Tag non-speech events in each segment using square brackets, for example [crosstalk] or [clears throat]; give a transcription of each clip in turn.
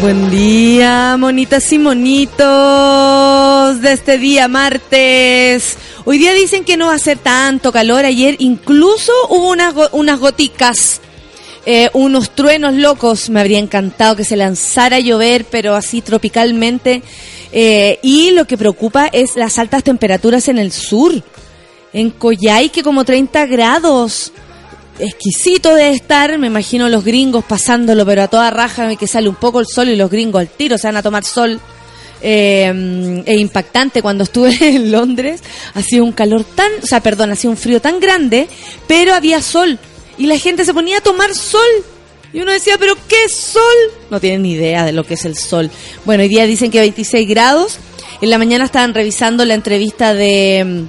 Buen día, monitas y monitos de este día martes. Hoy día dicen que no va a ser tanto calor. Ayer incluso hubo unas, go- unas goticas, eh, unos truenos locos. Me habría encantado que se lanzara a llover, pero así tropicalmente. Eh, y lo que preocupa es las altas temperaturas en el sur. En Coyhaique como 30 grados exquisito de estar, me imagino los gringos pasándolo, pero a toda raja que sale un poco el sol y los gringos al tiro se van a tomar sol. E impactante cuando estuve [laughs] en Londres, hacía un calor tan, o sea, perdón, hacía un frío tan grande, pero había sol y la gente se ponía a tomar sol. Y uno decía, pero ¿qué sol? No tienen ni idea de lo que es el sol. Bueno, hoy día dicen que 26 grados. En la mañana estaban revisando la entrevista de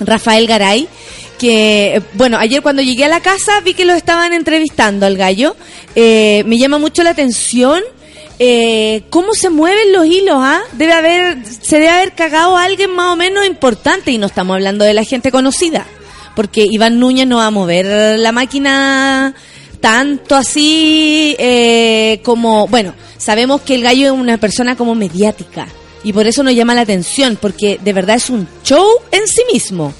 mm, Rafael Garay, que, bueno, ayer cuando llegué a la casa vi que lo estaban entrevistando al gallo. Eh, me llama mucho la atención eh, cómo se mueven los hilos, ¿ah? Debe haber, se debe haber cagado alguien más o menos importante y no estamos hablando de la gente conocida. Porque Iván Núñez no va a mover la máquina tanto así eh, como, bueno, sabemos que el gallo es una persona como mediática y por eso nos llama la atención, porque de verdad es un show en sí mismo.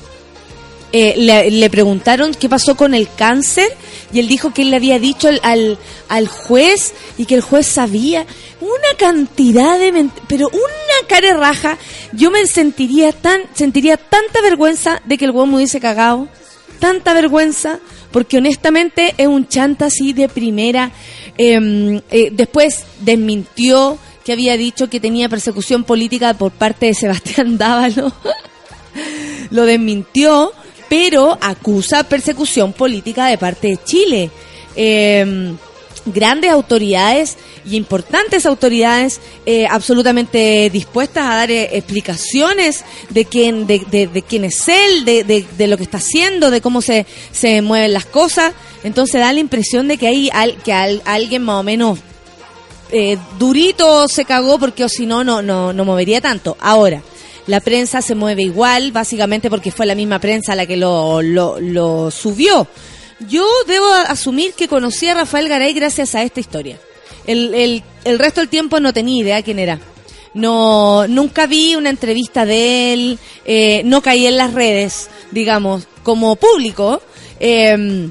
Eh, le, preguntaron qué pasó con el cáncer y él dijo que él le había dicho al, al, juez y que el juez sabía una cantidad de pero una cara raja. Yo me sentiría tan sentiría tanta vergüenza de que el huevo me hubiese cagado tanta vergüenza porque honestamente es un chanta así de primera. Eh, eh, después desmintió que había dicho que tenía persecución política por parte de Sebastián [laughs] Dávalo. Lo desmintió, pero acusa persecución política de parte de Chile. Eh, grandes autoridades y importantes autoridades eh, absolutamente dispuestas a dar eh, explicaciones de quién de, de- de quién es él, de, de- lo que está haciendo, de cómo se, se mueven las cosas. Entonces da la impresión de que hay al- que al- alguien más o menos eh, durito se cagó porque o si no, no, no, no movería tanto. Ahora, la prensa se mueve igual, básicamente porque fue la misma prensa la que lo, lo, subió. Yo debo asumir que conocí a Rafael Garay gracias a esta historia. El, el, el resto del tiempo no tenía idea quién era. No, nunca vi una entrevista de él, eh, no caí en las redes, digamos, como público. eh,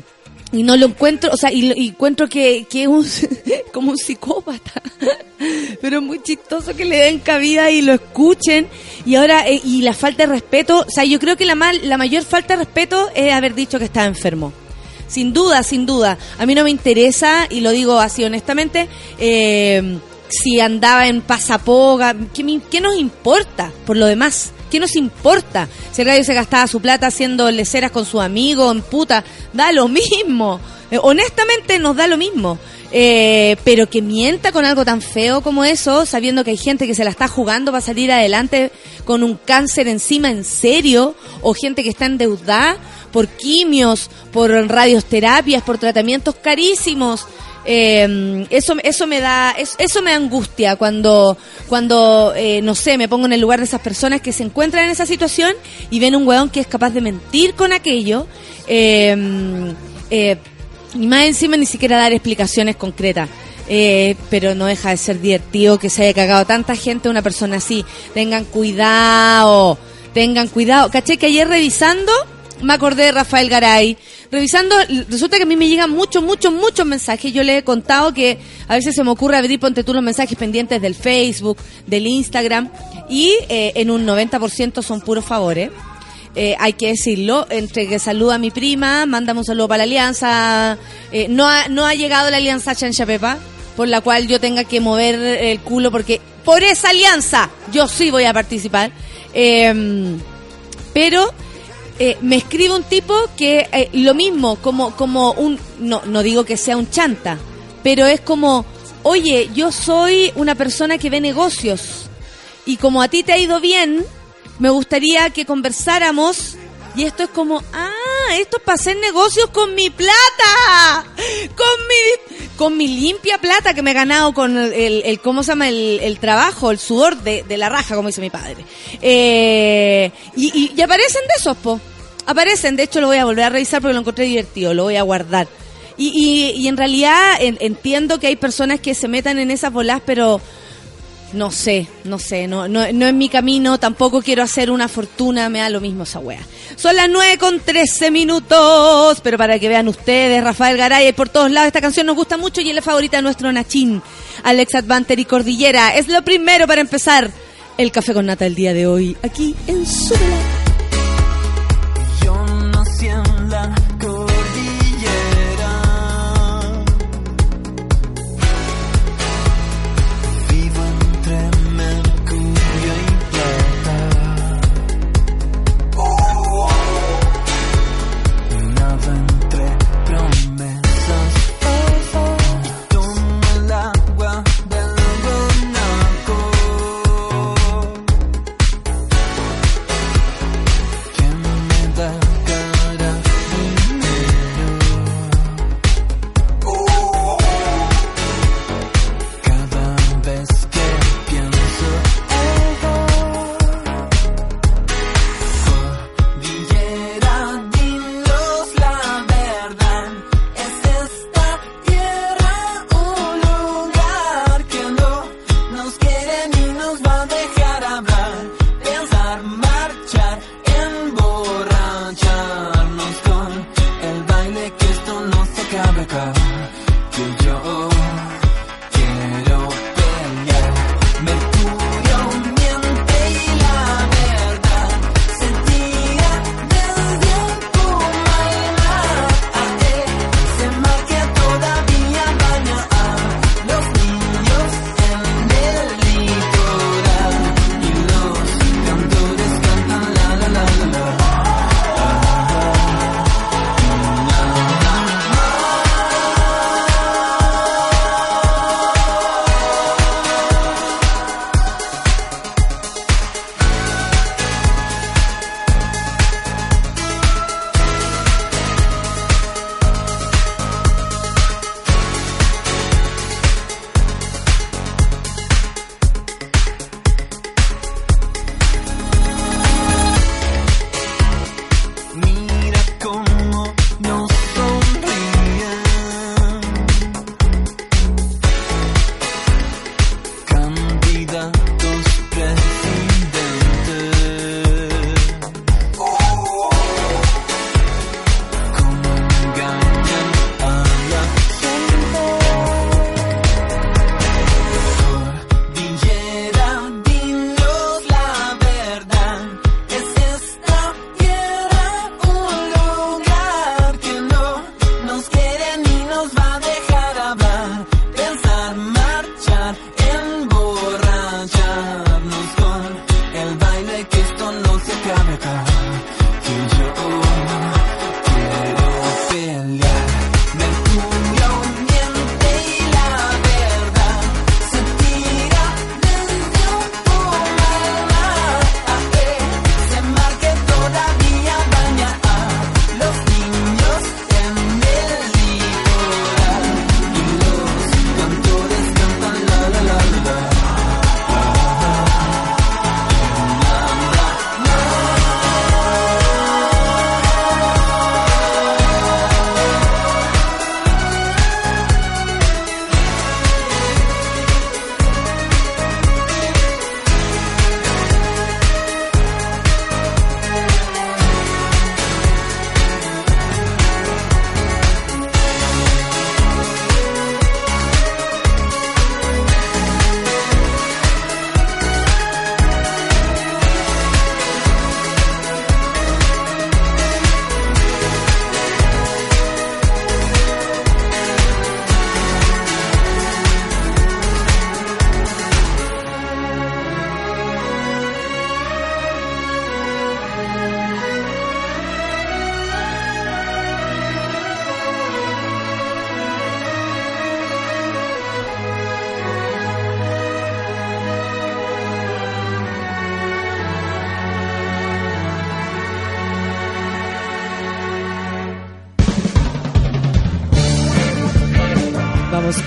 y no lo encuentro, o sea, y, y encuentro que, es un, [laughs] como un psicópata. Pero muy chistoso que le den cabida y lo escuchen. Y ahora, eh, y la falta de respeto, o sea, yo creo que la, mal, la mayor falta de respeto es haber dicho que estaba enfermo. Sin duda, sin duda. A mí no me interesa, y lo digo así honestamente, eh, si andaba en pasapoga, ¿qué, ¿qué nos importa por lo demás? ¿Qué nos importa? Si el gallo se gastaba su plata haciendo leceras con su amigo, en puta, da lo mismo. Eh, honestamente nos da lo mismo. Eh, pero que mienta con algo tan feo como eso, sabiendo que hay gente que se la está jugando para salir adelante con un cáncer encima en serio, o gente que está endeudada por quimios, por radioterapias, por tratamientos carísimos. Eh, eso, eso me da, eso, eso me angustia cuando, cuando eh, no sé, me pongo en el lugar de esas personas que se encuentran en esa situación y ven un weón que es capaz de mentir con aquello. Eh, eh, y más encima ni siquiera dar explicaciones concretas. Eh, pero no deja de ser divertido que se haya cagado tanta gente una persona así. Tengan cuidado, tengan cuidado. Caché que ayer revisando, me acordé de Rafael Garay. Revisando, resulta que a mí me llegan muchos, muchos, muchos mensajes. Yo le he contado que a veces se me ocurre abrir, ponte tú los mensajes pendientes del Facebook, del Instagram, y eh, en un 90% son puros favores. Eh, hay que decirlo, entre que saluda a mi prima, mandamos un saludo para la alianza. Eh, no, ha, no ha llegado la alianza Chancha Pepa, por la cual yo tenga que mover el culo, porque por esa alianza yo sí voy a participar. Em, pero eh, me escribe un tipo que lo mismo, como, como un, no, no digo que sea un chanta, pero es como, oye, yo soy una persona que ve negocios y como a ti te ha ido bien, me gustaría que conversáramos. Y esto es como, ah, esto es para hacer negocios con mi plata, con mi, con mi limpia plata que me he ganado con el, el, ¿cómo se llama? El, trabajo, el sudor de, la raja, como dice mi padre. Eh, y, y, aparecen de esos, po. Aparecen, de hecho lo voy a volver a revisar porque lo encontré divertido, lo voy a guardar. Y, y, y en realidad entiendo que hay personas que se metan en esas bolas, pero no sé, no sé, no, no, no es mi camino, tampoco quiero hacer una fortuna, me da lo mismo esa wea. Son las 9 con 13 minutos, pero para que vean ustedes, Rafael Garay, por todos lados, esta canción nos gusta mucho y es la favorita de nuestro Nachín, Alex Advanter y Cordillera. Es lo primero para empezar el café con nata el día de hoy, aquí en Súbela.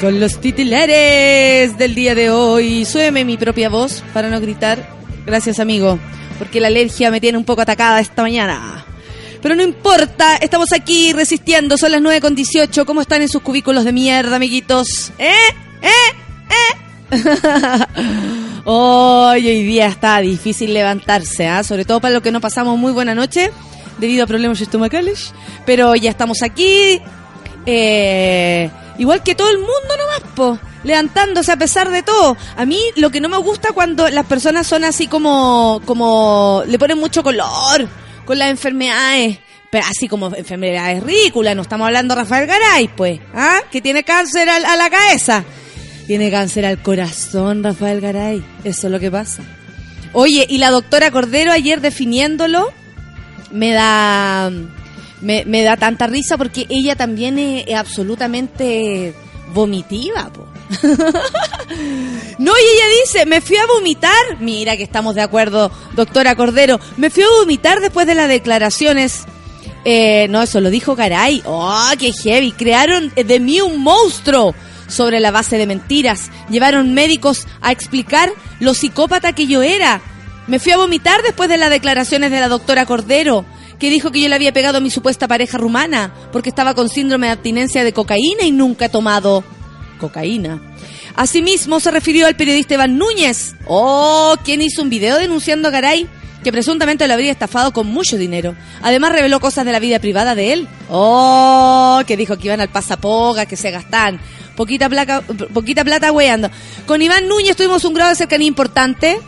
Con los titulares del día de hoy. Súbeme mi propia voz para no gritar. Gracias, amigo, porque la alergia me tiene un poco atacada esta mañana. Pero no importa, estamos aquí resistiendo. Son las 9 con 18. ¿Cómo están en sus cubículos de mierda, amiguitos? ¿Eh? ¿Eh? ¿Eh? [laughs] hoy, hoy día está difícil levantarse, ¿ah? sobre todo para los que no pasamos muy buena noche debido a problemas estomacales. Pero ya estamos aquí. Eh, igual que todo el mundo nomás, po. Levantándose a pesar de todo. A mí lo que no me gusta cuando las personas son así como, como, le ponen mucho color con las enfermedades. Pero así como enfermedades ridículas, no estamos hablando de Rafael Garay, pues, ¿ah? Que tiene cáncer a, a la cabeza. Tiene cáncer al corazón, Rafael Garay. Eso es lo que pasa. Oye, y la doctora Cordero ayer definiéndolo, me da me, me da tanta risa porque ella también es, absolutamente vomitiva, [laughs] no, y ella dice, me fui a vomitar. Mira que estamos de acuerdo, doctora Cordero. Me fui a vomitar después de las declaraciones. Eh, no, eso lo dijo Garay. ¡Oh, qué heavy! Crearon de mí un monstruo sobre la base de mentiras. Llevaron médicos a explicar lo psicópata que yo era. Me fui a vomitar después de las declaraciones de la doctora Cordero, que dijo que yo le había pegado a mi supuesta pareja rumana porque estaba con síndrome de abstinencia de cocaína y nunca he tomado cocaína. Asimismo se refirió al periodista Iván Núñez, oh, quien hizo un video denunciando a Garay que presuntamente lo habría estafado con mucho dinero. Además reveló cosas de la vida privada de él. Oh, que dijo que iban al pasapoga, que se gastan poquita poquita plata weando. Con Iván Núñez tuvimos un grado de cercanía importante.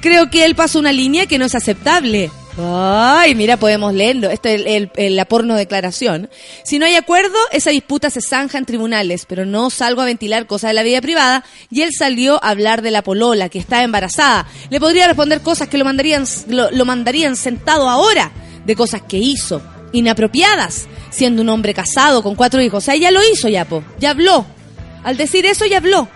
Creo que él pasó una línea que no es aceptable. Ay, mira, podemos leerlo. Esto es el, el- la porno declaración. Si no hay acuerdo, esa disputa se zanja en tribunales, pero no salgo a ventilar cosas de la vida privada. Y él salió a hablar de la polola, que está embarazada. Le podría responder cosas que lo mandarían, lo, mandarían sentado ahora, de cosas que hizo, inapropiadas, siendo un hombre casado con cuatro hijos. O sea, ya lo hizo ya, po. Ya habló. Al decir eso, ya habló.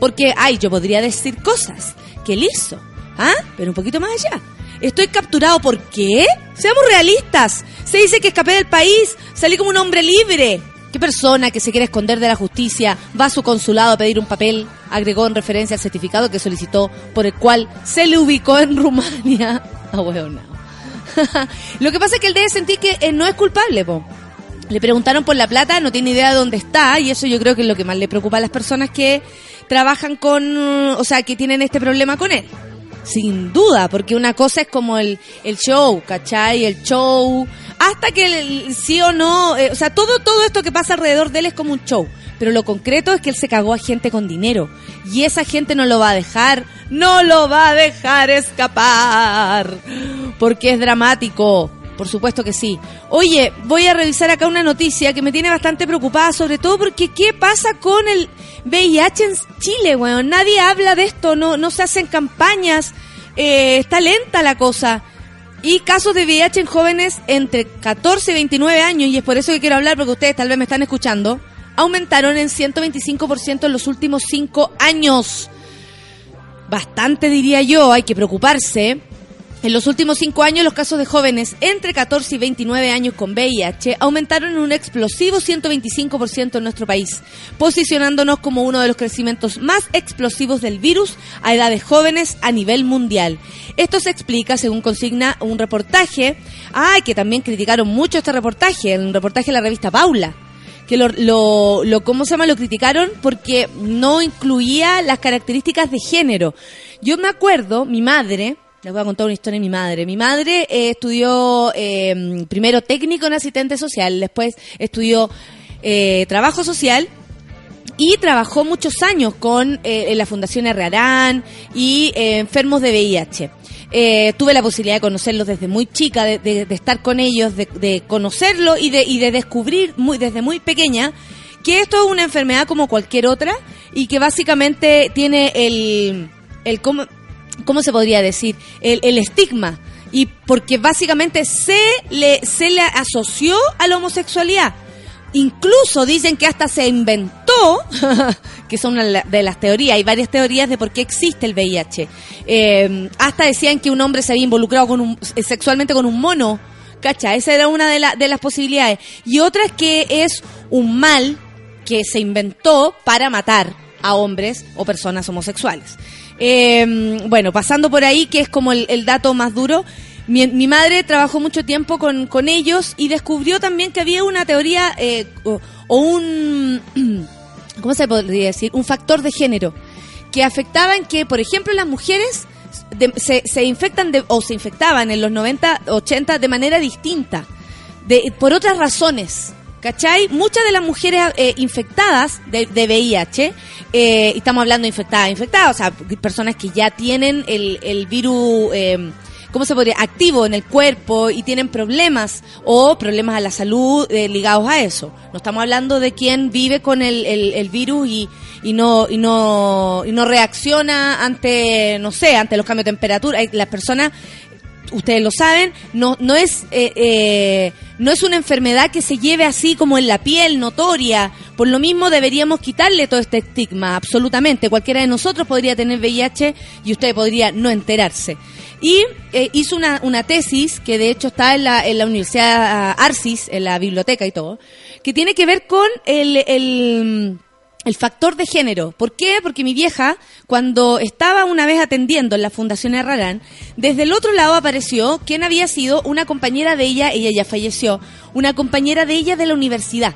Porque, ay, yo podría decir cosas que él hizo. ¿Ah? Pero un poquito más allá. Estoy capturado, ¿por qué? Seamos realistas. Se dice que escapé del país, salí como un hombre libre. ¿Qué persona que se quiere esconder de la justicia va a su consulado a pedir un papel? Agregó en referencia al certificado que solicitó, por el cual se le ubicó en Rumania. [laughs] Ah, bueno, no. [laughs] Lo que pasa es que él debe sentir que eh, no es culpable. Le preguntaron por la plata, no tiene idea de dónde está, y eso yo creo que es lo que más le preocupa a las personas que trabajan con, o sea, que tienen este problema con él. Sin duda, porque una cosa es como el, el show, ¿cachai? El show, hasta que el- sí o no, eh, o sea, todo, todo esto que pasa alrededor de él es como un show. Pero lo concreto es que él se cagó a gente con dinero. Y esa gente no lo va a dejar, no lo va a dejar escapar. Porque es dramático. Por supuesto que sí. Oye, voy a revisar acá una noticia que me tiene bastante preocupada, sobre todo porque ¿qué pasa con el VIH en Chile, weón? Nadie habla de esto, no, no se hacen campañas, eh, está lenta la cosa. Y casos de VIH en jóvenes entre 14 y 29 años, y es por eso que quiero hablar, porque ustedes tal vez me están escuchando, aumentaron en 125% en los últimos 5 años. Bastante diría yo, hay que preocuparse. En los últimos cinco años, los casos de jóvenes entre 14 y 29 años con VIH aumentaron en un explosivo 125% en nuestro país, posicionándonos como uno de los crecimientos más explosivos del virus a edades jóvenes a nivel mundial. Esto se explica, según consigna un reportaje, ay, que también criticaron mucho este reportaje, un reportaje de la revista Paula que lo, lo, lo- ¿cómo se llama? Lo criticaron porque no incluía las características de género. Yo me acuerdo, mi madre, les voy a contar una historia de mi madre. Mi madre eh, estudió eh, primero técnico en asistente social, después estudió eh, trabajo social y trabajó muchos años con la Fundación Herrarán y enfermos de VIH. Tuve la posibilidad de conocerlos desde muy chica, de, estar con ellos, de, de conocerlo y de, y de descubrir muy, desde muy pequeña que esto es una enfermedad como cualquier otra y que básicamente tiene el, el ¿cómo, se podría decir? El, el estigma. Y porque básicamente se le, se le asoció a la homosexualidad. Incluso dicen que hasta se inventó, [laughs] que son de las teorías, hay varias teorías de por qué existe el VIH. Eh, hasta decían que un hombre se había involucrado con un, sexualmente con un mono, ¿cacha? Esa era una de, la- de las posibilidades. Y otra es que es un mal que se inventó para matar a hombres o personas homosexuales. Eh, bueno, pasando por ahí, que es como el, dato más duro, mi, madre trabajó mucho tiempo con, con, ellos y descubrió también que había una teoría eh, o, un, [clears throat] ¿cómo se podría decir? Un factor de género que afectaba en que, por ejemplo, las mujeres se, se, infectan de, o se infectaban en los 90, 80 de manera distinta, de, por otras razones. ¿Cachai? Muchas de las mujeres eh, infectadas de, VIH, eh, estamos hablando de infectadas, infectadas, o sea, personas que ya tienen el, el virus, eh, ¿cómo se podría? Activo en el cuerpo y tienen problemas o problemas a la salud eh, ligados a eso. No estamos hablando de quien vive con el, el, el virus y, y no y no y no reacciona ante no sé ante los cambios de temperatura las personas ustedes lo saben, no, no, es, eh, eh, no es una enfermedad que se lleve así como en la piel, notoria. Por lo mismo deberíamos quitarle todo este estigma, absolutamente. Cualquiera de nosotros podría tener VIH y usted podría no enterarse. Y eh, hizo una, una tesis, que de hecho está en la, en la Universidad Arcis, en la biblioteca y todo, que tiene que ver con el, el el factor de género. ¿Por qué? Porque mi vieja, cuando estaba una vez atendiendo en la Fundación Herrarán, desde el otro lado apareció quien había sido una compañera de ella, ella ya falleció, una compañera de ella de la universidad.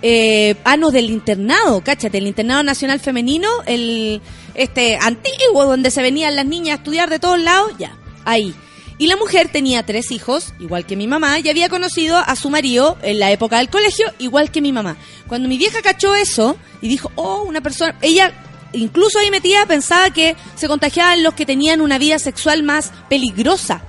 Eh, ah, no, del internado, cáchate, el internado nacional femenino, el este antiguo donde se venían las niñas a estudiar de todos lados, ya, ahí. Y la mujer tenía tres hijos, igual que mi mamá, y había conocido a su marido en la época del colegio, igual que mi mamá. Cuando mi vieja cachó eso y dijo, oh, una persona, ella incluso ahí metía, pensaba que se contagiaban los que tenían una vida sexual más peligrosa.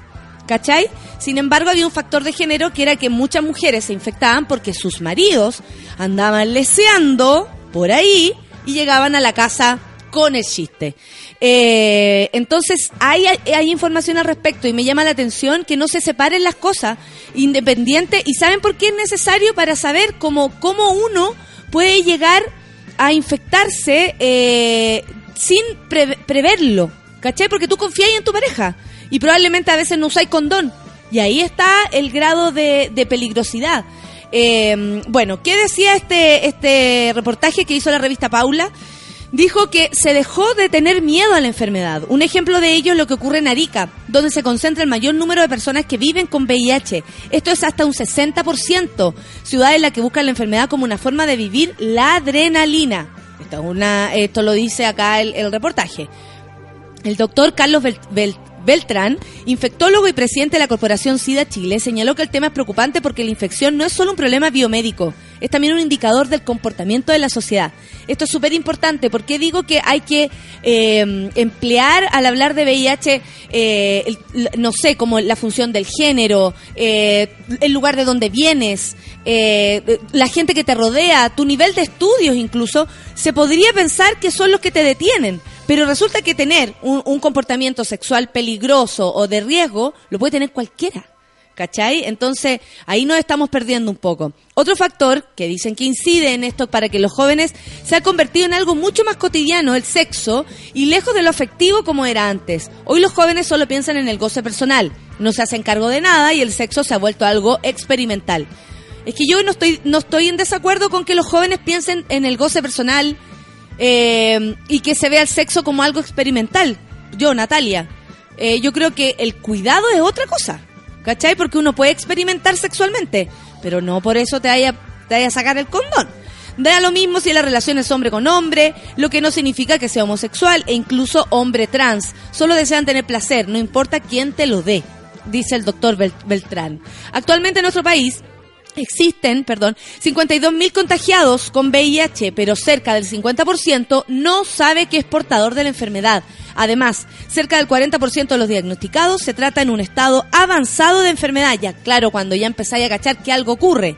¿Cachai? Sin embargo, había un factor de género que era que muchas mujeres se infectaban porque sus maridos andaban leseando por ahí y llegaban a la casa con el chiste. Eh, entonces, hay, hay información al respecto y me llama la atención que no se separen las cosas independientes. ¿Y saben por qué es necesario? Para saber cómo, cómo uno puede llegar a infectarse eh, sin preverlo. ¿Cachai? Porque tú confías en tu pareja y probablemente a veces no usáis condón. Y ahí está el grado de, peligrosidad. Eh, bueno, ¿qué decía este, este reportaje que hizo la revista Paula? Dijo que se dejó de tener miedo a la enfermedad. Un ejemplo de ello es lo que ocurre en Arica, donde se concentra el mayor número de personas que viven con VIH. Esto es hasta un 60%, ciudad en la que buscan la enfermedad como una forma de vivir la adrenalina. Esto, lo dice acá el, reportaje. El doctor Carlos Beltrán, infectólogo y presidente de la Corporación SIDA Chile, señaló que el tema es preocupante porque la infección no es solo un problema biomédico, es también un indicador del comportamiento de la sociedad. Esto es súper importante porque digo que hay que eh, emplear al hablar de VIH, eh, no sé, como la función del género, eh, el lugar de donde vienes, la gente que te rodea, tu nivel de estudios incluso, se podría pensar que son los que te detienen. Pero resulta que tener un comportamiento sexual peligroso o de riesgo lo puede tener cualquiera. ¿Cachai? Entonces, ahí nos estamos perdiendo un poco. Otro factor que dicen que incide en esto para que los jóvenes se ha convertido en algo mucho más cotidiano, el sexo, y lejos de lo afectivo como era antes. Hoy los jóvenes solo piensan en el goce personal, no se hacen cargo de nada y el sexo se ha vuelto algo experimental. Es que yo no estoy, no estoy en desacuerdo con que los jóvenes piensen en el goce personal eh, y que se vea el sexo como algo experimental. Yo, Natalia, eh, yo creo que el cuidado es otra cosa. ¿Cachai? Porque uno puede experimentar sexualmente, pero no por eso te vaya, te a sacar el condón. Da lo mismo si la relación es hombre con hombre, lo que no significa que sea homosexual e incluso hombre trans. Solo desean tener placer, no importa quién te lo dé, dice el doctor Beltrán. Actualmente en nuestro país Existen, perdón, 52.000 contagiados con VIH, pero cerca del 50% no sabe que es portador de la enfermedad. Además, cerca del 40% de los diagnosticados se trata en un estado avanzado de enfermedad. Ya, claro, cuando ya empezáis a cachar que algo ocurre.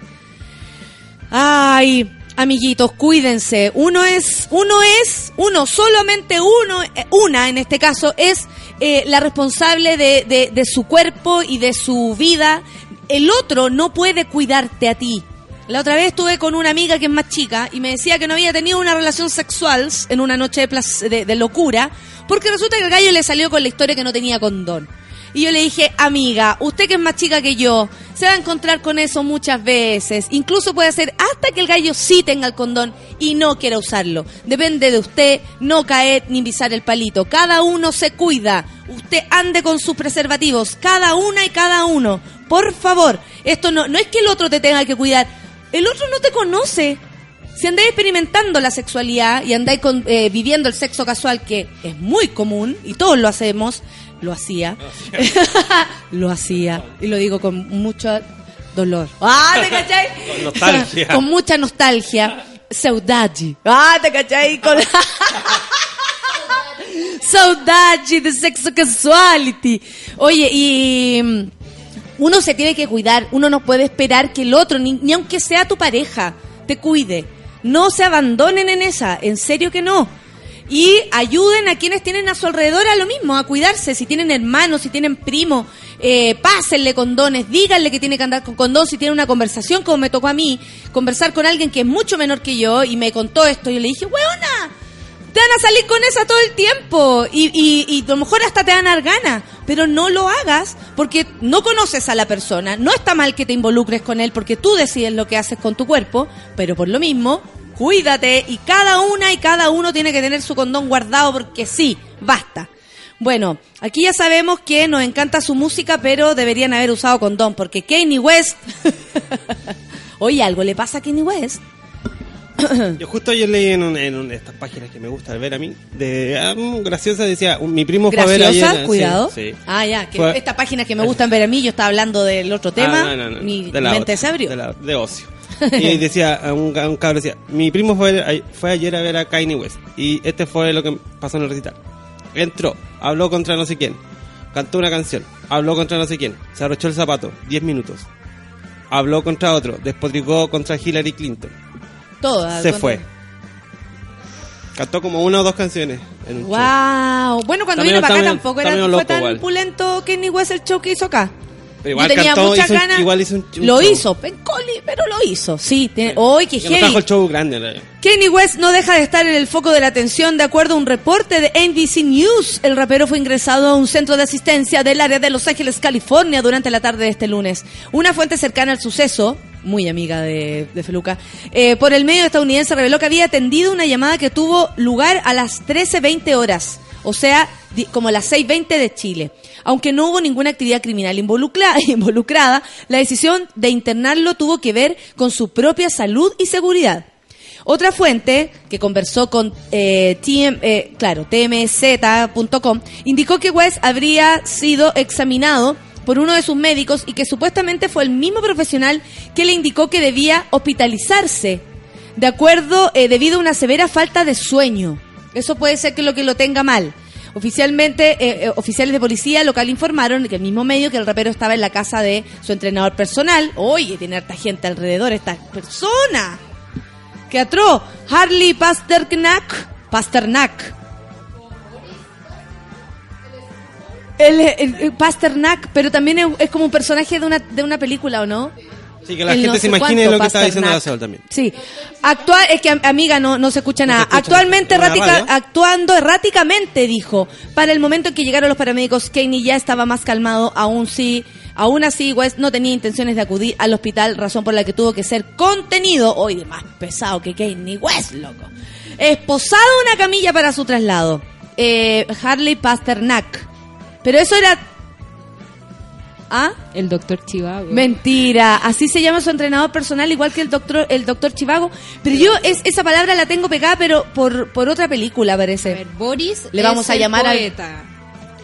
Ay, amiguitos, cuídense. Uno es, uno es, uno, solamente uno, eh, una en este caso, es eh, la responsable de, de su cuerpo y de su vida el otro no puede cuidarte a ti. La otra vez estuve con una amiga que es más chica y me decía que no había tenido una relación sexual en una noche de, locura porque resulta que el gallo le salió con la historia que no tenía condón. Y yo le dije, amiga, usted que es más chica que yo, se va a encontrar con eso muchas veces. Incluso puede ser hasta que el gallo sí tenga el condón y no quiera usarlo. Depende de usted no caer ni pisar el palito. Cada uno se cuida. Usted ande con sus preservativos, cada una y cada uno. Por favor, esto no, no es que el otro te tenga que cuidar. El otro no te conoce. Si andáis experimentando la sexualidad y andáis eh, viviendo el sexo casual, que es muy común y todos lo hacemos, lo hacía. [laughs] lo hacía. Y lo digo con mucho dolor. ¡Ah, te cachai! [laughs] Con nostalgia. con mucha nostalgia. Saudade. ¡Ah, te cachai! Con... [laughs] Saudade de sexo casuality. Oye, y mm, uno se tiene que cuidar. Uno no puede esperar que el otro, ni, ni aunque sea tu pareja, te cuide. No se abandonen en esa. En serio que no y ayuden a quienes tienen a su alrededor a lo mismo, a cuidarse. Si tienen hermanos, si tienen primos, eh, pásenle condones, díganle que tiene que andar con condón. Si tiene una conversación, como me tocó a mí, conversar con alguien que es mucho menor que yo y me contó esto, yo le dije, weona, te van a salir con esa todo el tiempo y, y, y a lo mejor hasta te van a dar ganas, pero no lo hagas porque no conoces a la persona. No está mal que te involucres con él porque tú decides lo que haces con tu cuerpo, pero por lo mismo cuídate y cada una y cada uno tiene que tener su condón guardado porque sí, basta. Bueno, aquí ya sabemos que nos encanta su música, pero deberían haber usado condón porque Kanye West... [laughs] Oye, algo le pasa a Kanye West. [coughs] Yo justo ayer leí en, un, en un- estas páginas que me gusta ver a mí, de mm, graciosa, decía, un- mi primo fue a ver sí, cuidado. sí. Ah, ya, que Fue- esta página que me gustan ver a mí, yo estaba hablando del otro tema, Ah, no, no, no, mi de la mente otra, se abrió. De, la- de ocio. [laughs] Y decía, [laughs] un, un cabro decía, mi primo fue, fue ayer a ver a Kanye West. Y este fue lo que pasó en el recital. Entró, habló contra no sé quién, cantó una canción, habló contra no sé quién, se arrochó el zapato, 10 minutos. Habló contra otro, despotricó contra Hillary Clinton. Todas. se fue. Cantó como una o dos canciones en un show. Wow. Bueno, cuando vino para acá tampoco era, fue loco tan igual. pulento Kanye West el show que hizo acá. Pero igual Yo tenía cantó, muchas hizo ganas. igual hizo un, un lo show. hizo, Pencoli, pero lo hizo. Sí, tiene... ¡Uy, qué Que heavy! el show grande. Kanye West no deja de estar en el foco de la atención. De acuerdo a un reporte de NBC News, el rapero fue ingresado a un centro de asistencia del área de Los Ángeles, California, durante la tarde de este lunes. Una fuente cercana al suceso, muy amiga de, de Feluca, eh, por el medio estadounidense reveló que había atendido una llamada que tuvo lugar a las 13.20 horas, o sea, como las 6.20 de Chile. Aunque no hubo ninguna actividad criminal involucra- [laughs] involucrada, la decisión de internarlo tuvo que ver con su propia salud y seguridad. Otra fuente que conversó con eh, eh, claro, tmz.com indicó que West habría sido examinado por uno de sus médicos y que supuestamente fue el mismo profesional que le indicó que debía hospitalizarse de acuerdo eh, debido a una severa falta de sueño. Eso puede ser que lo que lo tenga mal. Oficialmente, eh, eh, oficiales de policía local informaron que el mismo medio que el rapero estaba en la casa de su entrenador personal. Oye, tiene harta gente alrededor, esta persona. ¡Qué atroz! Harley Pasternak. Pasternak. El, el- el Pasternak, pero también es, como un personaje de una, de una película, ¿o no? Que la gente no se imagine cuánto, lo que estaba diciendo la. Sol también. Sí. Actual, es que am- amiga no, no se escucha No nada. escucha, Actualmente actuando erráticamente, dijo. Para el momento en que llegaron los paramédicos, Kanye ya estaba más calmado, aún sí. Aún así, West no tenía intenciones de acudir al hospital, razón por la que tuvo que ser contenido. Hoy más pesado que Kanye West, loco. Esposado una camilla para su traslado. Eh, Harley Pasternak. Pero eso era. ¿Ah? El doctor Chivago. Mentira, así se llama su entrenador personal, igual que el doctor, el doctor Chivago. Pero yo es, esa palabra la tengo pegada, pero por, por otra película A parece. ver, Boris Le vamos es a el llamar al- poeta.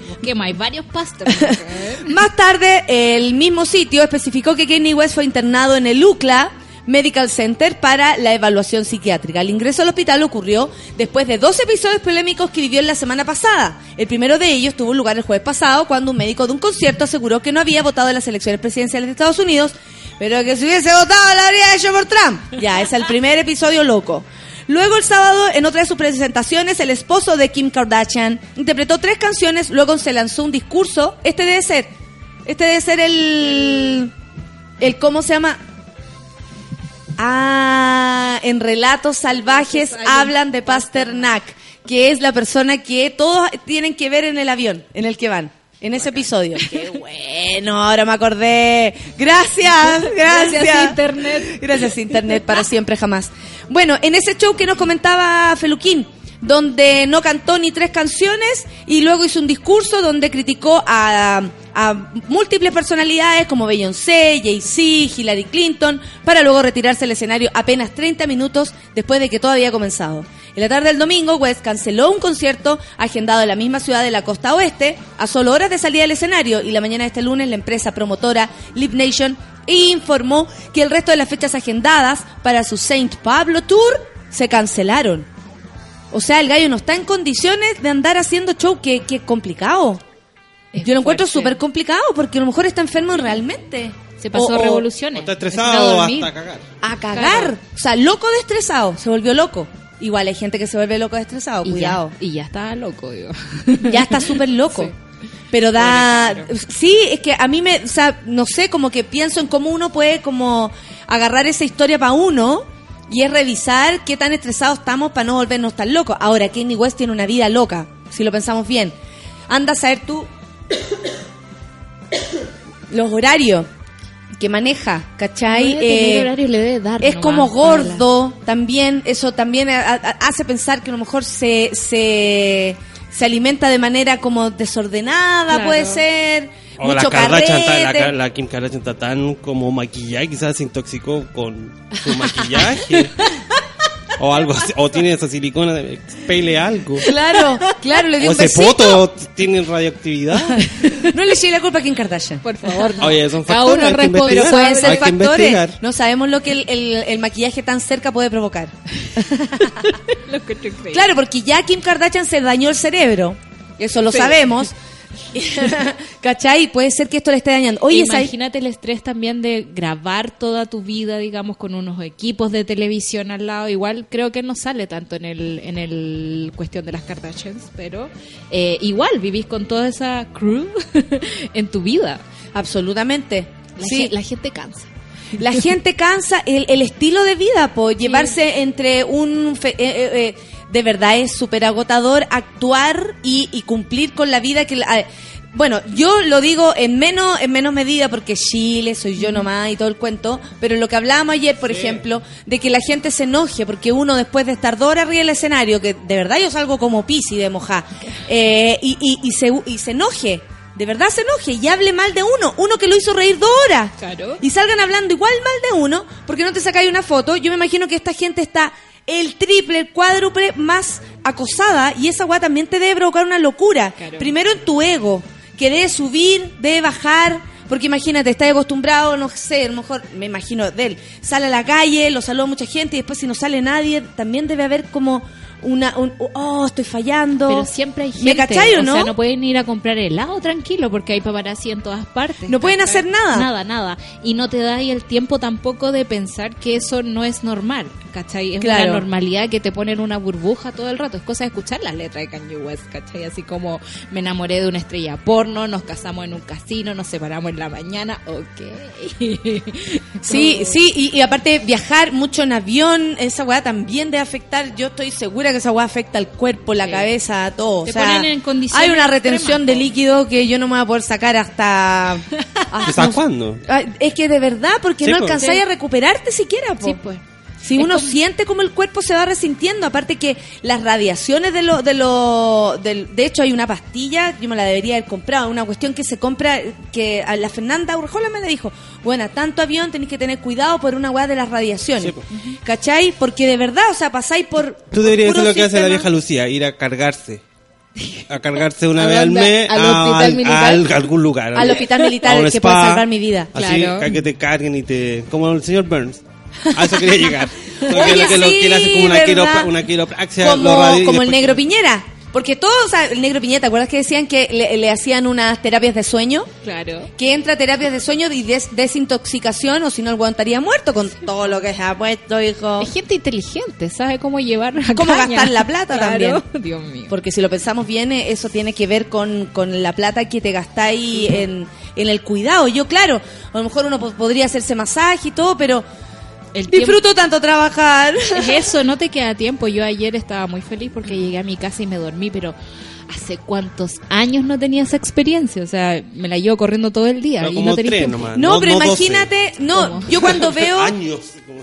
Busquemos, hay varios pastores. [laughs] Más tarde, el mismo sitio especificó que Kanye West fue internado en el UCLA Medical Center para la evaluación psiquiátrica. El ingreso al hospital ocurrió después de dos episodios polémicos que vivió en la semana pasada. El primero de ellos tuvo lugar el jueves pasado cuando un médico de un concierto aseguró que no había votado en las elecciones presidenciales de Estados Unidos, pero que si hubiese votado lo habría hecho por Trump. Ya, es el primer episodio loco. Luego el sábado, en otra de sus presentaciones, el esposo de Kim Kardashian interpretó tres canciones, luego se lanzó un discurso. Este debe ser, este debe ser el, el ¿cómo se llama? Ah, en Relatos Salvajes hablan de Pasternak, que es la persona que todos tienen que ver en el avión en el que van. en ese episodio. [laughs] Qué bueno, ahora me acordé. Gracias, gracias. Gracias, Internet. Gracias, Internet, para siempre, jamás. Bueno, en ese show que nos comentaba Feluquín, donde no cantó ni tres canciones y luego hizo un discurso donde criticó a, a múltiples personalidades como Beyoncé, Jay-Z, Hillary Clinton, para luego retirarse del escenario apenas 30 minutos después de que todo había comenzado. En la tarde del domingo, West canceló un concierto agendado en la misma ciudad de la costa oeste a solo horas de salida del escenario y la mañana de este lunes la empresa promotora Live Nation informó que el resto de las fechas agendadas para su Saint Pablo Tour se cancelaron. O sea, el gallo no está en condiciones de andar haciendo show, que, que es complicado. Es Yo lo encuentro súper complicado porque a lo mejor está enfermo realmente. Se pasó O- o revoluciones. O está estresado dormir. hasta cagar. A cagar. O sea, loco de estresado. Se volvió loco. Igual hay gente que se vuelve loco de estresado. Y Cuidado. Ya, y ya está loco, digo. [laughs] ya está súper loco. Sí. Pero da... Sí, es que a mí me... O sea, no sé, como que pienso en cómo uno puede como agarrar esa historia para uno y es revisar qué tan estresados estamos para no volvernos tan locos. Ahora, Kanye West tiene una vida loca, si lo pensamos bien. Anda a saber tú [coughs] los horarios que maneja, ¿cachai? No Eh, le debe dar es nomás como la- gordo también eso también a- a- hace pensar que a lo mejor se se, se alimenta de manera como desordenada Claro. puede ser O la mucho Kardashian, está- carrete la, la Kim Kardashian está tan como maquillada, quizás se intoxicó con su maquillaje. [laughs] o algo así, o tiene esa silicona, de- pele algo. claro claro le dio O un ese poto tiene radioactividad. [laughs] no le eche la culpa a Kim Kardashian Por favor, no. Oye, son Cada factores, uno responde. pero investigar. pueden ser factores no sabemos lo que el, el- el maquillaje tan cerca puede provocar [laughs] Lo que te creí. claro porque ya Kim Kardashian se dañó el cerebro eso lo sabemos [laughs] ¿cachai? puede ser que esto le esté dañando oye Imagínate el estrés también de grabar toda tu vida, digamos, con unos equipos de televisión al lado. Igual creo que no sale tanto en el, en el cuestión de las Kardashians, pero eh, igual vivís con toda esa crew [laughs] en tu vida. absolutamente La, sí gen- la gente cansa. La gente cansa el, el estilo de vida, pues llevarse entre un... fe- eh, eh, eh, de verdad es súper agotador actuar y, y cumplir con la vida que... la- ah, bueno, yo lo digo en menos en menos medida porque Chile, soy yo nomás y todo el cuento, pero lo que hablábamos ayer, por ejemplo, de que la gente se enoje porque uno después de estar dos horas arriba del escenario, que de verdad yo salgo como pisi de mojar, eh, y, y, y se, y se enoje, de verdad se enoje y hable mal de uno, uno que lo hizo reír dos horas. Claro. y salgan hablando igual mal de uno porque no te sacáis una foto, yo me imagino que esta gente está el triple, el cuádruple más acosada y esa weá también te debe provocar una locura. Claro. Primero en tu ego, que debe subir, debe bajar, porque imagínate, estás acostumbrado, no sé, a lo mejor, me imagino de él, sale a la calle, lo saluda mucha gente y después si no sale nadie, también debe haber como una, un, oh, estoy fallando. Pero siempre hay gente. ¿Me cachai o no? sea, no pueden ir a comprar helado tranquilo porque hay paparazzi en todas partes. No pueden hacer nada. Nada, nada. Y no te da ahí el tiempo tampoco de pensar que eso no es normal. ¿Cachai? Es Claro. una normalidad que te pone en una burbuja todo el rato. Es cosa de escuchar las letras de Kanye West, ¿cachai? Así como me enamoré de una estrella porno, nos casamos en un casino, nos separamos en la mañana. Ok. [laughs] Sí, sí, y, y aparte viajar mucho en avión, esa weá también debe afectar, yo estoy segura que esa weá afecta al cuerpo, la Sí. cabeza, todo. Te o sea, ponen en condiciones hay una retención extremas, de líquido que yo no me voy a poder sacar hasta... [laughs] hasta- ¿Hasta no- cuándo? Ah, Es que de verdad, porque Sí, no alcanzáis Sí. a recuperarte siquiera, po. Sí, pues. Si Es uno como- siente como el cuerpo se va resintiendo, aparte que las radiaciones de lo, de lo, del- de hecho hay una pastilla, yo me la debería haber comprado, una cuestión que se compra, que a la Fernanda Urjola me la dijo, bueno, tanto avión tenéis que tener cuidado por una weá de las radiaciones, Sí. ¿cachai? Porque de verdad, o sea, pasáis por... Tú deberías hacer lo que hace la vieja Lucía, ir a cargarse. A cargarse [laughs] una ¿A vez al mes ¿Al a, hospital militar? al- a algún lugar. Al hospital militar, que spa, puede salvar mi vida. Así, Claro. que te carguen y te... Como el señor Burns. A eso quería llegar. [laughs] Porque Oye, lo que, lo sí, que le hace como una, ¿verdad? quiropra, una quiropraxia. lo como, radio y como el negro Piñera. Porque todos, o sea, el negro Piñera, ¿te acuerdas que decían que le, le hacían unas terapias de sueño? Claro. que entra a terapias de sueño y des- desintoxicación o si no el weón estaría muerto con todo lo que se ha puesto, hijo. Es gente inteligente, sabe cómo llevar la Cómo caña. gastar la plata Claro. también. Dios mío. Porque si lo pensamos bien, eh, eso tiene que ver con, con la plata que te gastáis en, en el cuidado. Yo, claro, a lo mejor uno po- podría hacerse masaje y todo, pero El tiempo- disfruto tanto trabajar. Es eso, no te queda tiempo. Yo ayer estaba muy feliz porque llegué a mi casa y me dormí, pero hace cuántos años no tenía esa experiencia. O sea, me la llevo corriendo todo el día Pero y como no tenía tres tiempo. nomás. No, pero imagínate, no, ¿Cómo? yo [laughs] cuando veo, Años. como-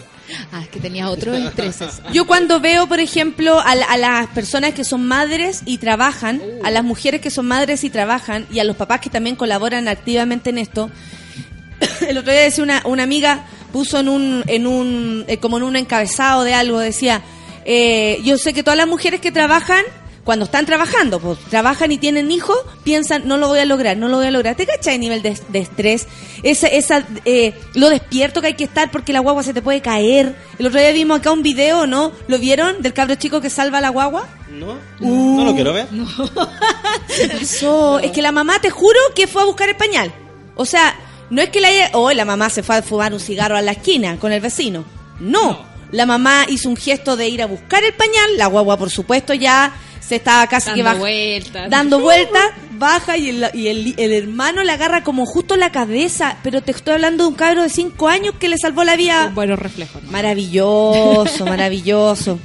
Ah, es que tenía otros estreses. [laughs] yo cuando veo, por ejemplo, a, la- a las personas que son madres y trabajan, a las mujeres que son madres y trabajan, y a los papás que también colaboran activamente en esto, [coughs] el otro día decía una, una amiga, puso en un, en un, eh, como en un encabezado de algo, decía, eh, yo sé que todas las mujeres que trabajan, cuando están trabajando, pues trabajan y tienen hijos, piensan, no lo voy a lograr, no lo voy a lograr. ¿Te cachai el nivel de, de estrés? Esa, esa, eh, lo despierto que hay que estar porque la guagua se te puede caer. El otro día vimos acá un video, ¿no? ¿Lo vieron? Del cabro chico que salva a la guagua. ¿No? Uh. no lo quiero ver. [laughs] ¿Qué pasó? Es que la mamá, te juro, que fue a buscar el pañal. O sea, no es que la haya... Oh, la mamá se fue a fumar un cigarro a la esquina con el vecino. No. La mamá hizo un gesto de ir a buscar el pañal. La guagua, por supuesto, ya se estaba casi que Dando baja- vueltas. dando [laughs] vueltas, baja y, el, y el, el hermano le agarra como justo la cabeza. Pero te estoy hablando de un cabro de 5 años que le salvó la vida. Buenos reflejos. ¿no? Maravilloso, [laughs] maravilloso.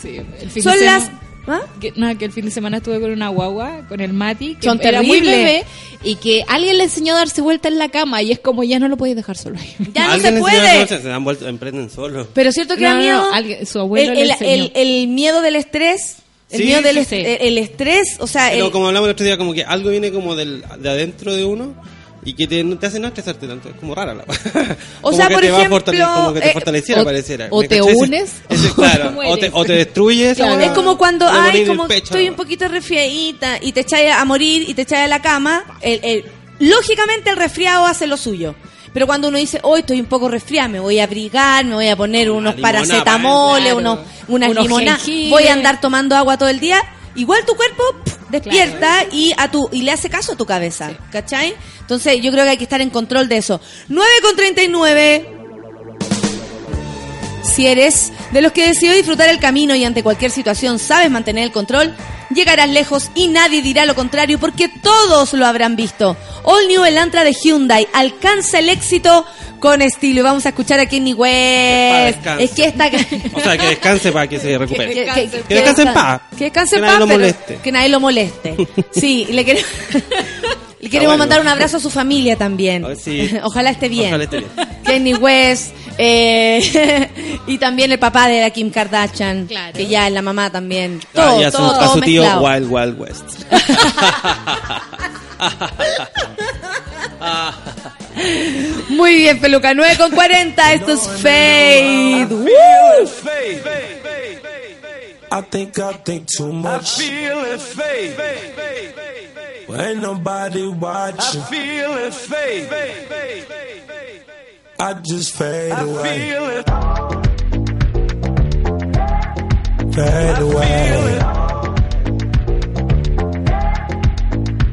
Sí, Son las... ¿Ah? Que, nada, que el fin de semana estuve con una guagua, con el Mati, que Son era muy bebé, y que alguien le enseñó a darse vuelta en la cama, y es como ya no lo podéis dejar solo ahí. [laughs] Ya no se puede. Se dan vuelta, emprenden solo. Pero cierto que No, da no, miedo. no, alguien- su abuelo el, le el- enseñó. el- el miedo del estrés. El Sí, miedo del sí, est- sí. El, el estrés, o sea, Pero el- como hablamos el otro día, como que algo viene como del, de adentro de uno y que te, te hace no estresarte tanto. Es como rara la [laughs] O Como sea, que por te ejemplo, fortale- como que te eh, fortaleciera, o- pareciera. o ¿Me te unes, [laughs] ese, [laughs] o claro, o mueres. te, o te destruye esa Claro. weá, es como cuando, ay, como pecho, estoy un poquito resfriadita y te echáis a morir y te echáis a la cama, el- el- lógicamente el resfriado hace lo suyo. Pero cuando uno dice, hoy estoy un poco resfriada, me voy a abrigar, me voy a poner unos paracetamoles, claro. unos, unas Unos limonadas, jengibre. voy a andar tomando agua todo el día, igual tu cuerpo pff, despierta y a tu y le hace caso a tu cabeza, ¿cachai? Entonces yo creo que hay que estar en control de eso. 9 con 39. Si eres de los que decidió disfrutar el camino y ante cualquier situación sabes mantener el control, llegarás lejos y nadie dirá lo contrario porque todos lo habrán visto. All New Elantra de Hyundai alcanza el éxito con estilo. Y vamos a escuchar a Kenny West. descanse. Es que esta... [laughs] O sea, que descanse para que se recupere. Que, que- Que descanse en paz. Que descanse en Que nadie paz, lo pero moleste. que nadie lo moleste. [laughs] Sí, le queremos, [laughs] le queremos bueno. mandar un abrazo a su familia también. Oh, sí. [laughs] Ojalá esté bien. Ojalá esté bien. [laughs] Kenny West eh, [laughs] y también el papá de la Kim Kardashian, Claro. que ya es la mamá también. Ah, Todo, y a su, todo, a todo su tío mezclado. Wild Wild West. Muy bien, peluca 9 con 40. Esto es Fade. I think I think too much. feel it fade. But ain't nobody watching. I feel it fade. I just fade away. Feel it. Fade away.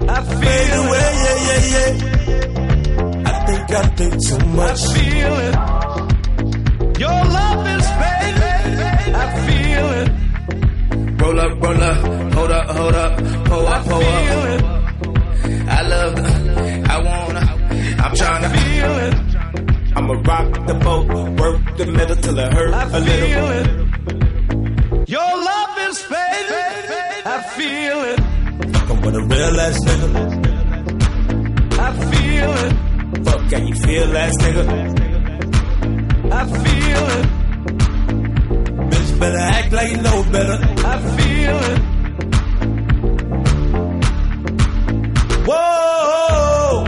I feel Fade feel away, yeah, yeah, yeah. I think I think too much. I Feel it. Your love is fading. I feel it. Roll up, roll up, hold up, hold up, pull I up, pull feel up. I love the, I wanna, I'm tryna Feel it. I'ma rock the boat, work the middle till it hurt I a little. feel it. Your love is fading. I feel it. Fucking with a real ass nigga. I feel it. Fuck, can you feel ass nigga? I feel it. Bitch better act like you know better. I feel it. Whoa!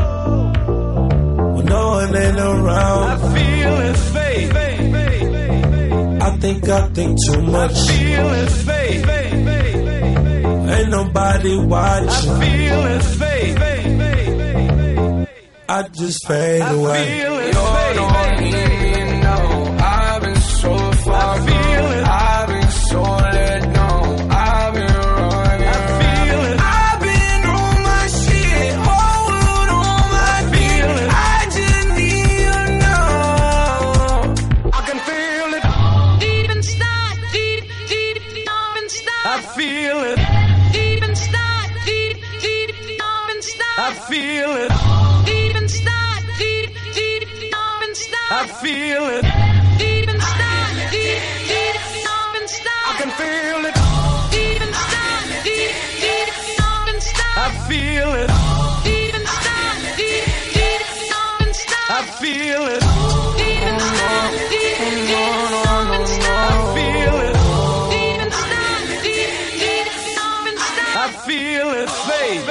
When no one ain't around. I feel it fade. I think I think too much. I Feel it fade. Ain't nobody watching. I feel it fade. I just fade I away. feel it You're feel it. Deep inside, deep, deep, deep inside. I can feel it. Deep inside, deep, deep, deep inside. I feel it. Deep inside, deep, deep, deep inside. I feel it. Deep inside, deep, deep, deep inside. I feel it. Deep inside, deep, deep, deep inside. I feel it, faith.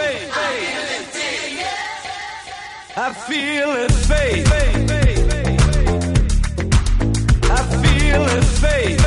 I feel it, faith. Fade. I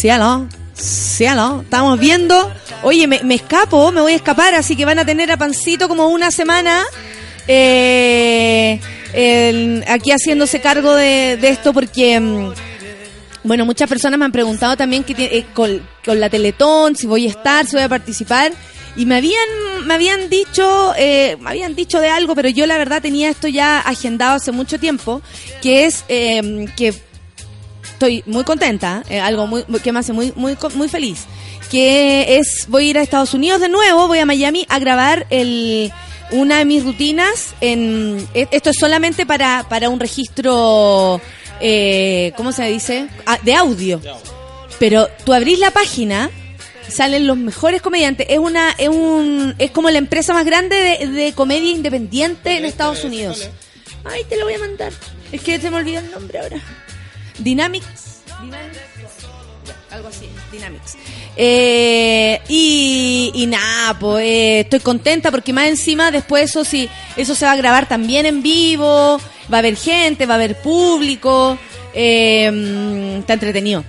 Cielo, cielo, estamos viendo. Oye, me, escapo, me voy a escapar, así que van a tener a Pancito como una semana eh, aquí haciéndose cargo de, esto porque, mm, bueno, muchas personas me han preguntado también que eh, con, con la Teletón, si voy a estar, si voy a participar. Y me habían, me habían dicho, eh, me habían dicho de algo, pero yo la verdad tenía esto ya agendado hace mucho tiempo, que es eh, que estoy muy contenta, eh, algo muy, que me hace muy, muy, muy feliz, que es, voy a ir a Estados Unidos de nuevo, voy a Miami a grabar el, una de mis rutinas, en, e- esto es solamente para, para un registro, eh, ¿cómo se dice? Ah, de audio. Pero tú abrís la página, salen los mejores comediantes, es una, es un, es como la empresa más grande de, de comedia independiente en Estados Unidos. Ay, te lo voy a mandar. Es que se me olvidó el nombre ahora. Dynamics. Algo así, Dynamics. Eh, y, y nada, pues eh, estoy contenta porque más encima después eso sí, eso se va a grabar también en vivo, va a haber gente, va a haber público, eh, mm, está entretenido.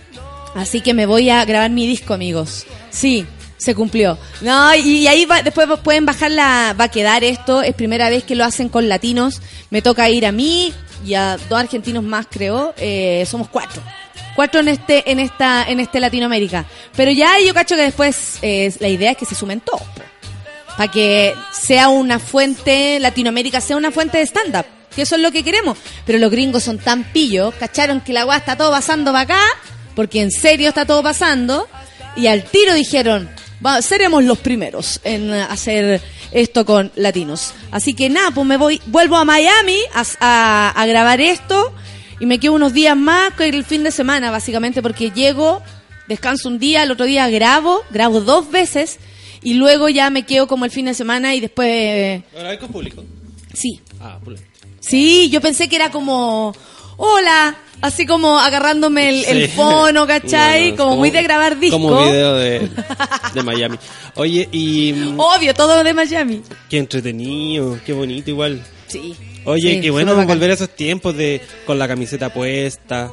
Así que me voy a grabar mi disco, amigos. Sí, se cumplió. No, y, ahí va- después pueden bajar la, va a quedar esto, es primera vez que lo hacen con latinos. Me toca ir a mí y a dos argentinos más, creo. Eh, somos cuatro. Cuatro en este, en esta, en este Latinoamérica. Pero ya yo cacho que después eh, la idea es que se sumen todos. Para que sea una fuente, Latinoamérica sea una fuente de stand-up. Que eso es lo que queremos. Pero los gringos son tan pillos, cacharon que la agua está todo pasando para acá, porque en serio está todo pasando. Y al tiro dijeron, "Va- seremos los primeros en eh, hacer esto con latinos. Así que nada, pues me voy, vuelvo a Miami a, a- a grabar esto y me quedo unos días más que el fin de semana, básicamente, porque llego, descanso un día, el otro día grabo, grabo dos veces y luego ya me quedo como el fin de semana y después... eh, ¿Ahora hay con público? sí, Ah, público. Sí, yo pensé que era como, hola, así como agarrándome el, el fono, ¿cachai? No, no, como, muy de grabar disco. Como video de, de Miami. Oye, y Obvio, todo de Miami. qué entretenido, qué bonito igual. Sí. Oye, Sí, qué bueno bacán. volver a esos tiempos de con la camiseta puesta.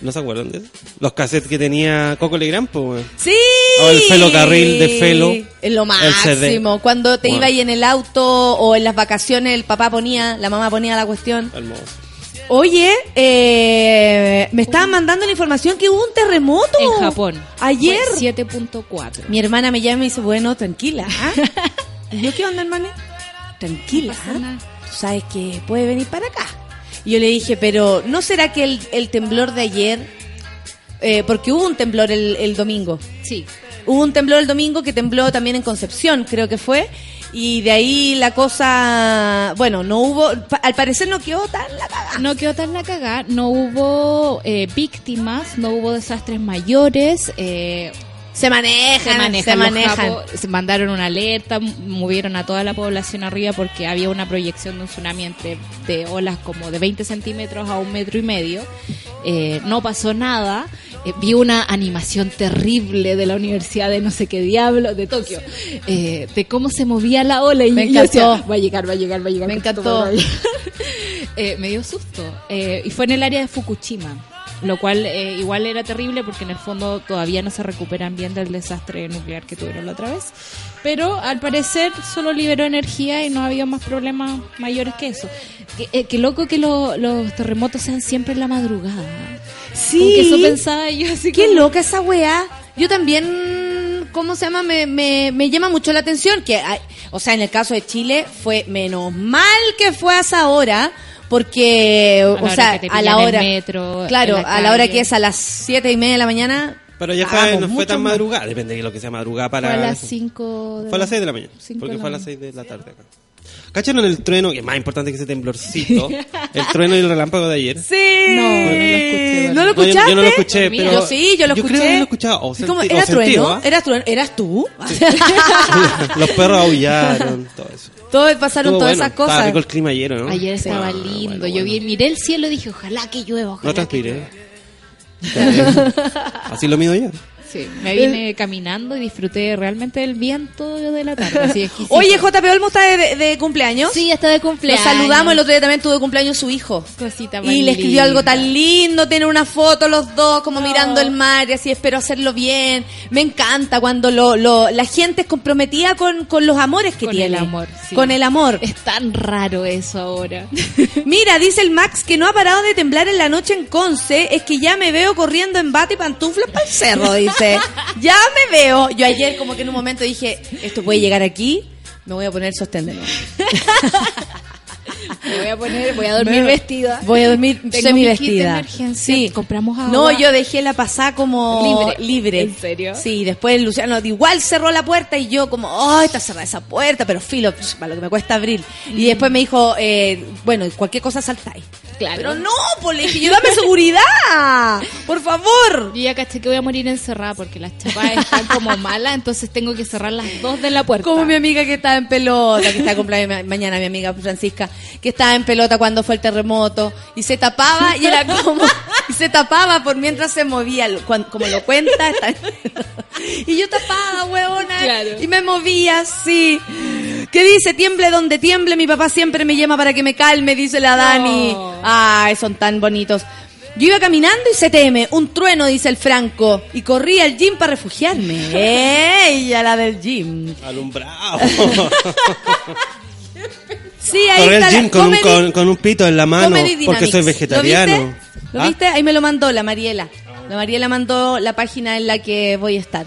¿No se acuerdan de eso? Los cassettes que tenía Coco Legrand, pues. Sí. O el Felo Carril de Felo. Es lo máximo. Cuando te iba ahí en el auto o en las vacaciones, el papá ponía, la mamá ponía la cuestión. Hermoso. Oye, eh, me estaban mandando la información que hubo un terremoto. En Japón. Ayer. Fue 7.4. Mi hermana me llama y me dice, bueno, tranquila. ¿ah? [laughs] ¿Y yo qué onda, hermana? Tranquila. No. Tú sabes que puede venir para acá. Y yo le dije, pero ¿no será que el, el temblor de ayer, eh, porque hubo un temblor el, el domingo, Sí. Hubo un temblor el domingo que tembló también en Concepción, creo que fue, y de ahí la cosa, bueno, no hubo, al parecer no quedó tan la cagada. No quedó tan la cagada, no hubo eh, víctimas, no hubo desastres mayores. eh, Se manejan, se manejan. se manejan. japos, mandaron una alerta, movieron a toda la población arriba porque había una proyección de un tsunami entre de olas como de 20 centímetros a un metro y medio. Eh, no pasó nada. Eh, vi una animación terrible de la Universidad de no sé qué diablo, de Tokio, eh, de cómo se movía la ola y Me y yo decía, encantó. va a llegar, va a llegar, va a llegar. Me encantó. madre, va a llegar". [laughs] Eh, me dio susto. Eh, y fue en el área de Fukushima lo cual eh, igual era terrible porque en el fondo todavía no se recuperan bien del desastre nuclear que tuvieron la otra vez. Pero al parecer solo liberó energía y no había más problemas mayores que eso. Qué eh, qué loco que lo- los terremotos sean siempre en la madrugada. Sí. Como que eso pensaba yo así Qué como- loca esa weá. Yo también, ¿cómo se llama? Me, me, me llama mucho la atención que, hay- o sea, en el caso de Chile fue menos mal que fue a esa hora, porque, o sea, a la hora, metro, claro, la a la hora que es a las siete y media de la mañana. Pero ya fue, no fue tan madrugada, depende de lo que sea madrugada para. Fue a las eso. 5 Fue a las 6 de la mañana. Porque fue a las mañana. 6 de la tarde acá. ¿Cacharon el trueno? Que es más importante que ese temblorcito. [laughs] el trueno y el relámpago de ayer. Sí. No, no lo escuché, ¿No lo No, yo- escuchaste? yo, no lo escuché, pero. Yo sí, yo lo escuché. creo que lo he escuchado. O Sí, como, sentí- ¿Era o sentido, trueno? ¿Eras trueno? ¿Eras tú? [laughs] [laughs] Los perros aullaron, todo eso. Todo, pasaron Estuvo todas bueno. esas cosas. Estaba rico el clima ayer, ¿no? Ayer estaba Ah, lindo. bueno, Yo vi, miré el cielo y dije, ojalá que llueva, ojalá No transpiré. llueva. Así lo mido yo. Sí, me vine caminando y disfruté realmente del viento de la tarde. así. [laughs] Oye, JP Olmo está de, de cumpleaños. Sí, está de Lo cumpleaños. saludamos, el otro día también tuvo cumpleaños su hijo. Cosita Y le escribió linda. algo tan lindo, tiene una foto los dos como mirando el mar y así espero hacerlo bien. Me encanta cuando lo, lo- la gente es comprometida con, con los amores que Con tiene. el amor, sí. Con el amor. Es tan raro eso ahora. [laughs] Mira, dice el Max que no ha parado de temblar en la noche en Conce, es que ya me veo corriendo en bata y pantuflas para el cerro, dice. Ya me veo. Yo ayer como que en un momento dije, esto puede llegar aquí, me voy a poner sostén de nuevo. Me voy a poner, voy a dormir Me- vestida. Voy a dormir semi mi vestida. Sí. compramos agua. No, yo dejé la pasada como Libre. libre. ¿En serio? Sí, después Luciano igual cerró la puerta y yo como, oh, está cerrada esa puerta, pero filo, para lo que me cuesta abrir. Y después me dijo, eh, bueno, cualquier cosa saltáis. Claro. Pero no, pues le dije, yo dame seguridad, por favor. Yo ya caché que voy a morir encerrada porque las chapas están como malas, entonces tengo que cerrar las dos de la puerta. Como mi amiga que estaba en pelota, que está de cumpleaños ma- mañana, mi amiga Francisca, que estaba en pelota cuando fue el terremoto y se tapaba y era [laughs] como y se tapaba por mientras se movía, como lo cuenta. está- [laughs] y yo tapada, huevona, Claro. y me movía así. ¿Qué dice? Tiemble donde tiemble, mi papá siempre me llama para que me calme, dice la Dani. Ay, son tan bonitos. Yo iba caminando y se teme, un trueno, dice el Franco, y corrí al gym para refugiarme. [laughs] Ella, la del gym. Alumbrado. Sí, ahí Correr está la- gym con un, Comedy- con, con un pito en la mano porque soy vegetariano. ¿Lo viste? ¿Lo ¿Ah? viste? Ahí me lo mandó la Mariela. La Mariela mandó la página en la que voy a estar.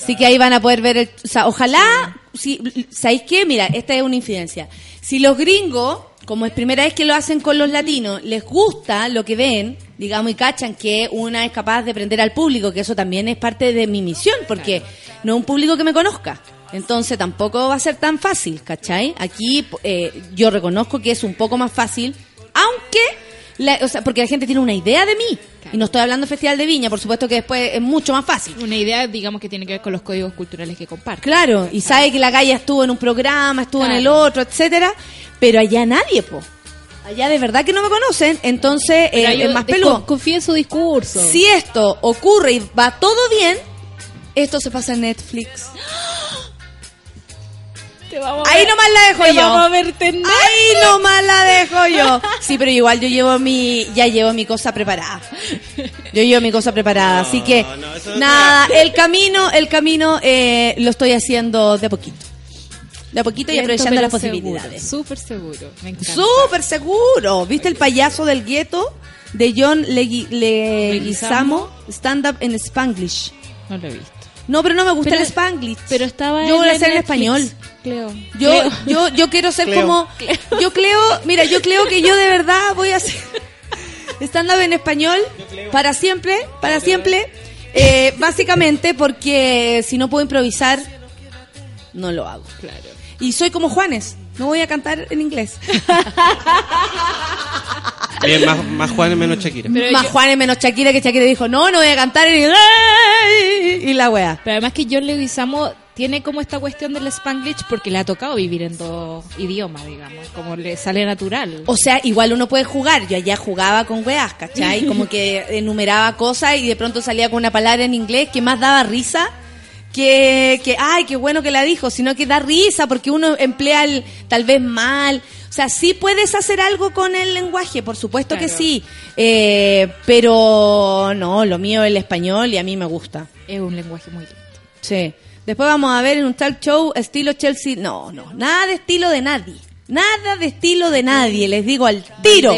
Así que ahí van a poder ver el... O sea, ojalá... Si, ¿Sabéis qué? Mira, esta es una infidencia. Si los gringos, como es primera vez que lo hacen con los latinos, les gusta lo que ven, digamos, y cachan que una es capaz de prender al público, que eso también es parte de mi misión, porque no es un público que me conozca. Entonces tampoco va a ser tan fácil, ¿cachai? Aquí eh, yo reconozco que es un poco más fácil, aunque, la- o sea, porque la gente tiene una idea de mí. Y no estoy hablando de Festival de Viña, por supuesto que después es mucho más fácil. Una idea, digamos, que tiene que ver con los códigos culturales que comparto. Claro, y sabe que la Gaia estuvo en un programa, estuvo en el otro, etcétera, pero allá nadie, po. Allá de verdad que no me conocen, entonces eh, yo es más peludo. Confía en su discurso. Si esto ocurre y va todo bien, esto se pasa en Netflix. Te [gasps] vamos a Ahí ver- nomás la dejo te yo. vamos a ver. Ahí nomás la dejo yo. Sí, pero igual yo llevo mi, ya llevo mi cosa preparada. Yo llevo mi cosa preparada, así que no, eso no nada, el camino, el camino eh, lo estoy haciendo de a poquito, de a poquito y aprovechando las seguro, posibilidades. Súper seguro. Me encanta. Súper seguro. ¿Viste el payaso del gueto de John Legui- Leguizamo? Stand up en Spanglish. No lo he visto. No, pero no me gusta Pero- el Spanglish. Pero estaba Yo voy a hacer en español. Cleo. Yo, Cleo. yo, yo quiero ser Cleo. como, yo creo, mira, yo creo que yo de verdad voy a hacer [laughs] stand up en español para siempre, para siempre, eh, básicamente porque si no puedo improvisar, no lo hago. Claro. Y soy como Juanes, no voy a cantar en inglés. [laughs] Bien, más, más Juan menos Shakira. Pero Más yo- Juanes menos Shakira que Shakira dijo, no, no voy a cantar en inglés. Y la wea. Pero además que John Leguizamo tiene como esta cuestión del Spanglish porque le ha tocado vivir en dos idiomas, digamos, como le sale natural. O sea, igual uno puede jugar. Yo allá jugaba con weas, ¿cachai? [laughs] Como que enumeraba cosas y de pronto salía con una palabra en inglés que más daba risa que, que ay, qué bueno que la dijo, sino que da risa porque uno emplea el tal vez mal. O sea, sí puedes hacer algo con el lenguaje, por supuesto que sí. Eh, pero no, lo mío es el español y a mí me gusta. Es un lenguaje muy lindo. Sí. Después vamos a ver en un talk show estilo Chelsea. No, no, nada de estilo de nadie. Nada de estilo de nadie, les digo al tiro.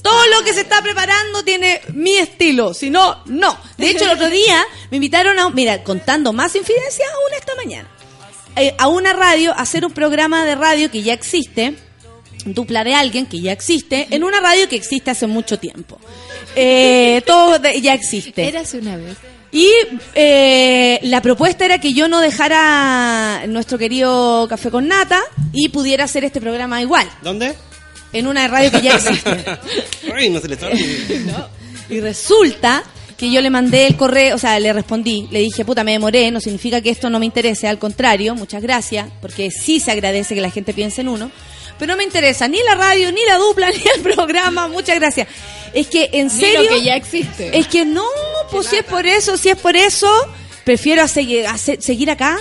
Todo lo que se está preparando tiene mi estilo, si no, no. De hecho, el otro día me invitaron a, mira, contando más infidencias aún esta mañana, eh, a una radio, a hacer un programa de radio que ya existe, dupla de alguien que ya existe, en una radio que existe hace mucho tiempo. Eh, todo de- ya existe. Érase una vez. Y eh, la propuesta era que yo no dejara nuestro querido Café con Nata y pudiera hacer este programa igual, ¿Dónde? en una radio que ya existe. [laughs] Ay, no se le está [laughs] y resulta que yo le mandé el correo, o sea, le respondí, le dije, puta, me demoré, no significa que esto no me interese, al contrario, muchas gracias, porque sí se agradece que la gente piense en uno, pero no me interesa ni la radio, ni la dupla, [laughs] ni el programa, muchas gracias. Es que, en Ni serio... lo que ya existe. Es que no, pues si es por eso, si es por eso, prefiero a segui- a se- seguir acá.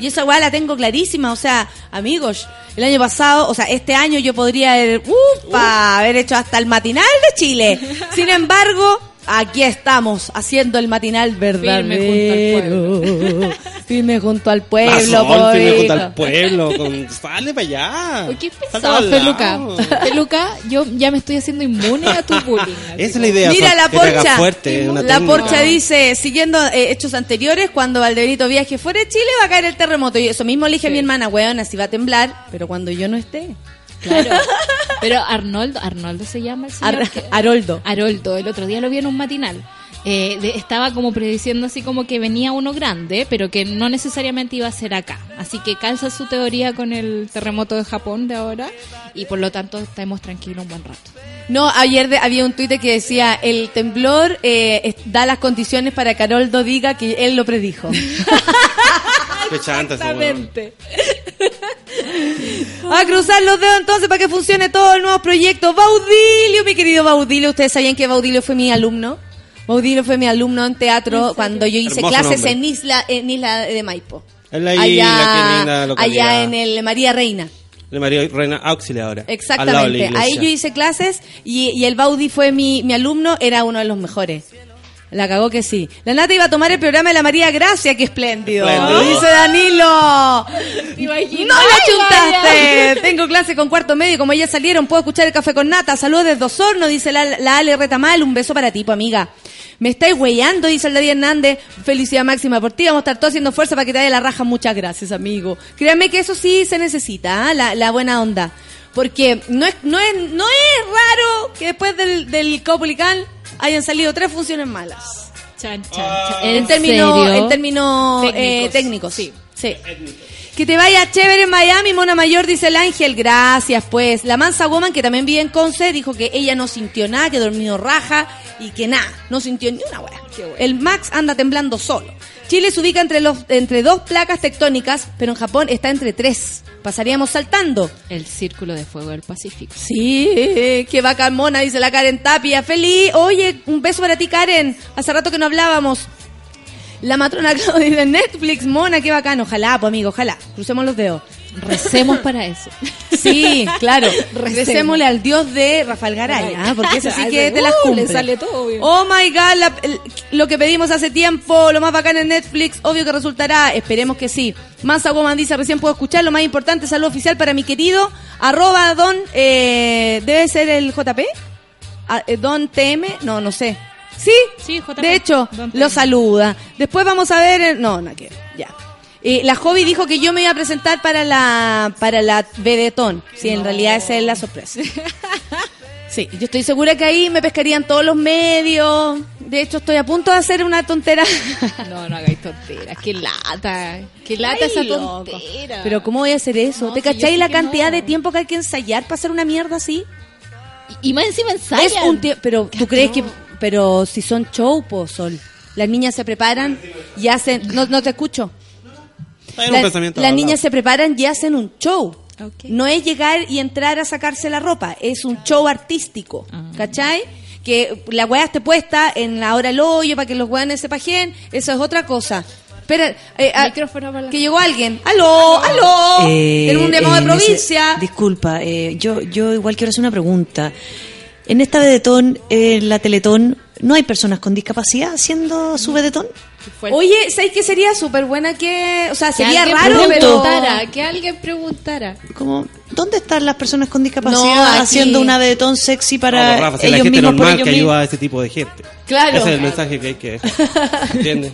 Y esa weá la tengo clarísima, o sea, amigos, el año pasado, o sea, este año yo podría haber, upa, haber hecho hasta el matinal de Chile. [laughs] Sin embargo, aquí estamos, haciendo el matinal verdadero. Firme junto al pueblo. Pasó, por firme junto hijo. al pueblo. Con... Sale para allá. Uy, qué pesado, lado. Feluca, yo ya me estoy haciendo inmune a tu bullying. Esa es la idea. Mira la porcha. fuerte, la técnica. porcha dice, siguiendo eh, hechos anteriores, cuando Valdebenito viaje fuera de Chile va a caer el terremoto. Y eso mismo le dije a mi hermana, weón, así va a temblar, pero cuando yo no esté. Claro. Pero Arnoldo, Arnoldo se llama el señor. Ar- que- el otro día lo vi en un matinal. Eh, de- estaba como prediciendo así como que venía uno grande, pero que no necesariamente iba a ser acá. Así que calza su teoría con el terremoto de Japón de ahora y por lo tanto estamos tranquilos un buen rato. No, ayer de- había un tuit que decía, el temblor eh, da las condiciones para que Haroldo diga que él lo predijo. [laughs] Weón. [laughs] A cruzar los dedos entonces para que funcione todo el nuevo proyecto. Baudilio, mi querido Baudilio. ¿Ustedes sabían que Baudilio fue mi alumno? Baudilio fue mi alumno en teatro cuando yo hice Hermoso clases nombre. en Isla, en Isla de Maipo. Es la isla, qué linda localidad. allá en el María Reina. De María Reina ahora. al lado de la Exactamente. Ahí yo hice clases y, y el Baudi fue mi, mi alumno, era uno de los mejores. La cagó que sí. La Nata iba a tomar el programa de la María Gracia, qué espléndido. Espléndido. Dice Danilo. ¡No la chuntaste! Tengo clase con cuarto medio, como ya salieron, puedo escuchar el café con nata. Saludos desde Osorno, dice la, la Ale Retamal. Un beso para ti, po, amiga. Me estáis huellando, dice el David Hernández. Felicidad máxima por ti. Vamos a estar todos haciendo fuerza para que te vaya la raja. Muchas gracias, amigo. Créanme que eso sí se necesita, ¿ah? la, la buena onda. Porque no es, no es, no es raro que después del, del Caupolicán hayan salido tres funciones malas. Chan, chan, Ah. chan. En términos, en términos Técnicos. eh, técnicos. Sí. Sí. Que te vaya chévere en Miami, Mona Mayor, dice el ángel. Gracias, pues. La Mansa Woman, que también vive en Conce, dijo que ella no sintió nada, que dormido raja y que nada, no sintió ni una wea. El Max anda temblando solo. Chile se ubica entre, los, entre dos placas tectónicas, pero en Japón está entre tres. Pasaríamos saltando. El círculo de fuego del Pacífico. Sí, qué bacán, Mona, dice la Karen Tapia. Feliz. Oye, un beso para ti, Karen. Hace rato que no hablábamos. La matrona [laughs] Claudia de Netflix, Mona, qué bacán. Ojalá, pues amigo, ojalá. Crucemos los dedos. Recemos para eso. [laughs] Sí, claro. Recemos. Recémosle al dios de Rafael Garay, ¿ah? porque ese sí que te las cumple. le sale todo bien. Oh my god, la- el- lo que pedimos hace tiempo, lo más bacán en Netflix, obvio que resultará, esperemos que sí. Mansa Woman dice, recién puedo escuchar, lo más importante, saludo oficial para mi querido, arroba don, eh, debe ser el JP, Ah, eh, don TM, no, no sé. Sí, Sí, JP, de hecho, lo saluda. Después vamos a ver, no, no, que, ya. Eh, la Hobby dijo que yo me iba a presentar para la para la Vedetón. Sí, en realidad esa es la sorpresa. Sí, yo estoy segura que ahí me pescarían todos los medios. De hecho, estoy a punto de hacer una tontera. [laughs] No, no hagáis tonteras. Qué lata. Qué lata Ay, esa loco. tontera. Pero ¿cómo voy a hacer eso? No, ¿Te si cacháis la cantidad no. de tiempo que hay que ensayar para hacer una mierda así? Y más encima ensayan. Es un pero tú crees que pero si son show, po, Sol. Las niñas se preparan y hacen no no te escucho. La- las niñas se preparan y hacen un show. No es llegar y entrar a sacarse la ropa, es un show artístico, Ah. ¿cachai? Que la weá esté puesta en la hora del hoyo para que los weones se pajen, eso es otra cosa. Espera, eh, ah, que llegó alguien. ¡Aló! ¡Aló! Eh, en un demo eh, de en ese- provincia. disculpa, eh, yo, yo igual quiero hacer una pregunta. En esta vedetón, en la Teletón, ¿no hay personas con discapacidad haciendo su vedetón? Oye, ¿sabes qué sería súper buena que... O sea, que sería alguien raro, pero... que alguien preguntara. Como, ¿Dónde están las personas con discapacidad No, haciendo una vedetón sexy para No, Rafa, si la ellos gente mismos por normal ellos que mismos? ayuda a ese tipo de gente. Claro. Ese es el mensaje que hay que dejar. [laughs] ¿Entiendes?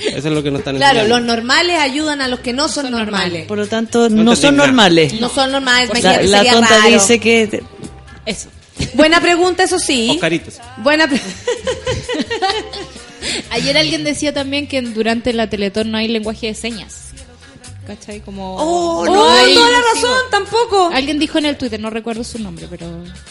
Eso es lo que nos están Claro, los normales ayudan a los que no son, normales. Por lo tanto, No no, son normales. No son normales, La, la tonta raro. dice que... Eso. Buena pregunta, eso sí. Oscaritos. Buena pre- [laughs] Ayer alguien decía también que durante la Teletón no hay lenguaje de señas. ¿Cachai? Como... Oh, no hay- toda la razón, tampoco. Alguien dijo en el Twitter, no recuerdo su nombre, pero...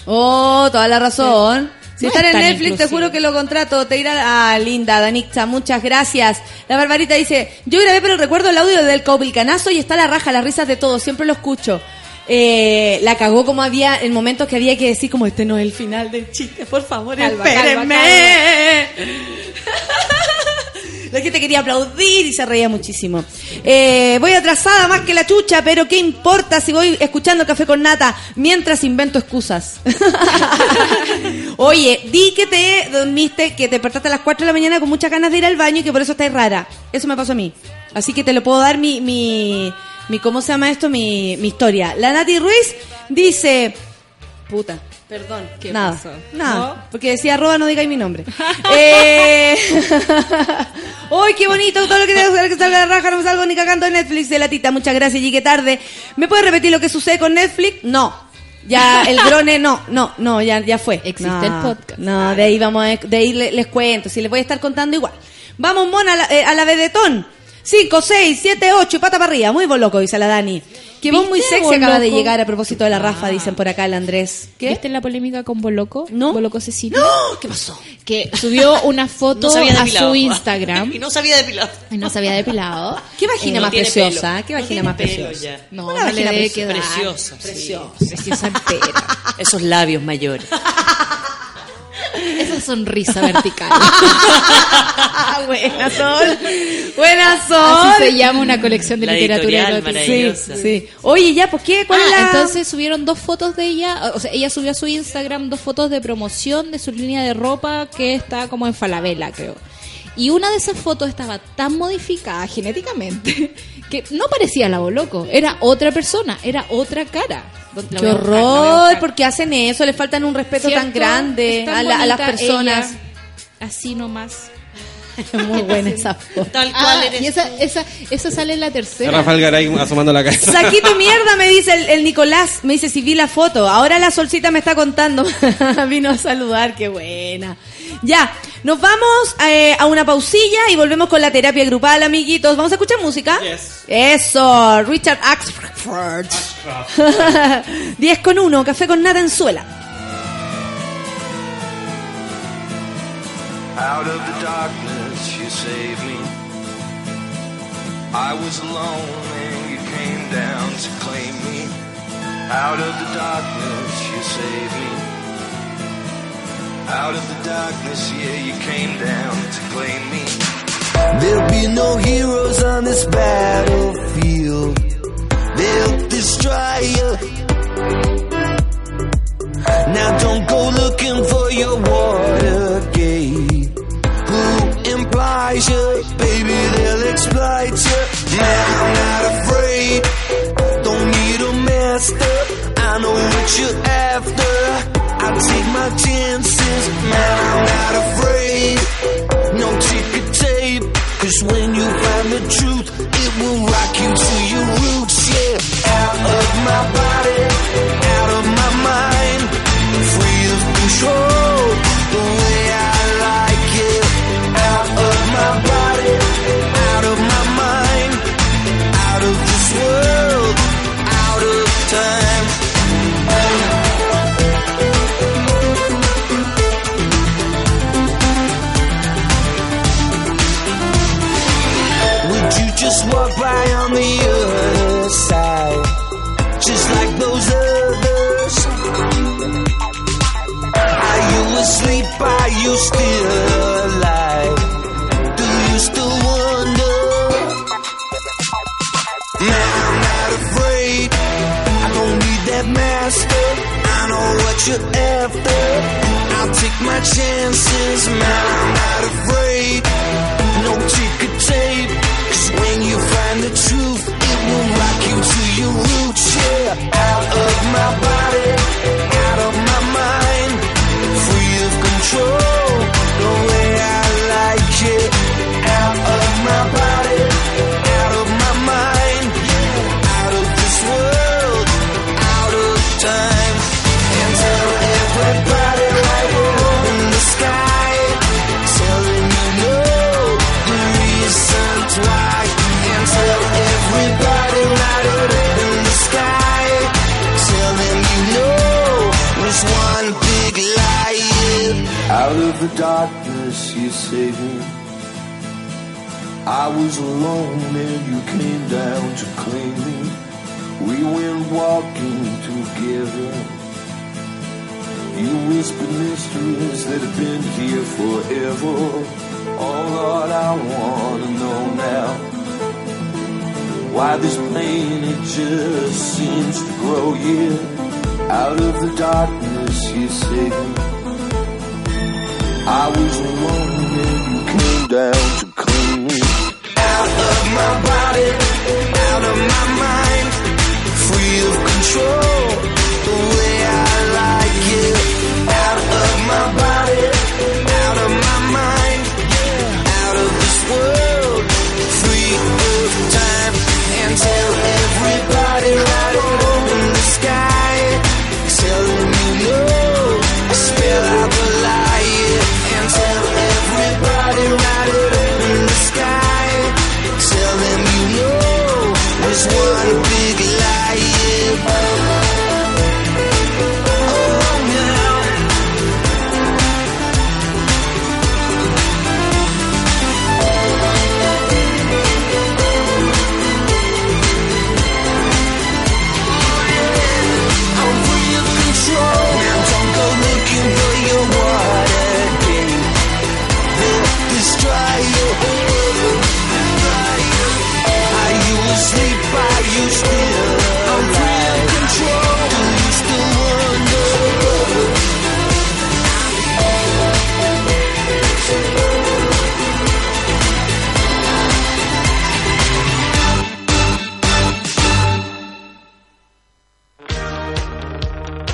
Oh, toda la razón. Si No están es en Netflix, te juro que lo contrato. Te irá. Ah, linda, Danixa, muchas gracias. La Barbarita dice: Yo grabé, pero recuerdo el audio del Caubilcanazo y está la raja, las risas de todos. Siempre lo escucho. Eh, la cagó como había en momentos que había que decir, como este no es el final del chiste, por favor, Calma, espérenme. [laughs] La gente quería aplaudir y se reía muchísimo. Eh, voy atrasada más que la chucha, pero ¿qué importa si voy escuchando café con nata mientras invento excusas? [laughs] Oye, di que te dormiste, que te despertaste a las 4 de la mañana con muchas ganas de ir al baño y que por eso estás rara. Eso me pasó a mí. Así que te lo puedo dar mi, mi, mi ¿cómo se llama esto? Mi, mi historia. La Nati Ruiz dice, puta, perdón, ¿Qué nada, pasó? nada, porque decía arroba no digáis mi nombre. [laughs] eh... [laughs] ¡Uy, qué bonito! Todo lo que tengo que salga de la raja, no me salgo ni cagando en Netflix de la tita. Muchas gracias, llegué tarde. ¿Me puedes repetir lo que sucede con Netflix? No. Ya, el grone, no, no, no, ya, ya fue. Existe No, el podcast. No, de ahí vamos, a- de ahí le- les, cuento, si les voy a estar contando igual. Vamos, Mona, a la, eh, a la vedetón. 5, 6, 7, 8 y pata para arriba. Muy boloco, dice la Dani. Que vos muy ¿Viste, sexy acaba de llegar a propósito de la Rafa, dicen por acá el Andrés. ¿Qué? ¿Viste la polémica con Boloco? No. Boloco Cecilio. ¡No! ¿Qué pasó? Que subió una foto No a su Instagram [laughs] y no se había depilado. y no se había depilado. ¿Qué vagina Eh, más preciosa? pelo. ¿Qué vagina más pelo preciosa? ya. No, Una no le vagina debe preciosa. Preciosa, sí. Preciosa. Preciosa entera. [laughs] Esos labios mayores. [laughs] Esa sonrisa vertical. [laughs] Buena Sol. Buena Así Sol. se llama una colección de La literatura erótica. Sí, sí. Oye, ya, pues, ¿qué? ¿Cuál Ah, es la...? entonces subieron dos fotos de ella, o sea, ella subió a su Instagram dos fotos de promoción de su línea de ropa que está como en Falabella, creo. Y una de esas fotos estaba tan modificada genéticamente que no parecía la Boloco, era otra persona, era otra cara. Qué voy a buscar, la voy a horror, porque hacen eso, le faltan un respeto tan grande a, la- a las personas. ella, así nomás. [laughs] Muy buena esa foto. Tal cual Ah, eres y esa, esa, esa sale en la tercera. Rafael Garay asomando la cabeza. Saquito [laughs] mierda, me dice el, el Nicolás. Me dice si vi la foto. Ahora la solcita me está contando. [laughs] Vino a saludar, qué buena. Ya, nos vamos eh, a una pausilla y volvemos con la terapia grupal, amiguitos. ¿Vamos a escuchar música? Yes. Eso, Richard Axford. 10 con 1, café con nada en suela. Out of the darkness, you saved me. I was alone and you came down to claim me. Out of the darkness, you saved me. Out of the darkness, yeah, you came down to claim me. There'll be no heroes on this battlefield. chances, my I was alone and you came down to claim me. We went walking together. You whispered mysteries that have been here forever. Oh Lord, I wanna know now why this pain it just seems to grow. Yeah, out of the darkness you saved me. I was alone and you came down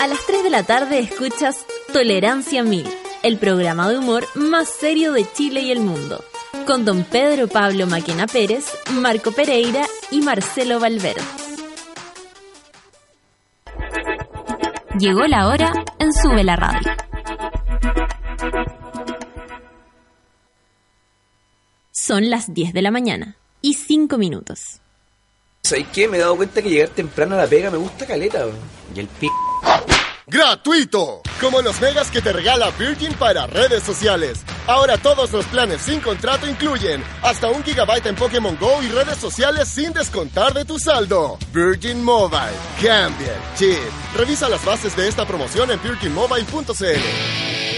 A las 3 de la tarde escuchas Tolerancia Mil, el programa de humor más serio de Chile y el mundo, con don Pedro Pablo Maquena Pérez, Marco Pereira y Marcelo Valverde. Llegó la hora en Sube la Radio. Son las 10 de la mañana y 5 minutos. ¿Sabes qué? Me he dado cuenta que llegar temprano a la pega me gusta caleta. Y el pi... ¡Gratuito! Como los megas que te regala Virgin para redes sociales. Ahora todos los planes sin contrato incluyen hasta un gigabyte en Pokémon Go y redes sociales sin descontar de tu saldo. Virgin Mobile. Cambia chip. Revisa las bases de esta promoción en virginmobile.cl.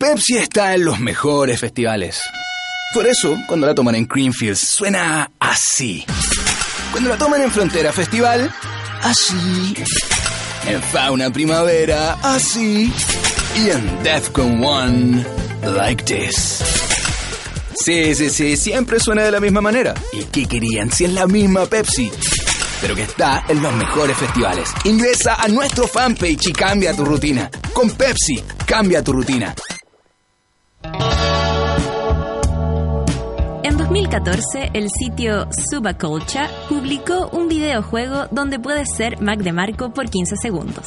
Pepsi está en los mejores festivales. Por eso, cuando la toman en Greenfields, suena así. Cuando la toman en Frontera Festival, así. En Fauna Primavera, así. Y en Defcon One, like this. Sí, sí, sí, siempre suena de la misma manera. ¿Y qué querían si es la misma Pepsi? Pero que está en los mejores festivales. Ingresa a nuestro fanpage y cambia tu rutina. Con Pepsi, cambia tu rutina. En 2014, el sitio Subaculture publicó un videojuego donde puedes ser Mac DeMarco por 15 segundos.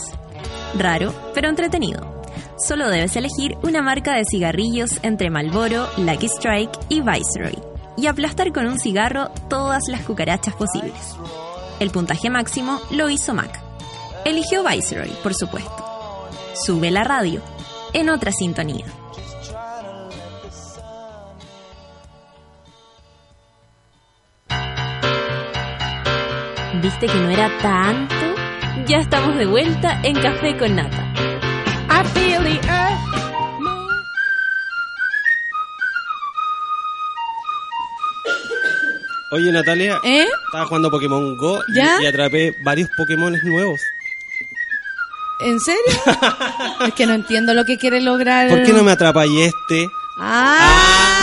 Raro, pero entretenido. Solo debes elegir una marca de cigarrillos entre Marlboro, Lucky Strike y Viceroy y aplastar con un cigarro todas las cucarachas posibles. El puntaje máximo lo hizo Mac. Eligió Viceroy, por supuesto. Sube la radio, en otra sintonía. ¿Viste que no era tanto? Ya estamos de vuelta en Café con Nata. I feel the earth move. Oye, Natalia, ¿Eh? estaba jugando Pokémon Go y- y atrapé varios Pokémon nuevos. ¿En serio? [laughs] es que no entiendo lo que quiere lograr. ¿Por qué no me atrapáis este? Ah,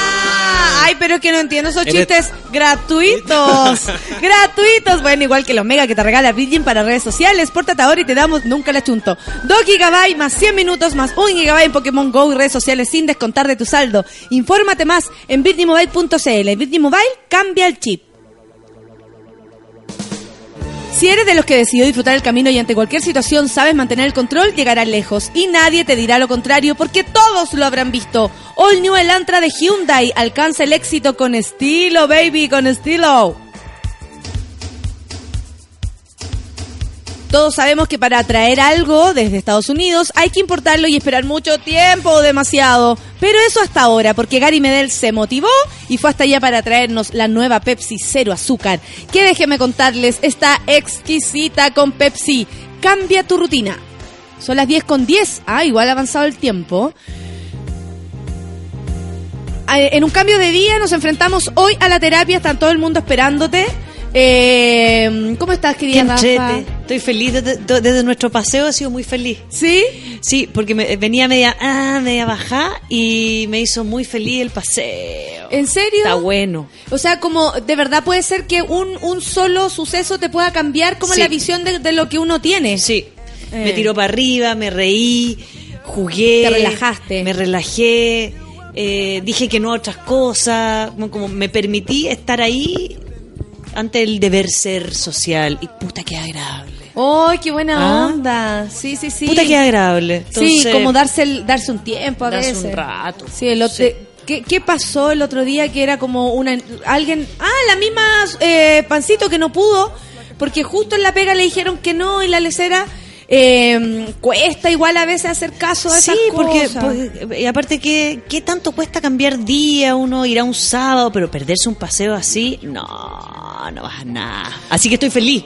ay, pero que no entiendo esos chistes gratuitos. [laughs] gratuitos. Bueno, igual que el Omega que te regala Virgin para redes sociales. Pórtate ahora y te damos nunca la chunto. 2 GB más 100 minutos más 1 GB en Pokémon Go y redes sociales sin descontar de tu saldo. Infórmate más en virginmobile.cl. Virgin Mobile cambia el chip. Si eres de los que decidió disfrutar el camino y ante cualquier situación sabes mantener el control, llegarás lejos. Y nadie te dirá lo contrario porque todos lo habrán visto. All New Elantra de Hyundai alcanza el éxito con estilo, baby, con estilo. Todos sabemos que para traer algo desde Estados Unidos hay que importarlo y esperar mucho tiempo o demasiado. Pero eso hasta ahora, porque Gary Medel se motivó y fue hasta allá para traernos la nueva Pepsi Cero Azúcar. Que déjeme contarles, está exquisita con Pepsi. Cambia tu rutina. Son las 10 con 10. Ah, igual ha avanzado el tiempo. Eh, En un cambio de día nos enfrentamos hoy a la terapia. Está todo el mundo esperándote. Eh, ¿Cómo estás, querida Rafa? Estoy feliz desde, de- desde nuestro paseo, he sido muy feliz. ¿Sí? Sí, porque me, venía media, ah, media baja y me hizo muy feliz el paseo. ¿En serio? Está bueno. O sea, como de verdad puede ser que un, un solo suceso te pueda cambiar como Sí. la visión de, de lo que uno tiene. Sí. Eh. Me tiró para arriba, me reí, jugué. Te relajaste. Me relajé, eh, dije que no a otras cosas, como, como me permití estar ahí ante el deber ser social. Y puta que agradable. ¡Ay, qué buena Ah. onda! Sí, sí, sí. Puta que agradable. sí, como darse, el- darse un tiempo a darse veces. un rato. Sí, el otro, ¿qué, qué pasó el otro día que era como una... Alguien... Ah, la misma eh, Pancito que no pudo, porque justo en la pega le dijeron que no y la lecera... eh, cuesta igual a veces hacer caso a Sí, esas porque, cosas. porque- y aparte que qué tanto cuesta cambiar día, uno ir a un sábado, pero perderse un paseo así, no, no vas a nada. Así que estoy feliz.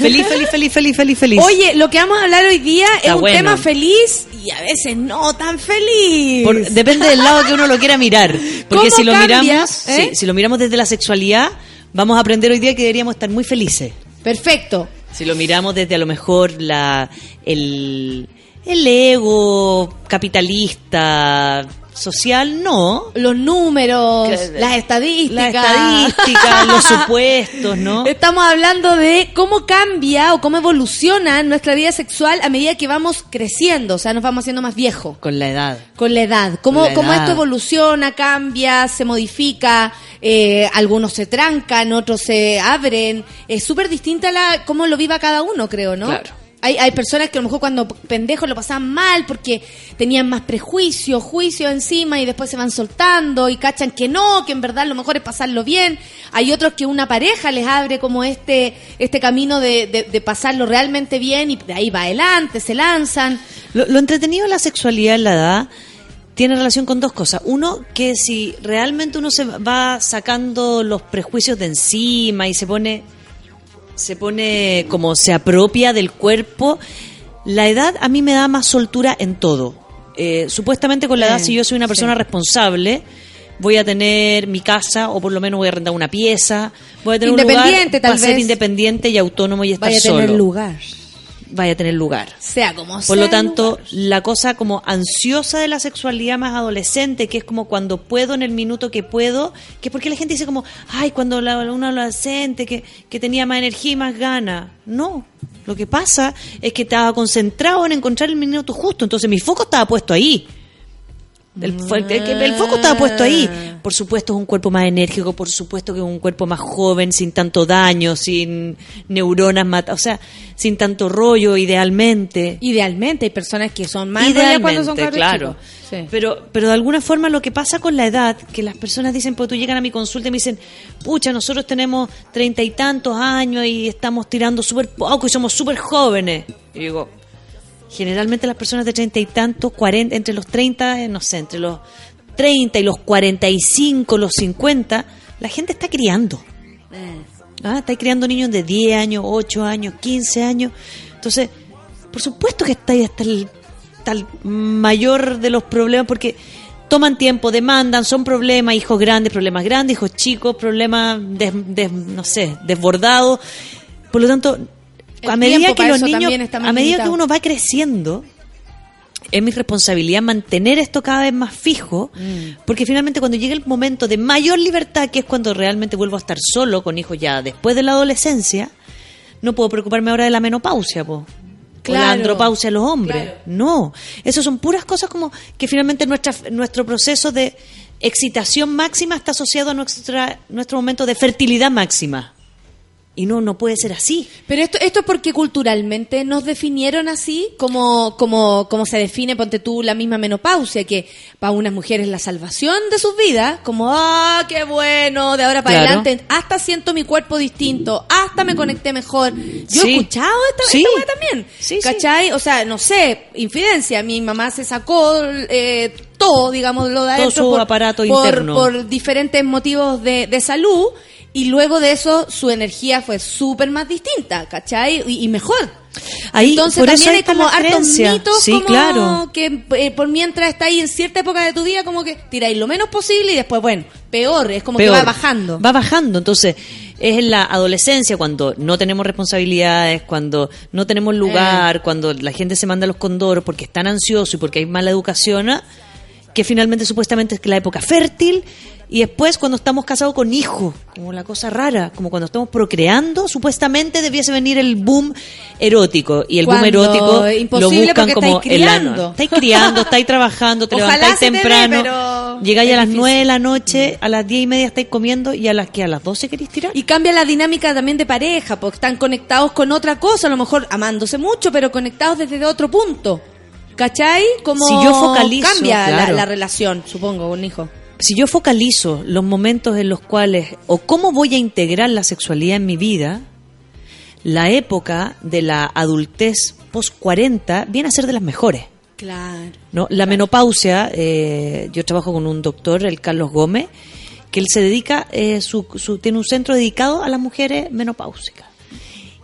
Feliz, feliz, feliz, feliz, feliz, feliz. Oye, lo que vamos a hablar hoy día es un bueno. tema feliz y a veces no tan feliz. Por- depende del lado que uno lo quiera mirar. Porque ¿Cómo si lo cambia, miramos, eh? sí, si lo miramos desde la sexualidad, vamos a aprender hoy día que deberíamos estar muy felices. Perfecto. Si lo miramos desde a lo mejor la el, el ego capitalista social, no. Los números, Que- las estadísticas. La estadística, [laughs] los supuestos, ¿no? Estamos hablando de cómo cambia o cómo evoluciona nuestra vida sexual a medida que vamos creciendo, o sea, nos vamos haciendo más viejos. Con la edad. Con la edad, cómo, cómo esto evoluciona, cambia, se modifica, eh, algunos se trancan, otros se abren. Es súper distinta la cómo lo viva cada uno, creo, ¿no? Claro. Hay, hay personas que a lo mejor cuando pendejos lo pasaban mal porque tenían más prejuicios, juicios encima y después se van soltando y cachan que no, que en verdad lo mejor es pasarlo bien. Hay otros que una pareja les abre como este, este camino de, de- pasarlo realmente bien y de ahí va adelante, se lanzan. Lo, lo entretenido de la sexualidad en la edad tiene relación con dos cosas. Uno, que si realmente uno se va sacando los prejuicios de encima y se pone, se pone como se apropia del cuerpo, la edad a mí me da más soltura en todo. Eh, supuestamente con la Eh, edad, si yo soy una persona sí. responsable, voy a tener mi casa o por lo menos voy a rentar una pieza, voy a tener un Independiente, lugar tal para ser independiente y autónomo y estar Vaya a solo. tener lugar. Vaya a tener lugar. Sea como Por lo sea, tanto, la cosa como ansiosa de la sexualidad más adolescente, que es como cuando puedo en el minuto que puedo, que porque la gente dice como, ay, cuando la, una adolescente que, que tenía más energía y más ganas. No, lo que pasa es que estaba concentrado en encontrar el minuto justo, entonces mi foco estaba puesto ahí. El, el- el- foco estaba puesto ahí. Por supuesto es un cuerpo más enérgico, por supuesto que es un cuerpo más joven, sin tanto daño, sin neuronas matadas, o sea, sin tanto rollo, idealmente. Idealmente, hay personas que son más Idealmente, cuando son claro. Sí. Pero, pero de alguna forma lo que pasa con la edad, que las personas dicen, pues tú llegan a mi consulta y me dicen, pucha, nosotros tenemos treinta y tantos años y estamos tirando súper poco y somos súper jóvenes. Y digo, generalmente las personas de treinta y tantos, cuarenta, entre los treinta, eh, no sé, entre los treinta y los cuarenta y cinco, los cincuenta, la gente está criando. Ah, está criando niños de 10 años, 8 años, 15 años. Entonces, por supuesto que está ahí hasta el, hasta el mayor de los problemas porque toman tiempo, demandan, son problemas, hijos grandes, problemas grandes, hijos chicos, problemas, des- des- no sé, desbordados. Por lo tanto, a medida que los niños, a medida que uno va creciendo, es mi responsabilidad mantener esto cada vez más fijo, Mm. porque finalmente cuando llega el momento de mayor libertad, que es cuando realmente vuelvo a estar solo con hijos ya después de la adolescencia, no puedo preocuparme ahora de la menopausia, po. O la andropausia en los hombres. Claro. No, eso son puras cosas como que finalmente nuestra, nuestro proceso de excitación máxima está asociado a nuestra, nuestro momento de fertilidad máxima. Y no, no puede ser así. Pero esto, esto es porque culturalmente nos definieron así, como, como, como se define, ponte tú, la misma menopausia, que para unas mujeres la salvación de sus vidas, como, ah, qué bueno, de ahora para Claro. adelante, hasta siento mi cuerpo distinto, hasta me conecté mejor. Yo Sí. he escuchado esta, Sí. esta también, Sí. ¿cachai? O sea, no sé, infidencia, mi mamá se sacó eh, todo, digamos, lo de Todo su aparato por, interno. por diferentes motivos de, de salud y luego de eso su energía fue súper más distinta, ¿cachai? Y, y mejor. Ahí, Entonces también hay como hartos mitos Sí, como claro. que eh, por mientras está ahí en cierta época de tu vida como que tiráis lo menos posible y después, bueno, peor, es como Peor. que va bajando. Va bajando, entonces es en la adolescencia cuando no tenemos responsabilidades, cuando no tenemos lugar, cuando la gente se manda a los condoros porque están ansiosos y porque hay mala educación. Que finalmente supuestamente es la época fértil y después cuando estamos casados con hijos, como la cosa rara, como cuando estamos procreando, supuestamente debiese venir el boom erótico y el boom erótico lo buscan como estáis el ano. Estáis criando, estáis trabajando, te [laughs] Ojalá levantáis temprano, pero llegáis a las. 9 de la noche, a las 10 y media estáis comiendo y a las que a las 12 queréis tirar. Y cambia la dinámica también de pareja, porque están conectados con otra cosa, a lo mejor amándose mucho, pero conectados desde otro punto. ¿Cachai? Como Si yo focalizo, cambia la- claro. la, relación, supongo, con un hijo. si yo focalizo los momentos en los cuales, o cómo voy a integrar la sexualidad en mi vida, la época de la adultez post 40 viene a ser de las mejores. Claro. ¿no? La menopausia, eh, yo trabajo con un doctor, el Carlos Gómez, que él se dedica, eh, su, su- tiene un centro dedicado a las mujeres menopáusicas.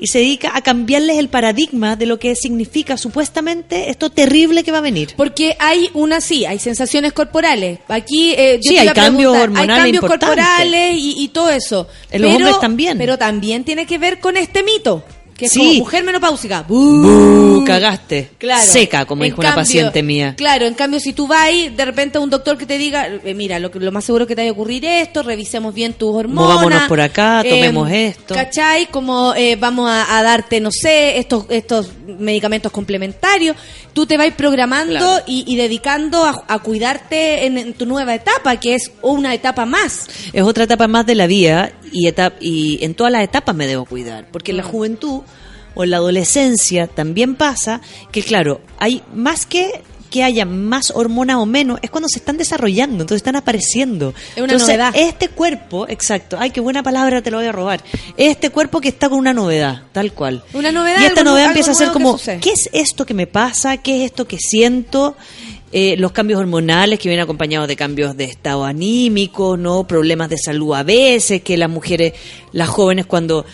Y se dedica a cambiarles el paradigma de lo que significa supuestamente esto terrible que va a venir. Porque hay una, sí, hay sensaciones corporales. Aquí, eh, yo Sí, te hay cambios hormonales Hay cambios corporales y, y todo eso. En los hombres también. Pero también tiene que ver con este mito. Que es Sí. como mujer menopáusica. ¡Bú! Cagaste. Claro. Seca, como En dijo una paciente mía. Claro, en cambio, si tú vas ahí, de repente a un doctor que te diga, eh, mira, lo, que- lo más seguro que te vaya a ocurrir esto, revisemos bien tus hormonas. Movámonos por acá, tomemos esto. ¿Cachai? Como eh, vamos a, a darte, no sé, estos, estos medicamentos complementarios. Tú te vas programando Claro. y, y dedicando a, a cuidarte en, en tu nueva etapa, que es una etapa más. Es otra etapa más de la vida y, etap- y en todas las etapas me debo cuidar. Porque en Mm. la juventud o en la adolescencia también pasa que, claro, hay más que que haya más hormonas o menos, es cuando se están desarrollando, entonces están apareciendo. Es una entonces, novedad. este cuerpo, exacto, ay, qué buena palabra, te lo voy a robar. Este cuerpo que está con una novedad, tal cual. Una novedad. Y esta algo novedad algo empieza a ser como. ¿qué es esto que me pasa? ¿Qué es esto que siento? Eh, los cambios hormonales que vienen acompañados de cambios de estado anímico, ¿no? Problemas de salud a veces, que las mujeres, las jóvenes cuando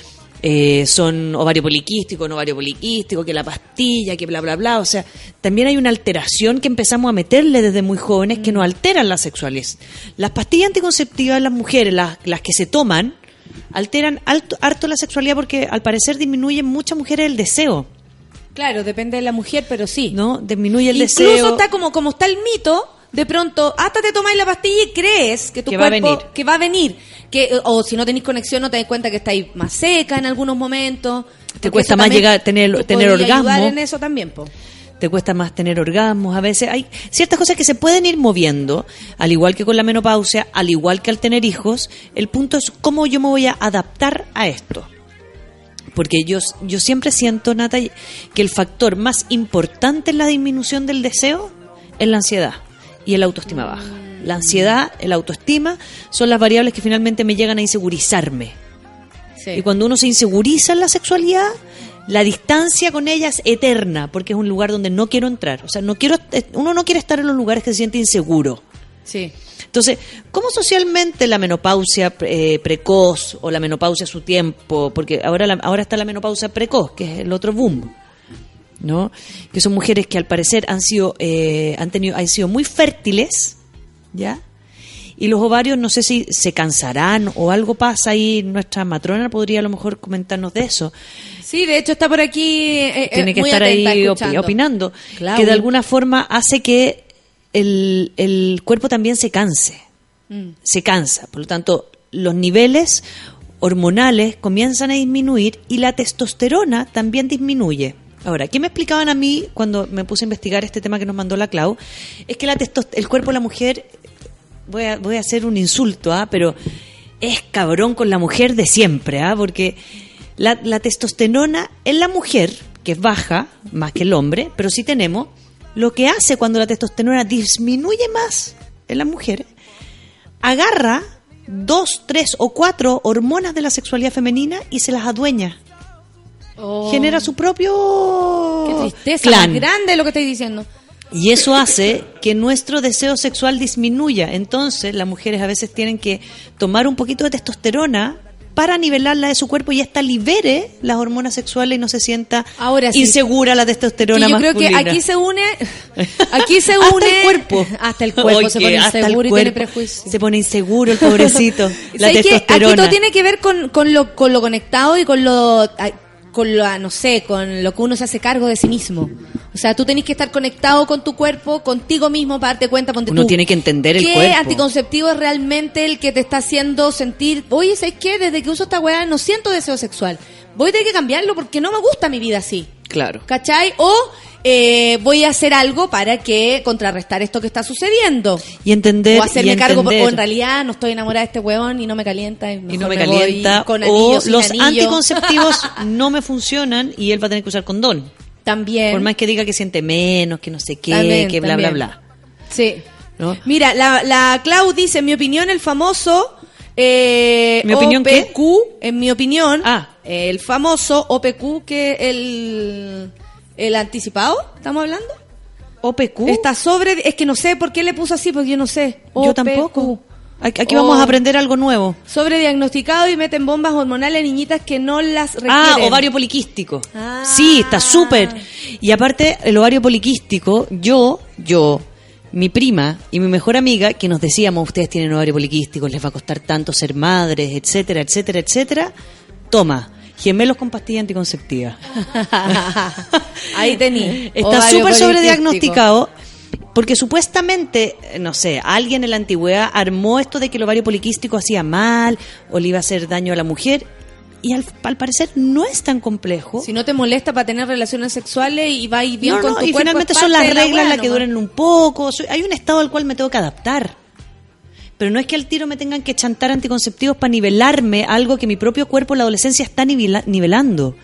eh, son ovario poliquístico, no ovario poliquístico, que la pastilla, que bla, bla, bla. O sea, también hay una alteración que empezamos a meterle desde muy jóvenes que nos alteran la sexualidad. Las pastillas anticonceptivas, las mujeres, las, las que se toman, alteran alto, harto la sexualidad porque al parecer disminuyen muchas mujeres el deseo. Claro, depende de la mujer, pero sí. ¿No? Disminuye el Incluso deseo. está como, como está el mito, de pronto, hasta te tomáis la pastilla y crees que tu Que va a cuerpo, venir. que va a venir. Que, eh, o si no tenéis conexión, no te das cuenta que estáis más seca en algunos momentos. Porque cuesta más llegar- tener- te tener ayudar en eso también, po. te cuesta más tener orgasmos, a veces hay ciertas cosas que se pueden ir moviendo, al igual que con la menopausia, al igual que al tener hijos, el punto es cómo yo me voy a adaptar a esto. Porque yo, yo siempre siento, Nata, que el factor más importante en la disminución del deseo es la ansiedad y el autoestima baja. La ansiedad, el autoestima, son las variables que finalmente me llegan a insegurizarme. Y cuando uno se inseguriza en la sexualidad, la distancia con ella es eterna, porque es un lugar donde no quiero entrar. O sea, no quiero, uno no quiere estar en los lugares que se siente inseguro. Sí. Entonces, ¿cómo socialmente la menopausia eh, precoz o la menopausia a su tiempo? Porque ahora, la- ahora está la menopausia precoz, que es el otro boom, ¿no? Que son mujeres que al parecer han sido, eh, han tenido, han sido muy fértiles, ¿ya? Y los ovarios, no sé si se cansarán o algo pasa ahí. Nuestra matrona podría a lo mejor comentarnos de eso. Sí, de hecho está por aquí. eh, Tiene eh, que muy estar atenta, ahí escuchando. opinando. Que de alguna forma hace que el, el cuerpo también se canse Mm. se cansa. Por lo tanto, los niveles hormonales comienzan a disminuir y la testosterona también disminuye. Ahora, ¿qué me explicaban a mí cuando me puse a investigar este tema que nos mandó la Clau? Es que la el cuerpo de la mujer, voy a, voy a hacer un insulto, ¿ah? pero es cabrón con la mujer de siempre, ¿ah? porque la, la testosterona en la mujer, que es baja, más que el hombre, pero sí tenemos, lo que hace cuando la testosterona disminuye más en las mujeres, agarra dos, tres o cuatro hormonas de la sexualidad femenina y se las adueña. Oh. Genera su propio Qué tristeza, clan. más grande lo que estáis diciendo. Y eso hace que nuestro deseo sexual disminuya. Entonces, las mujeres a veces tienen que tomar un poquito de testosterona para nivelarla de su cuerpo y esta libere las hormonas sexuales y no se sienta Ahora sí. insegura la testosterona Que yo creo que aquí se une, [laughs] aquí se Hasta une el cuerpo. hasta el cuerpo Oye, se pone hasta inseguro y tiene prejuicio. Se pone inseguro el pobrecito. [laughs] la ¿Sabes qué? Aquí todo tiene que ver con, con lo con lo conectado y con lo con lo no sé, con lo que uno se hace cargo de sí mismo. O sea, tú tenés que estar conectado con tu cuerpo, contigo mismo para darte cuenta ponte Uno tú, tiene que entender el ¿Qué cuerpo. anticonceptivo es realmente el que te está haciendo sentir, oye, ¿sabes qué? Desde que uso esta weá no siento deseo sexual. Voy a tener que cambiarlo porque no me gusta mi vida así. Claro. ¿Cachai? O eh, voy a hacer algo para que contrarrestar esto que está sucediendo. Y entender o hacerme y cargo, entender. o en realidad no estoy enamorada de este huevón y no me calienta. Y, y no me voy calienta con o sin los anillo. anticonceptivos [laughs] no me funcionan y él va a tener que usar condón. También. Por más que diga que siente menos, que no sé qué, También, que bla, también. bla, bla. Sí. ¿no? Mira, la, la Clau dice, en mi opinión, el famoso eh, ¿Mi opinión qué? OPQ, en mi opinión, Ah. el famoso OPQ que el, el anticipado, ¿estamos hablando? OPQ. Está sobre, es que no sé por qué le puso así, porque yo no sé. Yo OPQ. tampoco. Aquí vamos a aprender algo nuevo. Sobrediagnosticado y meten bombas hormonales a niñitas que no las requieren. Ah, ovario poliquístico. Ah. Sí, está súper. Y aparte, el ovario poliquístico, yo, yo, mi prima y mi mejor amiga, que nos decíamos, ustedes tienen ovario poliquístico, les va a costar tanto ser madres, etcétera, etcétera, etcétera. Toma, gemelos con pastilla anticonceptiva. [laughs] Ahí tení. Está súper sobrediagnosticado porque supuestamente, eh, no sé, alguien en la antigüedad armó esto de que el ovario poliquístico hacía mal o le iba a hacer daño a la mujer y al, al parecer no es tan complejo. Si no te molesta para tener relaciones sexuales y va y bien No, con no, tu y cuerpo, finalmente son las la reglas las que duran un poco. Soy- hay un estado al cual me tengo que adaptar. Pero no es que al tiro me tengan que chantar anticonceptivos para nivelarme algo que mi propio cuerpo en la adolescencia está nivela- nivelando.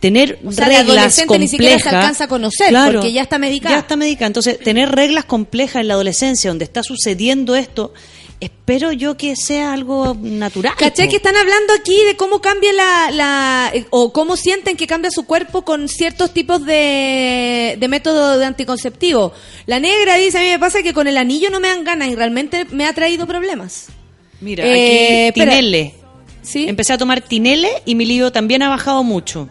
Tener O sea, la reglas adolescente ni siquiera se complejas. alcanza a conocer, Claro, porque ya está medicada. Ya está medicada. Entonces, tener reglas complejas en la adolescencia donde está sucediendo esto, espero yo que sea algo natural. ¿Cachai que están hablando aquí de cómo cambia la, la eh, o cómo sienten que cambia su cuerpo con ciertos tipos de, de método de anticonceptivo? La negra dice, a mí me pasa que con el anillo no me dan ganas y realmente me ha traído problemas. Mira, Eh, aquí. Tinele. Sí. Empecé a tomar tinele y mi libido también ha bajado mucho.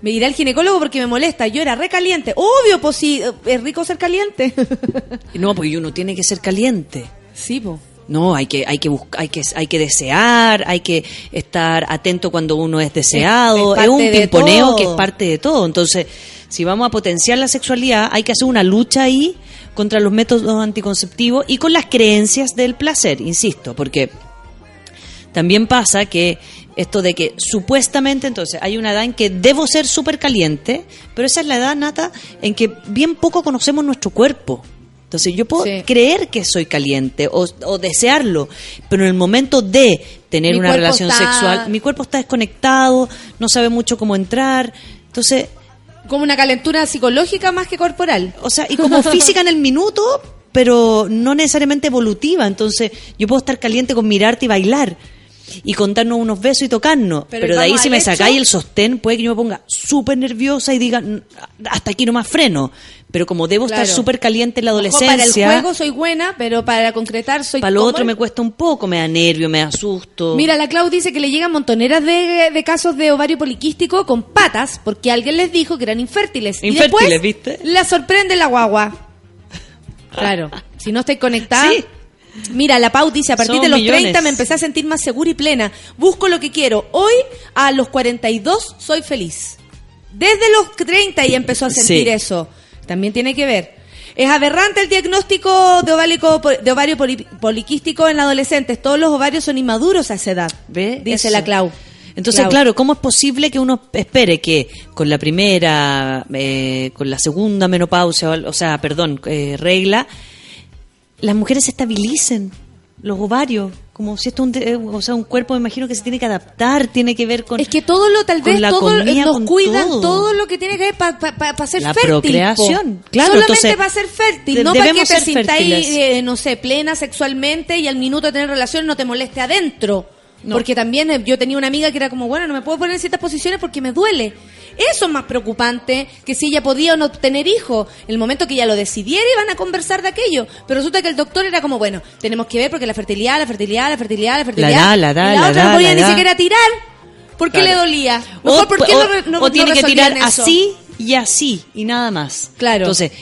Me iré al ginecólogo porque me molesta. Yo era recaliente. Obvio, pues sí, es rico ser caliente. [laughs] No, porque uno tiene que ser caliente. sí, po. No, hay que, hay que buscar, hay que, hay que desear, hay que estar atento cuando uno es deseado. Es- Es, un pimponeo que es parte de todo. Entonces, si vamos a potenciar la sexualidad, hay que hacer una lucha ahí contra los métodos anticonceptivos y con las creencias del placer, insisto, porque también pasa que esto de que supuestamente entonces hay una edad en que debo ser súper caliente, pero esa es la edad nata en que bien poco conocemos nuestro cuerpo. Entonces yo puedo Sí. creer que soy caliente o, o desearlo, pero en el momento de tener Mi una relación está- sexual, mi cuerpo está desconectado, no sabe mucho cómo entrar. Entonces, Como una calentura psicológica más que corporal. o sea, y como física en el minuto, pero no necesariamente evolutiva. Entonces, yo puedo estar caliente con mirarte y bailar. Y contarnos unos besos y tocarnos. Pero Pero, de ahí si me sacáis el sostén, puede que yo me ponga súper nerviosa y diga, "Mm, hasta aquí nomás freno. Pero como debo Claro. estar súper caliente en la Ojo, adolescencia, para el juego soy buena, pero para concretar soy para lo otro el- me cuesta un poco, me da nervio, me da susto. Mira, la Clau dice que le llegan montoneras de, de casos de ovario poliquístico con patas porque alguien les dijo que eran infértiles. y Infértiles, después ¿viste? La sorprende la guagua. Claro, si no estoy conectada. Sí. Mira, la Pau dice, a partir Son de los millones. 30 me empecé a sentir más segura y plena. Busco lo que quiero. Hoy, a los 42, soy feliz. Desde los 30 y empezó a sentir Sí. eso. También tiene que ver. Es aberrante el diagnóstico de, oválico- de ovario poli- poliquístico en adolescentes. Todos los ovarios son inmaduros a esa edad. ¿Ve? Dice Eso. la Clau. Entonces, claro, ¿cómo es posible que uno espere que con la primera, eh, con la segunda menopausia, o, o sea, perdón, eh, regla, las mujeres se estabilicen, los ovarios, como si esto, es un, eh, o sea, un cuerpo, me imagino que se tiene que adaptar, tiene que ver con... Es que todo lo, tal vez, la todo comida, nos cuidan todo. todo. lo que tiene que ver para ser La fértil. po. procreación, claro, Solamente para ser fértil, de- no para que te sintáis, eh, no sé, plena sexualmente y al minuto de tener relación no te moleste adentro. No. Porque también eh, yo tenía una amiga que era como, bueno, no me puedo poner en ciertas posiciones porque me duele. Eso es más preocupante que si ella podía o no tener hijos. El momento que ella lo decidiera iban a conversar de aquello. Pero resulta que el doctor era como, bueno, tenemos que ver porque la fertilidad, la fertilidad, la fertilidad, la fertilidad. la edad, y la, la otra no podía la ni siquiera tirar porque Claro. le dolía. Mejor, o, ¿por qué o- no, re- no- o no tiene que tirar eso? así y así y nada más. Claro. Entonces,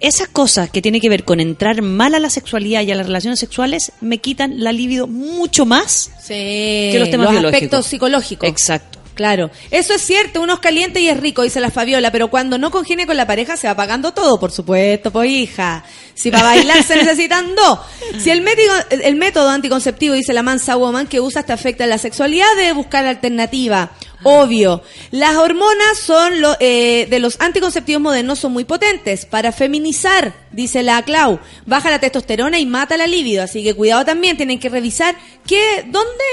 esas cosas que tienen que ver con entrar mal a la sexualidad y a las relaciones sexuales me quitan la libido mucho más Sí, que los temas biológicos. aspectos psicológicos. Exacto. Claro, eso es cierto, uno es caliente y es rico, dice la Fabiola, pero cuando no congene con la pareja se va pagando todo, por supuesto, pues hija. Si para bailar se necesitan dos. Si el método, el método anticonceptivo, dice la mansa woman, que usas te afecta la sexualidad, debe buscar alternativa. Obvio. Las hormonas son lo, eh, de los anticonceptivos modernos son muy potentes para feminizar, dice la Clau. Baja la testosterona y mata la libido, así que cuidado también, tienen que revisar que dónde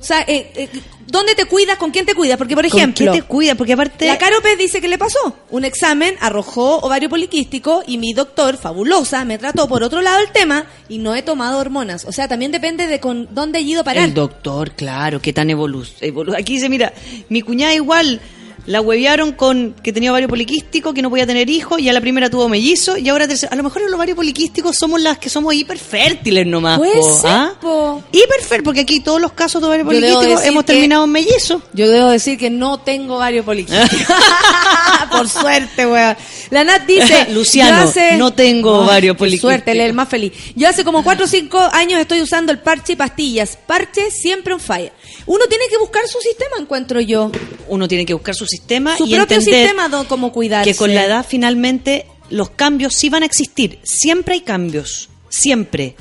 o sea, eh, eh, ¿dónde te cuidas? ¿Con quién te cuidas? Porque, por ¿Con ejemplo, qué te cuida? Porque aparte... la Caro Pez dice que le pasó. Un examen arrojó ovario poliquístico y mi doctor, fabulosa, me trató por otro lado el tema y no he tomado hormonas. O sea, también depende de con dónde he ido a parar. El doctor, claro, qué tan evolu evolu- Aquí dice, mira, mi cuñada igual la huevearon con que tenía ovario poliquístico, que no podía tener hijos, y a la primera tuvo mellizo, y ahora tercera. A lo mejor el ovario poliquístico somos las que somos hiperfértiles nomás. Puede po, ¿ah? po. Hiperfértil, porque aquí todos los casos de ovario poliquístico hemos terminado en mellizo. Yo debo decir que no tengo ovario poliquístico. [laughs] Por suerte, weón. La Nat dice... [laughs] Luciano, hace- no tengo ovario por poliquístico. suerte, el más feliz. Yo hace como 4 o 5 años estoy usando el parche y pastillas. Parche siempre on fire. Uno tiene que buscar su sistema, encuentro yo. Uno tiene que buscar su sistema Su y propio entender sistema, de cómo cuidarse. que con la edad finalmente los cambios sí van a existir. Siempre hay cambios, siempre,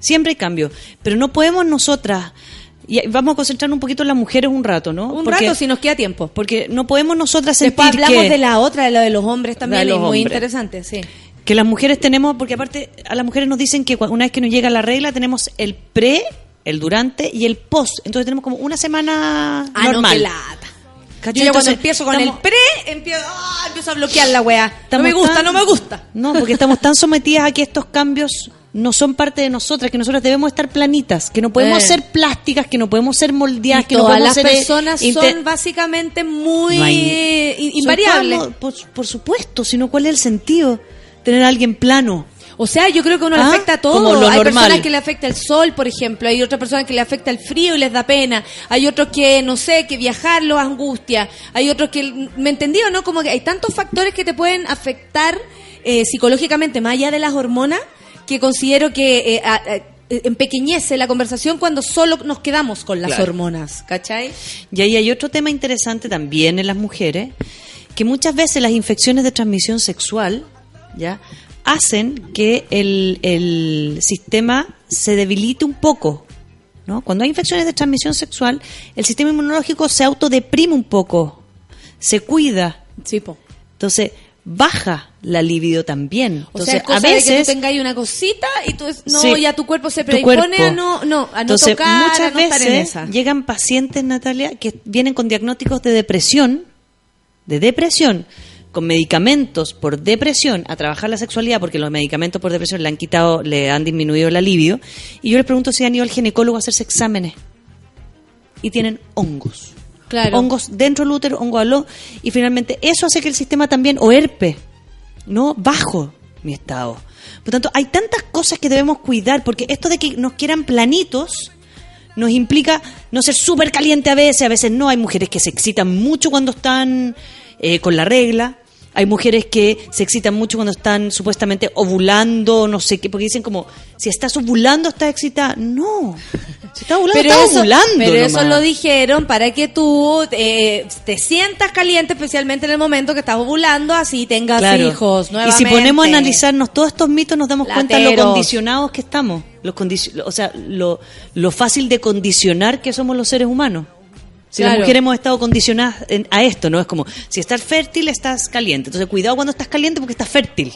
siempre hay cambios. Pero no podemos nosotras, y vamos a concentrarnos un poquito en las mujeres un rato, ¿no? Un Porque- rato si nos queda tiempo. Porque no podemos nosotras sentir Después hablamos que, de la otra, de la de los hombres también, los y muy hombres. interesante, sí. que las mujeres tenemos, porque aparte a las mujeres nos dicen que una vez que nos llega la regla tenemos el pre, el durante y el post. Entonces tenemos como una semana Ah, no, normal. ¿Cachai? Yo ya cuando empiezo con estamos- el pre, empiezo, ah, empiezo a bloquear la weá. No me gusta, tan- no me gusta. No, porque estamos tan sometidas a que estos cambios no son parte de nosotras, que nosotras debemos estar planitas, que no podemos Eh. ser plásticas, que no podemos ser moldeadas, Y que no todas podemos las ser eh, personas son básicamente muy No hay- invariables. Por, por supuesto, sino cuál es el sentido tener a alguien plano. O sea, yo creo que uno le Ah, afecta a todo. lo Hay normal. personas que le afecta el sol, por ejemplo. Hay otras personas que le afecta el frío y les da pena. Hay otros que, no sé, que viajar los angustia. Hay otros que, ¿me entendió, no? Como que hay tantos factores que te pueden afectar eh, psicológicamente, más allá de las hormonas, que considero que eh, a- a- empequeñece la conversación cuando solo nos quedamos con las Claro. hormonas, ¿cachai? Y ahí hay otro tema interesante también en las mujeres, que muchas veces las infecciones de transmisión sexual, ¿ya? hacen que el, el sistema se debilite un poco. ¿no? Cuando hay infecciones de transmisión sexual, el sistema inmunológico se autodeprime un poco, se cuida. Sí, po. Entonces, baja la libido también. O Entonces, sea, es cosa a de que veces tú tengáis una cosita y tú es- no, Sí. ya tu cuerpo se predispone cuerpo. a no, no, a no Entonces, tocar, muchas a no estar en veces esa. llegan pacientes, Natalia, que vienen con diagnósticos de depresión, de depresión, con medicamentos por depresión a trabajar la sexualidad, porque los medicamentos por depresión le han quitado, le han disminuido el alivio. Y yo les pregunto si han ido al ginecólogo a hacerse exámenes. Y tienen hongos. Hongos dentro del útero, hongo aló. Y finalmente eso hace que el sistema también, o herpes, no bajo mi estado. Por tanto, hay tantas cosas que debemos cuidar, porque esto de que nos quieran planitos nos implica no ser súper caliente a veces, a veces no. Hay mujeres que se excitan mucho cuando están eh, con la regla. Hay mujeres que se excitan mucho cuando están supuestamente ovulando, no sé qué, porque dicen como, si estás ovulando, estás excitada. No, si estás ovulando, estás eso, ovulando. pero eso lo dijeron para que tú eh, te sientas caliente, especialmente en el momento que estás ovulando, así tengas Claro. hijos. Y si ponemos a analizarnos todos estos mitos, nos damos cuenta de lo condicionados que estamos. Los o sea, lo, lo fácil de condicionar que somos los seres humanos. Si las Claro. mujeres hemos estado condicionadas en- a esto, ¿no? Es como, si estás fértil, estás caliente. Entonces, cuidado cuando estás caliente porque estás fértil.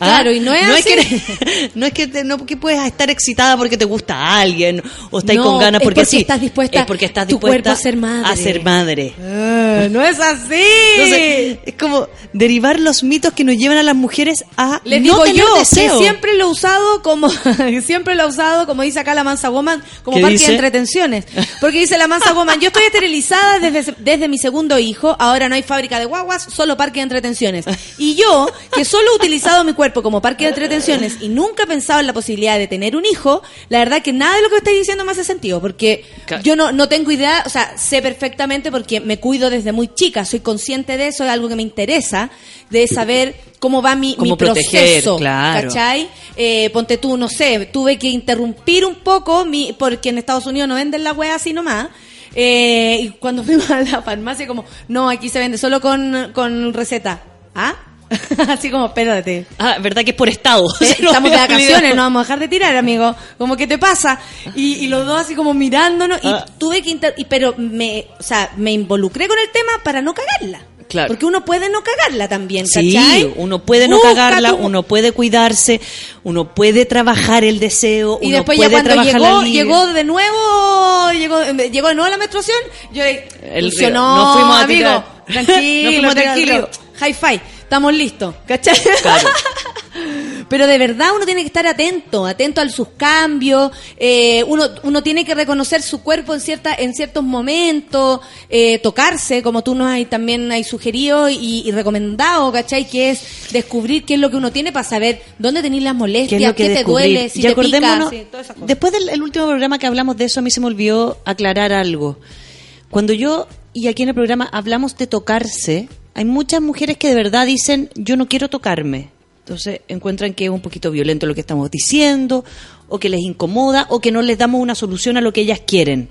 ¿Ah? Claro, y no es así. que, [laughs] no es que te- no que puedes estar excitada porque te gusta a alguien o estás No, con ganas es porque, porque sí. estás dispuesta es porque estás tu dispuesta cuerpo a ser madre. a ser madre. Ah, no es así. Entonces, es como derivar los mitos que nos llevan a las mujeres a Les no digo tener yo deseo. que siempre lo he usado como [laughs] siempre lo he usado como dice acá la Mansa Woman como ¿Qué parque dice? de entretenciones porque dice la Mansa Woman yo estoy esterilizada desde, desde mi segundo hijo ahora no hay fábrica de guaguas solo parque de entretenciones y yo que solo he utilizado mi cuerpo como parque de entretenciones y nunca he pensado en la posibilidad de tener un hijo la verdad que nada de lo que estáis diciendo me hace sentido porque Claro. yo no, no tengo idea o sea sé perfectamente porque me cuido desde muy chica soy consciente de eso es algo que me interesa de saber cómo va mi, mi proteger, proceso claro. ¿cachai? Eh, ponte tú, no sé, tuve que interrumpir un poco mi, porque en Estados Unidos no venden la wea así nomás. Eh, y cuando [laughs] fuimos a la farmacia, como, no, aquí se vende solo con, con receta. ¿Ah? [laughs] así como, espérate. Ah, verdad que es por estado. [laughs] Eh, [laughs] Estamos de vacaciones, no vamos a dejar de tirar, amigo. Como, ¿qué te pasa? Y, y los dos así como mirándonos. Y Ah. tuve que... inter- y, pero me, o sea, me involucré con el tema para no cagarla. Claro. Porque uno puede no cagarla también, Sí, ¿cachai? uno puede no Busca cagarla, tu- uno puede cuidarse, uno puede trabajar el deseo, Y uno después ya puede cuando trabajar llegó, llegó de nuevo, llegó, llegó de nuevo la menstruación, yo El funcionó, río. Nos fuimos a amigo, tirar. Tranquilo, fuimos tirar al tranquilo, high five, estamos listos, ¿cachai? Claro. [laughs] Pero de verdad uno tiene que estar atento, atento a sus cambios, eh, uno, uno tiene que reconocer su cuerpo en cierta, en ciertos momentos, eh, tocarse, como tú nos hay, también hay sugerido y, y recomendado, ¿cachai? Que es descubrir qué es lo que uno tiene para saber dónde tenéis las ¿Qué molestias, es qué, te duele, si y te pica, sí, todas esas cosas. después del el último programa que hablamos de eso, a mí se me olvidó aclarar algo. Cuando yo, y aquí en el programa, hablamos de tocarse, hay muchas mujeres que de verdad dicen, yo no quiero tocarme. Entonces encuentran que es un poquito violento lo que estamos diciendo, o que les incomoda, o que no les damos una solución a lo que ellas quieren.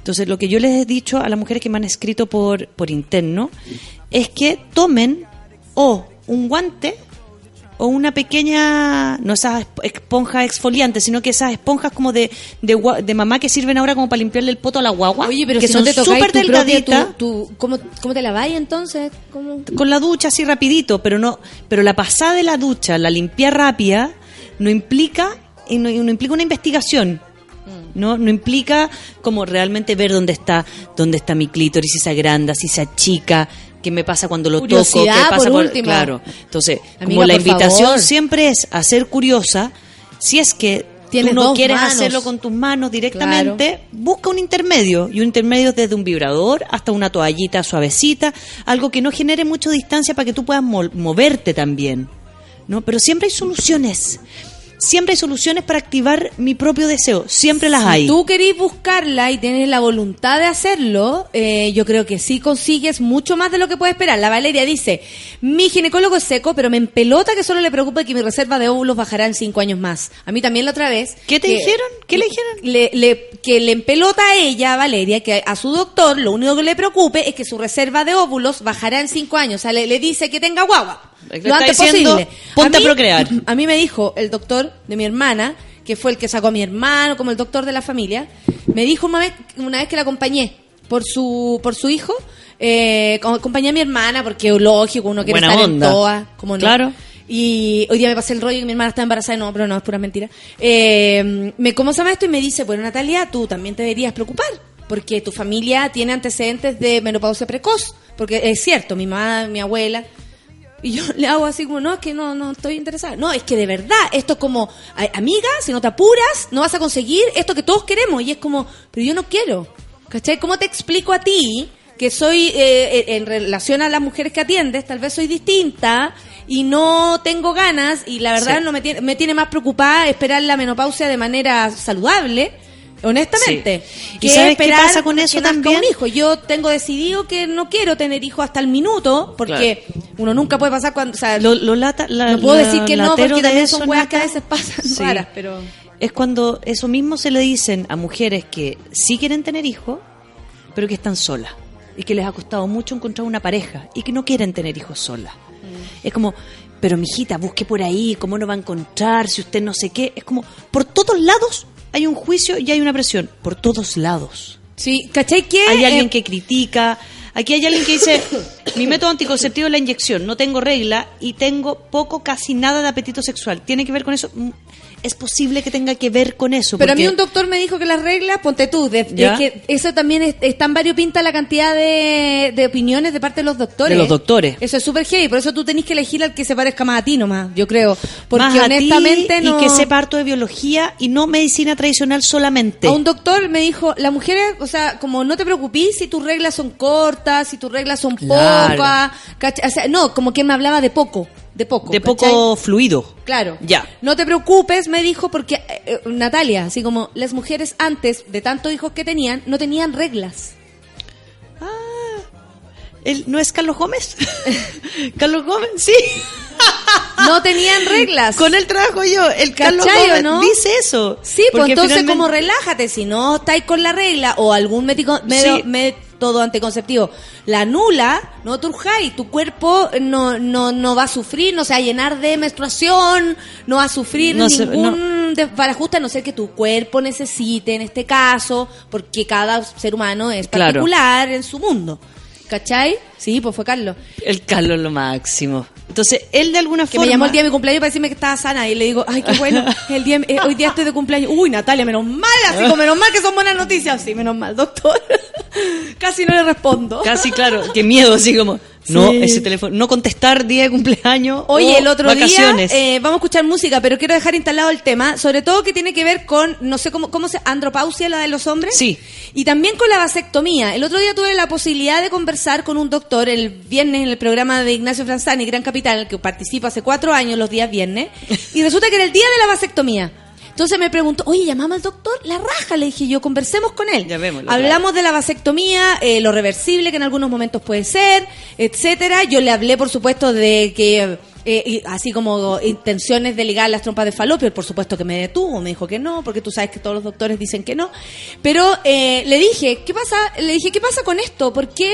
Entonces, lo que yo les he dicho a las mujeres que me han escrito por, por interno es que tomen o un guante o una pequeña, no esas esp- esponjas exfoliantes, sino que esas esponjas como de, de, de mamá que sirven ahora como para limpiarle el poto a la guagua, Oye, pero que si son no súper delgaditas, ¿cómo, ¿Cómo te la vais entonces? ¿Cómo? con la ducha así rapidito, pero no, pero la pasada de la ducha, la limpia rápida, no implica, no, y no implica una investigación. No, no implica como realmente ver dónde está, dónde está mi clítoris, si se agranda, si se achica, qué me pasa cuando lo toco, qué pasa por último. claro. Entonces, Amiga, como la invitación favor. siempre es a ser curiosa, si es que Tienes tú no quieres manos. hacerlo con tus manos directamente, busca un intermedio. Y un intermedio desde un vibrador hasta una toallita suavecita, algo que no genere mucha distancia para que tú puedas mo- moverte también. ¿no? Pero siempre hay soluciones. Siempre hay soluciones para activar mi propio deseo. Siempre las Si hay. tú querís buscarla y tienes la voluntad de hacerlo, eh, yo creo que sí consigues mucho más de lo que puedes esperar. La Valeria dice, mi ginecólogo es seco, pero me empelota que solo le preocupe que mi reserva de óvulos bajará en cinco años más. A mí también la otra vez. ¿Qué te que- dijeron? ¿Qué le dijeron? le- le- que le empelota a ella, Valeria, que a su doctor lo único que le preocupe es que su reserva de óvulos bajará en cinco años. O sea, le, le dice que tenga guagua. Le Lo está antes diciendo, posible. ponte a mí- procrear. [clears throat] A mí me dijo el doctor de mi hermana, que fue el que sacó a mi hermano, como el doctor de la familia, me dijo una vez, una vez que la acompañé por su, por su hijo, eh, acompañé a mi hermana, porque lógico, uno quiere Buena estar onda. en todas, como no. Claro. Y hoy día me pasé el rollo que mi hermana está embarazada, no, pero no, es pura mentira. Eh, me, ¿Cómo se llama esto? Y me dice, bueno, Natalia, tú también te deberías preocupar, porque tu familia tiene antecedentes de menopausia precoz, porque es cierto, mi mamá, mi abuela, y yo [laughs] le hago así como, no, es que no, no estoy interesada. No, es que de verdad, esto es como, amiga, si no te apuras, no vas a conseguir esto que todos queremos. Y es como, pero yo no quiero. ¿Cachai? ¿Cómo te explico a ti que soy, eh, eh, en relación a las mujeres que atiendes, tal vez soy distinta y no tengo ganas y la verdad Sí. no me tiene, me tiene más preocupada esperar la menopausia de manera saludable? Honestamente, Sí. ¿Y sabes qué pasa con eso que también? un hijo. Yo tengo decidido que no quiero tener hijos hasta el minuto, porque uno nunca puede pasar cuando, o sea, Lo, lo lata- la- no puedo la- decir que no, porque de también son weas que a veces pasan Sí. raras, pero... Es cuando eso mismo se le dicen a mujeres que sí quieren tener hijos, pero que están solas. Y que les ha costado mucho encontrar una pareja y que no quieren tener hijos solas. Mm. Es como, pero mijita, busque por ahí, ¿cómo no va a encontrar? Si usted no sé qué. Es como, por todos lados hay un juicio y hay una presión. Por todos lados. Sí, ¿cachai que? Hay alguien eh, que critica. Aquí hay alguien que dice, [coughs] mi método anticonceptivo es la inyección, no tengo regla y tengo poco, casi nada de apetito sexual. ¿Tiene que ver con eso? Es posible que tenga que ver con eso. Pero a mí un doctor me dijo que las reglas, ponte tú, de, que eso también es, es tan variopinta la cantidad de, de opiniones de parte de los doctores. De los doctores. Eso es súper heavy, por eso tú tenés que elegir al que se parezca más a ti nomás, yo creo. Porque Más a ti honestamente no... Y que sepa harto de biología y no medicina tradicional solamente. A un doctor me dijo, las mujeres, o sea, como no te preocupes si tus reglas son cortas, si tus reglas son Claro. pocas. O sea, no, como que me hablaba de poco, de poco. de ¿cachai? poco fluido. Claro. Ya. No te preocupes, me dijo, porque eh, eh, Natalia, así como las mujeres antes de tantos hijos que tenían, no tenían reglas. ¿Él no es Carlos Gómez? [laughs] ¿Carlos Gómez? Sí. [laughs] No tenían reglas. Con él trabajo yo. El Carlos ¿Cachai o Gómez no? dice eso. Sí, pues entonces finalmente- como relájate, si no estáis con la regla o algún médico, medio- Sí. Método anticonceptivo, la nula, no turjáis, tu cuerpo no, no, no va a sufrir, no se va a llenar de menstruación, no va a sufrir No se- ningún desbarajuste, a no ser que tu cuerpo necesite en este caso, porque cada ser humano es Claro. particular en su mundo. ¿Cachai? Sí, pues fue Carlos. El Carlos lo máximo. Entonces, él de alguna Que forma... me llamó el día de mi cumpleaños para decirme que estaba sana y le digo, ay, qué bueno, [laughs] el día, eh, hoy día estoy de cumpleaños. Uy, Natalia, menos mal, así como menos mal que son buenas noticias. Sí, menos mal, doctor. [laughs] Casi no le respondo. Casi, claro. Qué miedo, así como... No, ese teléfono... No contestar día de cumpleaños Oye, o el otro vacaciones. día eh, vamos a escuchar música, pero quiero dejar instalado el tema, sobre todo que tiene que ver con, no sé cómo, cómo se, andropausia, la de los hombres. Sí. Y también con la vasectomía. El otro día tuve la posibilidad de conversar con un doctor el viernes en el programa de Ignacio Franzani, Gran Capital, en el que participo hace cuatro años los días viernes, [laughs] y resulta que era el día de la vasectomía. Entonces me preguntó, oye, llamamos al doctor, la raja, le dije yo, conversemos con él. Llamémoslo, Hablamos de la vasectomía, eh, lo reversible que en algunos momentos puede ser, etcétera. Yo le hablé, por supuesto, de que eh, y así como intenciones de ligar las trompas de falopio, por supuesto que me detuvo, me dijo que no, porque tú sabes que todos los doctores dicen que no. Pero eh, le dije, ¿qué pasa? Le dije, ¿qué pasa con esto? ¿Por qué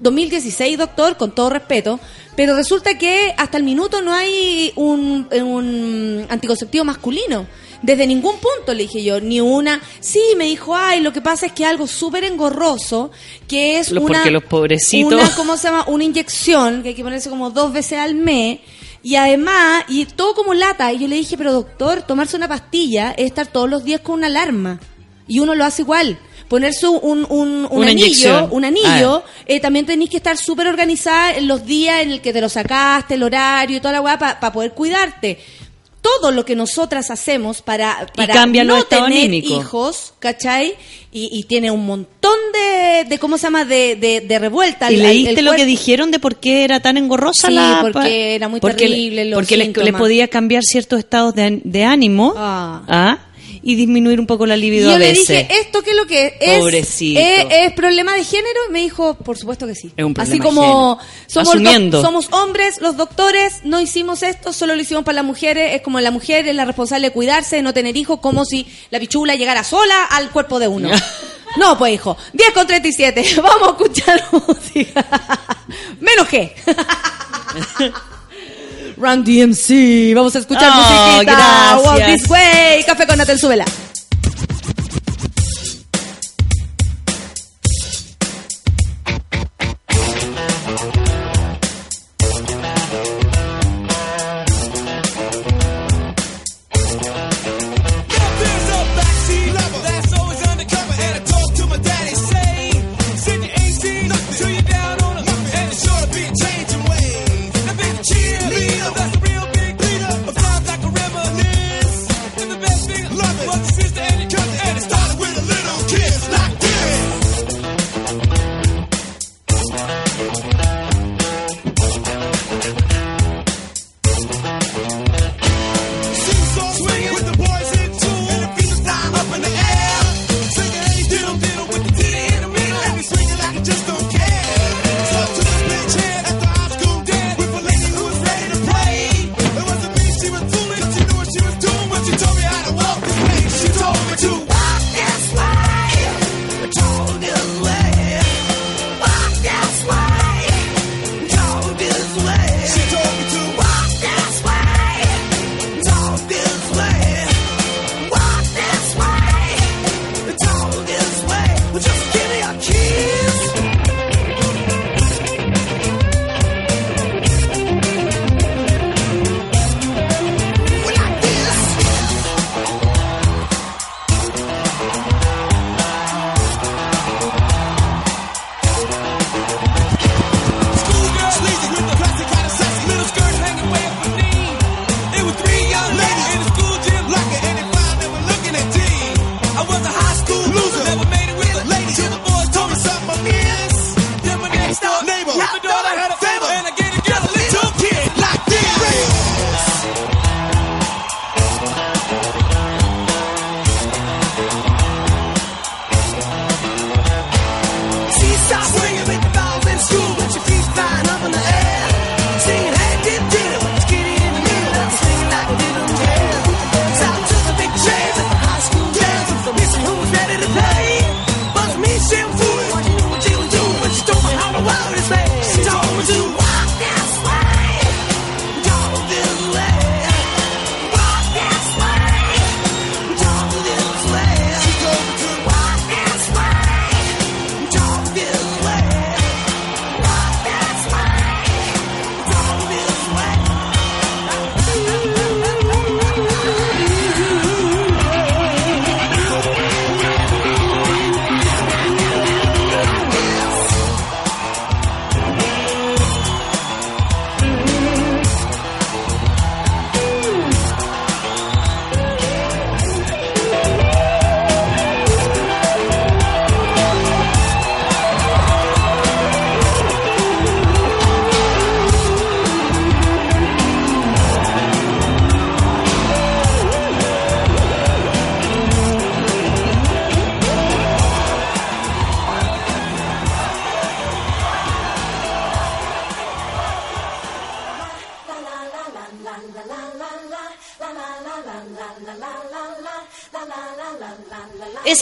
2016, doctor, con todo respeto, pero resulta que hasta el minuto no hay un, un anticonceptivo masculino. Desde ningún punto le dije yo, ni una. Sí, me dijo, ay, lo que pasa es que algo súper engorroso, que es Lo- una. porque los pobrecitos- Una, ¿cómo se llama? Una inyección que hay que ponerse como dos veces al mes. Y además, y todo como lata. Y yo le dije, pero doctor, tomarse una pastilla es estar todos los días con una alarma. Y uno lo hace igual. Ponerse un, un, un anillo, inyección. un anillo, eh, también tenéis que estar súper organizada en los días en el que te lo sacaste, el horario y toda la weá, para poder cuidarte. Todo lo que nosotras hacemos para, para no tener anímicos. hijos, ¿cachai? Y, y tiene un montón de, de, ¿cómo se llama? De, de, de revuelta. ¿Y al- leíste lo que dijeron de por qué era tan engorrosa Sí, la porque era muy porque, terrible los Porque le, le podía cambiar ciertos estados de, de ánimo Ah. ¿ah? Y disminuir un poco la Y libido yo a le veces. dije, ¿esto qué es lo que es? Pobrecito. ¿Es, es problema de género? Y me dijo, por supuesto que sí. Es un problema Así como somos, somos hombres, los doctores no hicimos esto, solo lo hicimos para las mujeres. Es como la mujer es la responsable de cuidarse, de no tener hijos, como si la pichula llegara sola al cuerpo de uno. [laughs] No, pues hijo, 10 con 37, [laughs] vamos a escuchar música. [laughs] Menos G. Run DMC, vamos a escuchar Oh, musiquita. Walk this way, café con Natel, súbela.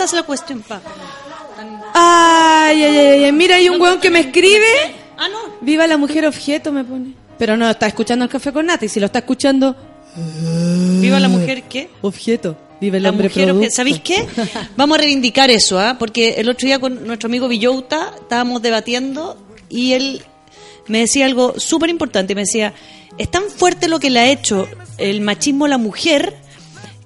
Esa es la cuestión, pa. Ay, ay, ay, ay, mira, hay un weón que me escribe. Ah, no. Viva la mujer objeto, me pone. Pero no, está escuchando el café con nata y si lo está escuchando... Viva la mujer, ¿qué? Objeto. Viva el La hombre mujer, producto. ¿sabéis qué? [laughs] Vamos a reivindicar eso, ¿ah? Porque el otro día con nuestro amigo Villouta estábamos debatiendo y él me decía algo súper importante. Me decía, es tan fuerte lo que le ha hecho el machismo a la mujer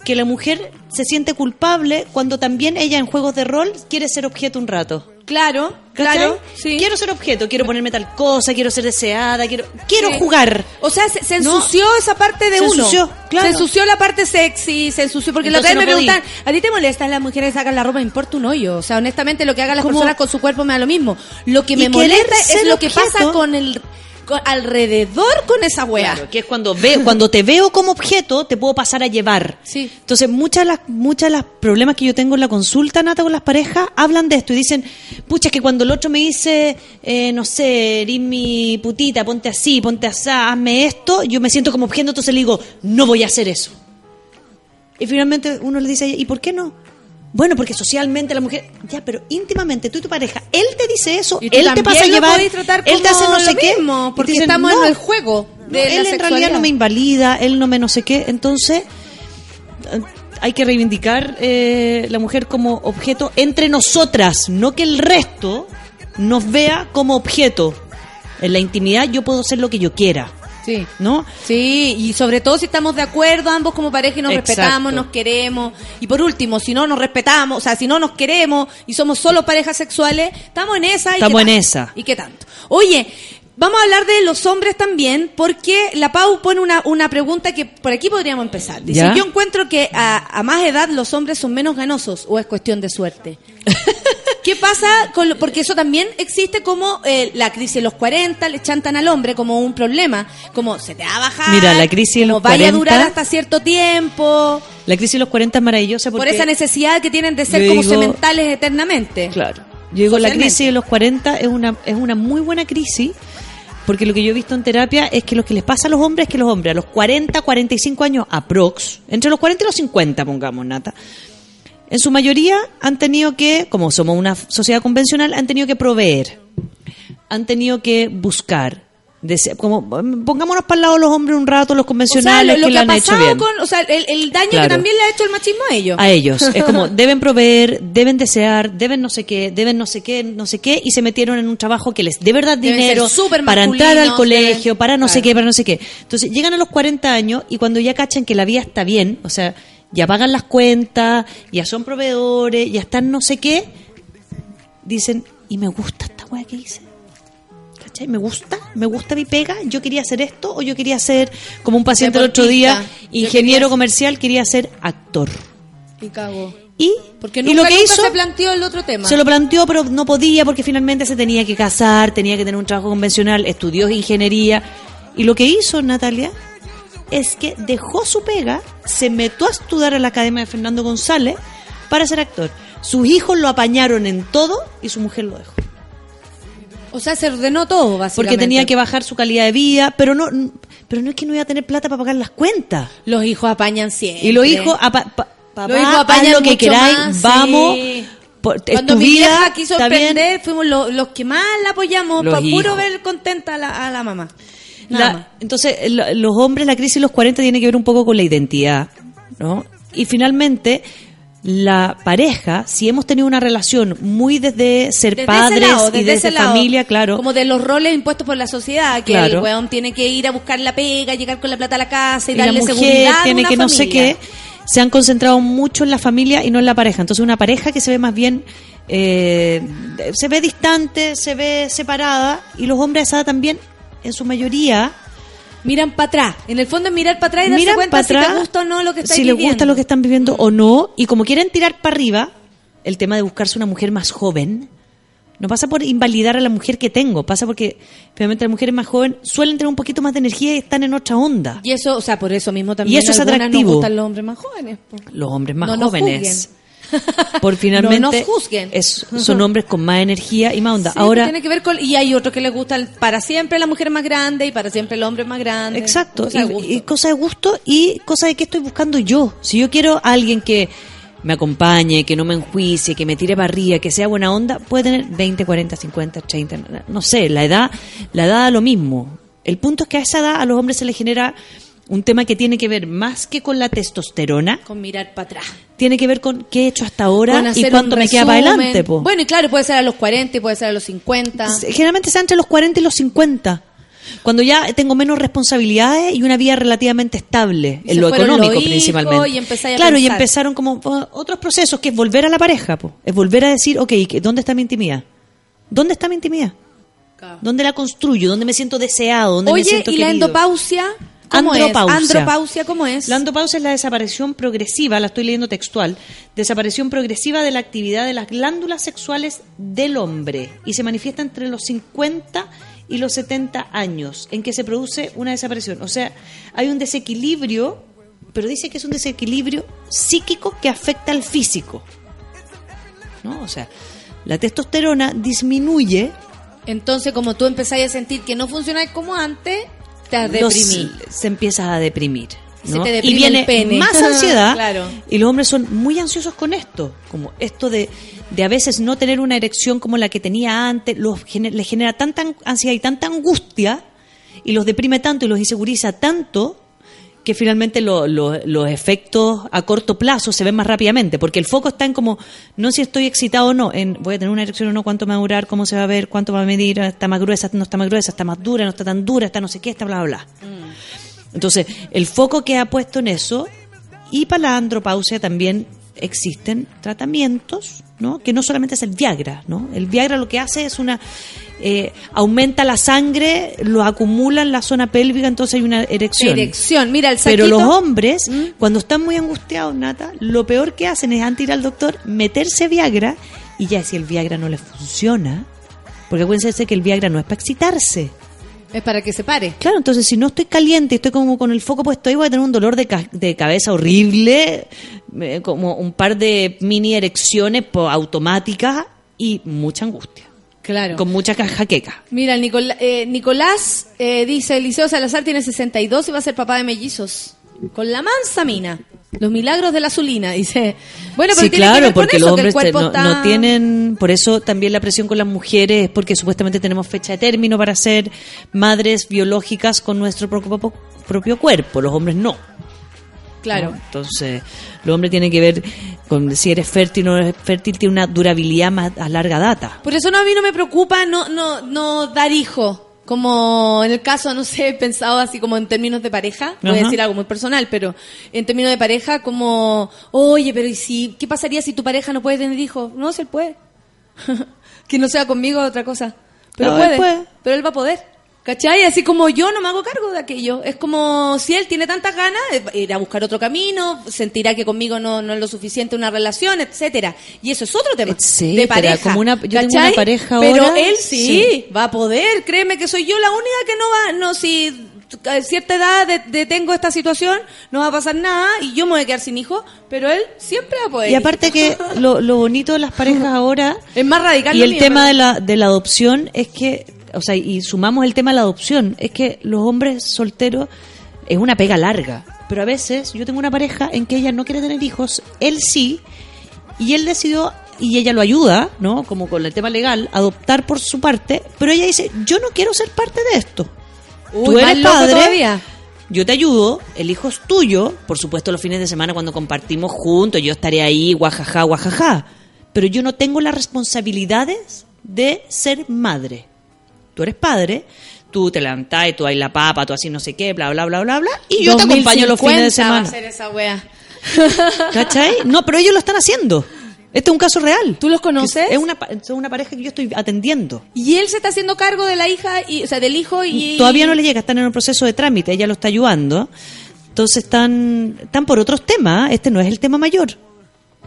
que la mujer se siente culpable cuando también ella en juegos de rol quiere ser objeto un rato. Claro, claro. Sí. Quiero ser objeto, quiero ponerme tal cosa, quiero ser deseada, quiero quiero Sí. jugar. O sea, se, se No. ensució esa parte de Se uno. ensució, claro. Se ensució la parte sexy, se ensució. Porque la otra Entonces vez me podí. preguntan, ¿a ti te molestan las mujeres que sacan la ropa? Me importa un hoyo. O sea, honestamente, lo que hagan las ¿Cómo? personas con su cuerpo me da lo mismo. Lo que me molesta es lo que pasa con el con- alrededor con esa wea. Claro, que es cuando ve, cuando te veo como objeto, te puedo pasar a llevar. Sí. Entonces, muchas de las, muchas de las problemas que yo tengo en la consulta, Nata, con las parejas, hablan de esto y dicen, pucha, es que cuando el otro me dice, eh, no sé, eres mi putita, ponte así, ponte así, hazme esto, yo me siento como objeto, entonces le digo, no voy a hacer eso. Y finalmente uno le dice, ¿y por qué no? Bueno, porque socialmente la mujer, ya, pero íntimamente tú y tu pareja, él te dice eso, Y tú él te pasa a llevar, tratar él te hace no sé qué, mismo, porque dicen, estamos no, en el juego no, de la él en realidad no me invalida, él no me no sé qué, entonces eh, hay que reivindicar eh, la mujer como objeto entre nosotras, no que el resto nos vea como objeto. En la intimidad yo puedo ser lo que yo quiera, Sí. ¿no? Sí, y sobre todo si estamos de acuerdo ambos como pareja y nos Exacto. respetamos, nos queremos. Y por último, si no nos respetamos, o sea, si no nos queremos y somos solo parejas sexuales, estamos en esa. ¿y Estamos en esa. ¿Y qué tanto? Oye, vamos a hablar de los hombres también, porque la Pau pone una, una pregunta que por aquí podríamos empezar. Dice, ¿Ya? yo encuentro que a, a más edad los hombres son menos ganosos o es cuestión de suerte. [laughs] ¿Qué pasa? Con lo- porque eso también existe como eh, la crisis de los 40, le chantan al hombre como un problema, como se te va a bajar, Mira, la crisis de los vaya a 40 durar hasta cierto tiempo, La crisis de los 40 es maravillosa porque por esa necesidad que tienen de ser como digo- sementales eternamente. Claro. Yo digo, la crisis de los 40 es una, es una muy buena crisis, porque lo que yo he visto en terapia es que lo que les pasa a los hombres es que los hombres a los 40, 45 años, aprox, entre los 40 y los 50, pongamos, Nata, en su mayoría han tenido que, como somos una sociedad convencional, han tenido que proveer, han tenido que buscar. como pongámonos para el lado los hombres un rato, los O sea, convencionales lo, lo que que, lo ha han hecho bien. con, o sea, el, el daño que también le ha hecho el machismo a ellos. a ellos. Es como, [laughs] deben proveer, deben desear, deben no sé qué, deben no sé qué, no sé qué, y se metieron en un trabajo que les dé verdad Deben dinero para entrar al colegio, deben- para no sé qué, para no sé qué. Entonces llegan a los 40 años y cuando ya cachan que la vida está bien, o sea, ya pagan las cuentas, ya son proveedores, ya están no sé qué, dicen, y me gusta esta weá que hice. ¿Cachai? Me gusta, me gusta mi pega, yo quería hacer esto o yo quería ser, como un paciente el otro día, ingeniero quería- comercial, quería ser actor. Y cago. Y, Porque y nunca, lo que nunca hizo, se planteó el otro tema. se lo planteó, pero no podía porque finalmente se tenía que casar, tenía que tener un trabajo convencional, estudió ingeniería. Y lo que hizo Natalia es que dejó su pega, se metió a estudiar a la Academia de Fernando González para ser actor. Sus hijos lo apañaron en todo y su mujer lo dejó. O sea, se ordenó todo, básicamente. Porque tenía que bajar su calidad de vida, pero no, pero no es que no iba a tener plata para pagar las cuentas. Los hijos apañan siempre. Y los hijos, apa- pa- papá, Los hijos haz apañan lo que queráis, más, vamos. sí. por- Cuando mi vida, vieja quiso emprender, fuimos lo- los que más la apoyamos Los para puro ver contenta a la, a la mamá. La- entonces, lo- los hombres, la crisis de los 40 tiene que ver un poco con la identidad, ¿no? Y finalmente, la pareja, si hemos tenido una relación muy desde ser Desde padres y desde lado, familia, claro, Como de los roles impuestos por la sociedad, que Claro. el weón tiene que ir a buscar la pega, llegar con la plata a la casa y, y la darle mujer seguridad a tiene una que no sé qué, se han concentrado mucho en la familia y no en la pareja. Entonces, una pareja que se ve más bien, eh, se ve distante, se ve separada, y los hombres a esa edad también, en su mayoría, Miran para atrás. En el fondo es mirar para atrás y darse miran cuenta si atrás gusta o no lo que estás si les gusta lo que están viviendo o no y como quieren tirar para arriba el tema de buscarse una mujer más joven no pasa por invalidar a la mujer que tengo pasa porque finalmente las mujeres más jóvenes suelen tener un poquito más de energía y están en otra onda Y eso, o sea, por eso mismo también Y eso es atractivo. nos gustan los hombres más jóvenes. los hombres más No jóvenes [laughs] por finalmente No nos juzguen. es- son hombres con más energía y más onda Sí, ahora tiene que ver con y hay otros que les gusta para siempre la mujer más grande y para siempre el hombre más grande. Exacto, Cosa y, y cosa de gusto y cosa de qué estoy buscando yo. Si yo quiero a alguien que me acompañe, que no me enjuicie, que me tire para arriba, que sea buena onda, puede tener 20, 40, 50, 30, no sé, la edad, la edad da lo mismo. El punto es que a esa edad a los hombres se les genera un tema que tiene que ver más que con la testosterona, con mirar para atrás. tiene que ver con qué he hecho hasta ahora y cuánto me queda para adelante. po. Bueno, y claro, puede ser a los 40 y puede ser a los 50. Generalmente sea entre los 40 y los 50. Cuando ya tengo menos responsabilidades y una vida relativamente estable Y en se lo económico principalmente. y claro, y empezaron como uh, otros procesos que es volver a la pareja, po. es volver a decir, ok, ¿qué- ¿dónde está mi intimidad? ¿Dónde está mi intimidad? ¿Dónde la construyo? ¿Dónde me siento deseado? ¿Dónde me siento ¿y la endopausia? ¿Cómo Andropausia. es? Andropausia, ¿cómo es? La andropausia es la desaparición progresiva, la estoy leyendo textual, desaparición progresiva de la actividad de las glándulas sexuales del hombre y se manifiesta entre los 50 y los 70 años en que se produce una desaparición. O sea, hay un desequilibrio, pero dice que es un desequilibrio psíquico que afecta al físico. ¿No? O sea, la testosterona disminuye Entonces, como tú empezás a sentir que no funciona como antes, te los- deprimí. se empieza a deprimir. Se ¿no? te y viene el pene. más [laughs] ansiedad Claro. y los hombres son muy ansiosos con esto, como esto de, de a veces no tener una erección como la que tenía antes, los les genera tanta ansiedad y tanta angustia y los deprime tanto y los inseguriza tanto que finalmente lo- lo- los efectos a corto plazo se ven más rápidamente, porque el foco está en como, no si estoy excitado o no, en voy a tener una erección o no, cuánto me va a durar, cómo se va a ver, cuánto va a medir, está más gruesa, no está más gruesa, está más dura, no está tan dura, está no sé qué, está bla, bla, bla. Entonces, el foco que ha puesto en eso, y para la andropausia también existen tratamientos, ¿no? Que no solamente es el Viagra, ¿no? El Viagra lo que hace es una eh, aumenta la sangre, lo acumula en la zona pélvica, entonces hay una erección. Erección. Mira, el Pero los hombres, cuando están muy angustiados, Nata, lo peor que hacen es antes de ir al doctor, meterse Viagra, y ya si el Viagra no les funciona, porque acuérdense que el Viagra no es para excitarse. Es para que se pare. Claro, entonces si no estoy caliente, estoy como con el foco puesto ahí, voy a tener un dolor de, ca- de cabeza horrible, eh, como un par de mini erecciones automáticas y mucha angustia. Claro. Con mucha ca- jaqueca. Mira, el Nicol- eh, Nicolás eh, dice, Eliseo Salazar tiene 62 y va a ser papá de mellizos. Con la mansa mina. Los milagros de la azulina, dice. Bueno, pero sí, tiene que claro, ver con porque eso, los que el hombres cuerpo no, está- no tienen, por eso también la presión con las mujeres es porque supuestamente tenemos fecha de término para ser madres biológicas con nuestro propio, propio cuerpo, los hombres no. Claro. ¿no? Entonces, los hombres tienen que ver con si eres fértil o no eres fértil, tiene una durabilidad más a larga data. Por eso no, a mí no me preocupa no, no, no dar hijo. Como en el caso, no sé, [laughs] he pensado así como en términos de pareja. Voy a decir algo muy personal, pero en términos de pareja, como, oye, pero ¿y si, qué pasaría si tu pareja no puede tener hijos? No, si él puede. [laughs] que no sea conmigo otra cosa. Pero No, él puede, puede. Pero él va a poder. ¿Cachai? Así como yo no me hago cargo de aquello. Es como si él tiene tantas ganas, eh, ir a buscar otro camino, sentirá que conmigo no, no es lo suficiente una relación, etcétera. Y eso es otro tema. Etcétera, de pareja. como una- yo tengo una pareja Pero él sí, sí. va a poder. Créeme que soy yo la única que no va, no, si a cierta edad de- detengo esta situación, no va a pasar nada y yo me voy a quedar sin hijos, pero él siempre va a poder. Y aparte que lo, lo bonito de las parejas [laughs] ahora es más radical. y el mío, tema de la, de la adopción es que, o sea, y sumamos el tema de la adopción, es que los hombres solteros es una pega larga. Pero a veces yo tengo una pareja en que ella no quiere tener hijos, él sí, y él decidió, y ella lo ayuda, ¿no? Como con el tema legal, adoptar por su parte, pero ella dice, yo no quiero ser parte de esto. Uy, Tú eres padre, todavía. yo te ayudo, el hijo es tuyo, por supuesto los fines de semana cuando compartimos juntos, yo estaré ahí, guajaja, guajaja, pero yo no tengo las responsabilidades de ser madre. Tú eres padre, tú te levantás tú hay la papa, tú así no sé qué, bla, bla, bla, bla, bla, y yo te acompaño los fines de 2050 semana. Va a ser esa wea. [laughs] ¿Cachai? No, pero ellos lo están haciendo. Este es un caso real. ¿Tú los conoces? Es una, es una pareja que yo estoy atendiendo. Y él se está haciendo cargo de la hija, y, o sea, del hijo y... Todavía no le llega, están en un proceso de trámite, ella lo está ayudando. Entonces están, están por otros temas, este no es el tema mayor.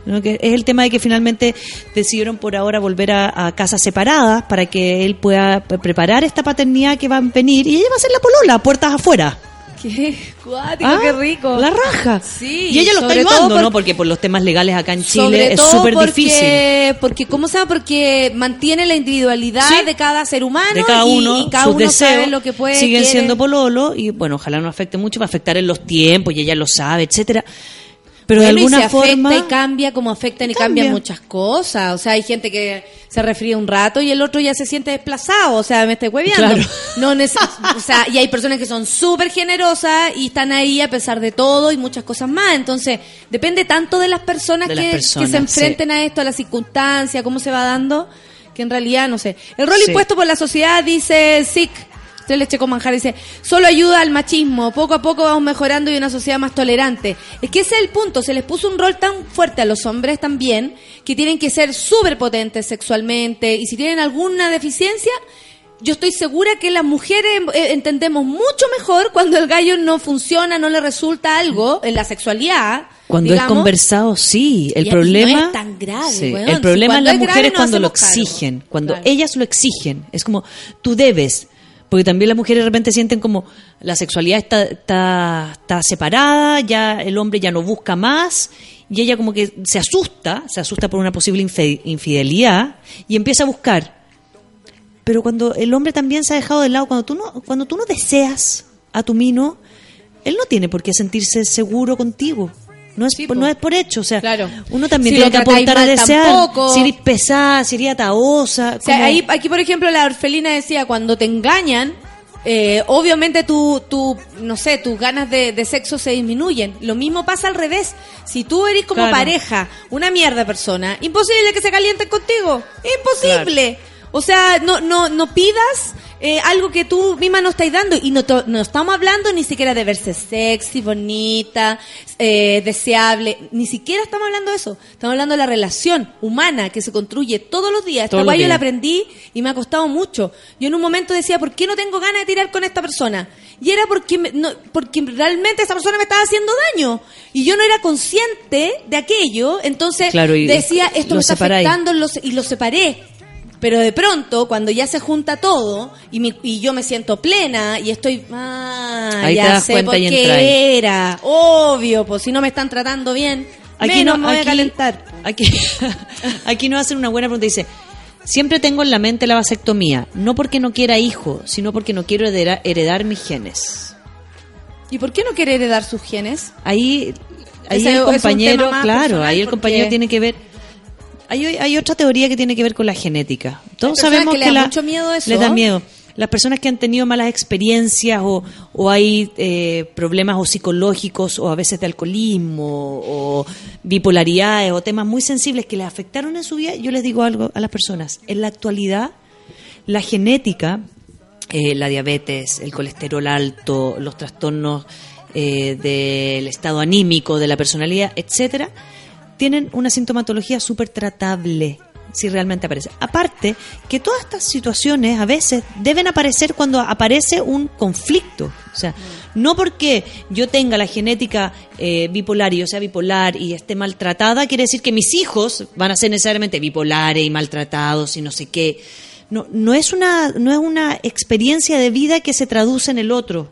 ¿No? Que es el tema de que finalmente decidieron por ahora volver a, a casas separadas para que él pueda pre- preparar esta paternidad que va a venir y ella va a ser la polola, puertas afuera. Qué cuático, Ah, qué rico. La raja. Sí. y ella lo está por- ¿no? Porque por los temas legales acá en Chile es súper difícil. Porque, ¿cómo se llama? Porque mantiene la individualidad Sí. de cada ser humano. de cada y- uno, y, cada sus uno deseos sabe lo que puede. siguen quiere. siendo pololo y bueno, ojalá no afecte mucho, va a afectar en los tiempos y ella lo sabe, etcétera. Pero de Bueno, y alguna se afecta forma y cambia como afectan y, Cambia. cambian muchas cosas. O sea, hay gente que se resfría un rato y el otro ya se siente desplazado. O sea, me estoy hueveando. Claro. No neces- o sea, y hay personas que son súper generosas y están ahí a pesar de todo y muchas cosas más. Entonces, depende tanto de las personas, De que, las que personas, se enfrenten a esto, a la circunstancia, cómo se va dando, que en realidad, no sé. El rol Sí. impuesto por la sociedad, dice SIC. Tres leche con manjar, dice, solo ayuda al machismo, poco a poco vamos mejorando y una sociedad más tolerante. Es que ese es el punto, se les puso un rol tan fuerte a los hombres también, que tienen que ser súper potentes sexualmente, y si tienen alguna deficiencia, yo estoy segura que las mujeres eh, entendemos mucho mejor cuando el gallo no funciona, no le resulta algo en la sexualidad. Cuando digamos. es conversado, sí. El Y- problema. no es tan grave, Sí, weón. El Si problema en cuando las grave mujeres cuando lo exigen. Cuando Claro. ellas lo exigen. Es como, tú debes. Porque también las mujeres de repente sienten como la sexualidad está, está, está separada, ya el hombre ya no busca más, y ella como que se asusta, se asusta por una posible infidelidad, y empieza a buscar. Pero cuando el hombre también se ha dejado de lado, cuando tú no, cuando tú no deseas a tu mino, él no tiene por qué sentirse seguro contigo. No es, por, no es por hecho, o sea, uno también Si tiene que apuntar a desear. tampoco. Si eres pesada, si eres ataosa. O sea, como- ahí, aquí, por ejemplo, la orfelina decía, cuando te engañan, eh, obviamente tu, tu, no sé, tus ganas de, de sexo se disminuyen. Lo mismo pasa al revés. Si tú eres como Claro. pareja, una mierda persona, imposible que se calienten contigo. Imposible. O sea, no, no, no pidas eh, algo que tú misma no estás dando. Y no, to- no estamos hablando ni siquiera de verse sexy, bonita, eh, deseable. Ni siquiera estamos hablando de eso. Estamos hablando de la relación humana que se construye todos los días. Esta Todos los guay yo la aprendí y me ha costado mucho. Yo en un momento decía, ¿por qué no tengo ganas de tirar con esta persona? Y era porque, me- no, porque realmente esa persona me estaba haciendo daño. Y yo no era consciente de aquello. Entonces Claro, decía, esto me está afectando y lo separé. Pero de pronto, cuando ya se junta todo y, mi- y yo me siento plena y estoy, ah, Ahí ya sé por qué era, obvio, pues si no me están tratando bien, menos me voy a calentar. Aquí, [laughs] aquí nos hacen una buena pregunta. Dice, siempre tengo en la mente la vasectomía, no porque no quiera hijo, sino porque no quiero heredar, heredar mis genes. ¿Y por qué no quiere heredar sus genes? Ahí, ahí Ese el compañero, claro, ahí el compañero tiene que ver. Hay, hay otra teoría que tiene que ver con la genética. Todos sabemos que que, le da la- mucho miedo eso. les da miedo. Las personas que han tenido malas experiencias o, o hay eh, problemas o psicológicos o a veces de alcoholismo o bipolaridades o temas muy sensibles que les afectaron en su vida, yo les digo algo a las personas. En la actualidad, la genética, eh, la diabetes, el colesterol alto, los trastornos eh, del estado anímico, de la personalidad, etcétera, tienen una sintomatología súper tratable si realmente aparece. Aparte, que todas estas situaciones a veces deben aparecer cuando aparece un conflicto. O sea, no porque yo tenga la genética eh, bipolar y yo sea bipolar y esté maltratada, quiere decir que mis hijos van a ser necesariamente bipolares y maltratados y no sé qué. No, no es una, no es una experiencia de vida que se traduce en el otro.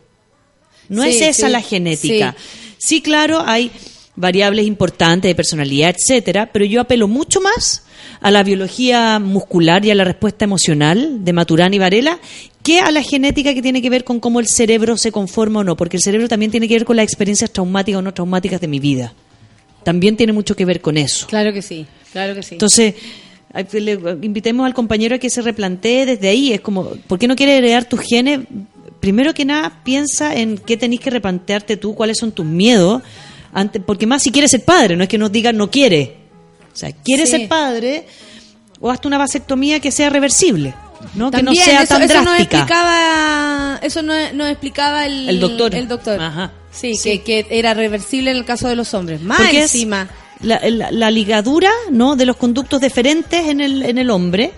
No Sí, es esa sí, la genética. Sí. claro, hay variables importantes de personalidad, etcétera, pero yo apelo mucho más a la biología muscular y a la respuesta emocional de Maturana y Varela que a la genética que tiene que ver con cómo el cerebro se conforma o no, porque el cerebro también tiene que ver con las experiencias traumáticas o no traumáticas de mi vida. También tiene mucho que ver con eso. Claro que sí, claro que sí. Entonces, le- invitemos al compañero a que se replantee desde ahí. Es como, ¿por qué no quiere heredar tus genes? Primero que nada, piensa en qué tenés que replantearte tú, cuáles son tus miedos. Antes, porque más si quieres ser padre, no es que nos digan no quiere. O sea, quieres Sí. ser padre o hazte una vasectomía que sea reversible. ¿no? que no sea eso, tan eso drástica. explicaba, eso no, nos explicaba el, El doctor. El doctor. Ajá. Sí, Que, que era reversible en el caso de los hombres. Más Porque encima. La, la- la ligadura no de los conductos deferentes en el, en el hombre,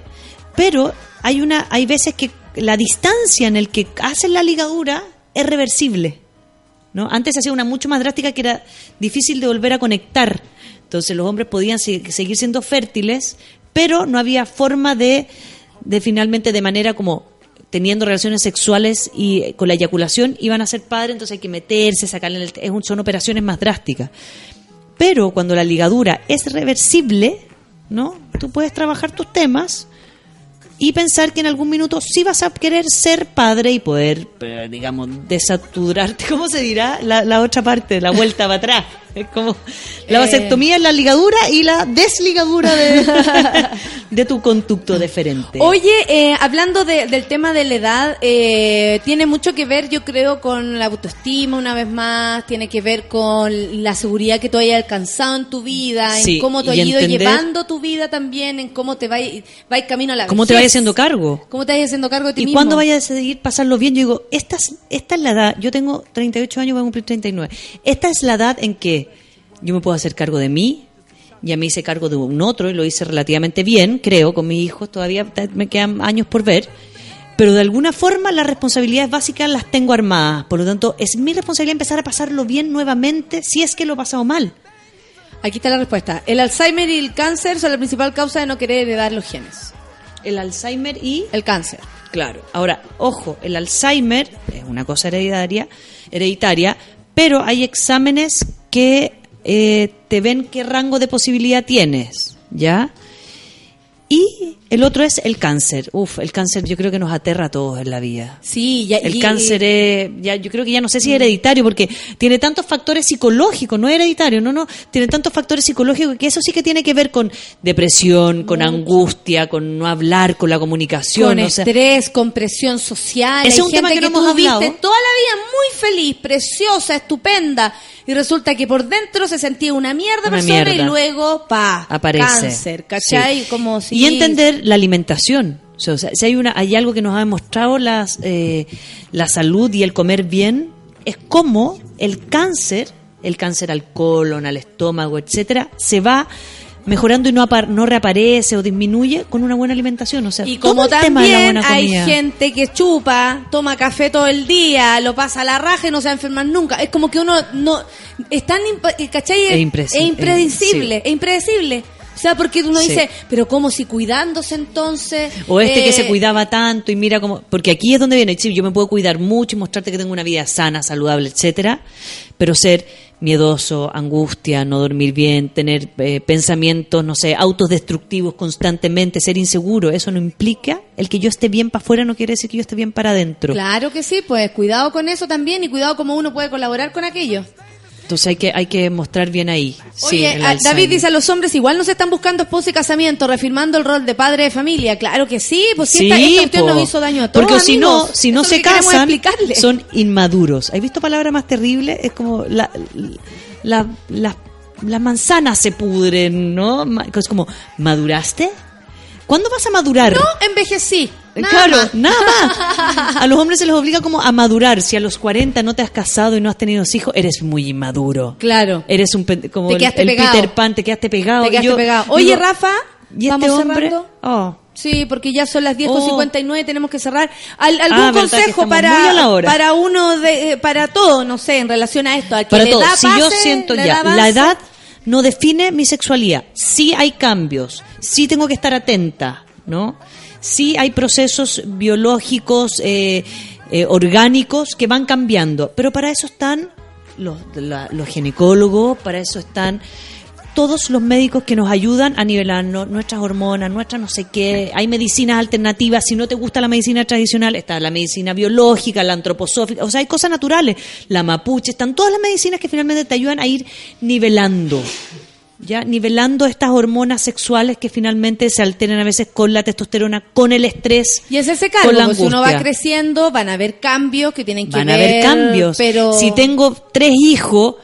pero hay una hay veces que la distancia en el que hacen la ligadura es reversible. ¿No? Antes hacía una mucho más drástica que era difícil de volver a conectar. Entonces los hombres podían se- seguir siendo fértiles, pero no había forma de, de finalmente de manera como teniendo relaciones sexuales y eh, con la eyaculación iban a ser padres, entonces hay que meterse, sacarle el, es un- son operaciones más drásticas. Pero cuando la ligadura es reversible, ¿no? Tú puedes trabajar tus temas y pensar que en algún minuto sí vas a querer ser padre y poder, eh, digamos, desaturarte, [laughs] ¿cómo se dirá? La, la otra parte, la vuelta para atrás. Es como la Eh. vasectomía es la ligadura y la desligadura de, [laughs] de tu conducto deferente. Oye, eh, hablando de- del tema de la edad, eh, tiene mucho que ver, yo creo, con la autoestima, una vez más, tiene que ver con la seguridad que tú hayas alcanzado en tu vida, Sí, en cómo tú has ido entender- llevando tu vida también, en cómo te vas va camino a la ¿Cómo te vayas haciendo cargo? ¿Cómo te vayas haciendo cargo de ti ¿Y mismo? cuándo vaya a decidir pasarlo bien? Yo digo, esta es, esta es la edad, yo tengo 38 años, voy a cumplir 39. Esta es la edad en que yo me puedo hacer cargo de mí, ya me hice cargo de un otro y lo hice relativamente bien, creo, con mis hijos, todavía me quedan años por ver. Pero de alguna forma las responsabilidades básicas las tengo armadas. Por lo tanto, es mi responsabilidad empezar a pasarlo bien nuevamente si es que lo he pasado mal. Aquí está la respuesta. El Alzheimer y el cáncer son la principal causa de no querer heredar los genes. El Alzheimer y el cáncer. Claro. Ahora, ojo, el Alzheimer es una cosa hereditaria, hereditaria, pero hay exámenes que eh, te ven qué rango de posibilidad tienes, ¿ya? Y el otro es el cáncer. Uf, el cáncer yo creo que nos aterra a todos en la vida. Sí, ya, El y- cáncer es, ya, yo creo que ya no sé si es hereditario, porque tiene tantos factores psicológicos, no es hereditario, no, no, tiene tantos factores psicológicos que eso sí que tiene que ver con depresión, con angustia, con no hablar, con la comunicación. con o sea, estrés, con presión social. Ese es un tema gente que no tú hemos hablado. toda la vida muy feliz, preciosa, estupenda, y resulta que por dentro se sentía una mierda Una persona mierda. y luego, pa, aparece. cáncer, ¿cachai? Sí. Como si... Y entender la alimentación. O sea, o sea, si hay, una, hay algo que nos ha demostrado las, eh, la salud y el comer bien, es cómo el cáncer, el cáncer al colon, al estómago, etcétera, se va mejorando y no, apar- no reaparece o disminuye con una buena alimentación. O sea, Y como también hay gente que chupa, toma café todo el día, lo pasa a la raja y no se va a enfermar nunca. Es como que uno no... Es tan... ¿Cachai? Es impredecible, es impredecible. O sea, porque uno Sí. dice, pero ¿cómo si cuidándose entonces? O este que Eh, se cuidaba tanto y mira cómo... Porque aquí es donde viene, sí, yo me puedo cuidar mucho y mostrarte que tengo una vida sana, saludable, etcétera, pero ser miedoso, angustia, no dormir bien, tener eh, pensamientos, no sé, autodestructivos constantemente, ser inseguro, eso no implica el que yo esté bien para afuera, no quiere decir que yo esté bien para adentro. Claro que sí, pues cuidado con eso también y cuidado cómo uno puede colaborar con aquello. Entonces hay que, hay que mostrar bien ahí. Oye, el a- Alzheimer. David dice a los hombres igual no se están buscando esposa y casamiento, reafirmando el rol de padre de familia. Claro que sí, pues si esta, esta cuestión po. nos hizo daño a todos. Porque si no, si no se casan, son inmaduros. ¿Has visto palabra más terrible? Es como la, la, la- las manzanas se pudren, ¿no? Es como, ¿maduraste? ¿Cuándo vas a madurar? No, envejecí. Nada claro, nada más. [laughs] A los hombres se les obliga como a madurar. Si a los 40 no te has casado y no has tenido hijos, eres muy inmaduro. Claro. Eres un como Te el. Peter Pan, te quedaste pegado. Te quedaste yo pegado. Oye, digo, Rafa, ¿y este vamos hombre? cerrando. Oh. Sí, porque ya son las 10 Oh. con 59 tenemos que cerrar. ¿Al- ¿Algún Ah, consejo para, para uno, de, eh, para todo, no sé, en relación a esto? A que Para todo. Si yo siento ya, la edad no define mi sexualidad. Sí hay cambios, sí tengo que estar atenta, ¿no? Sí hay procesos biológicos, eh, eh, orgánicos que van cambiando, pero para eso están los, la- los ginecólogos, para eso están todos los médicos que nos ayudan a nivelarnos nuestras hormonas, nuestras no sé qué. Hay medicinas alternativas. Si no te gusta la medicina tradicional, está la medicina biológica, la antroposófica. O sea, hay cosas naturales. La mapuche, están todas las medicinas que finalmente te ayudan a ir nivelando. Ya, nivelando estas hormonas sexuales que finalmente se alteran a veces con la testosterona, con el estrés. Y es ese con cargo, la pues, si uno va angustia. creciendo, van a haber cambios que tienen que Van ver. a haber cambios. Pero... Si tengo tres hijos,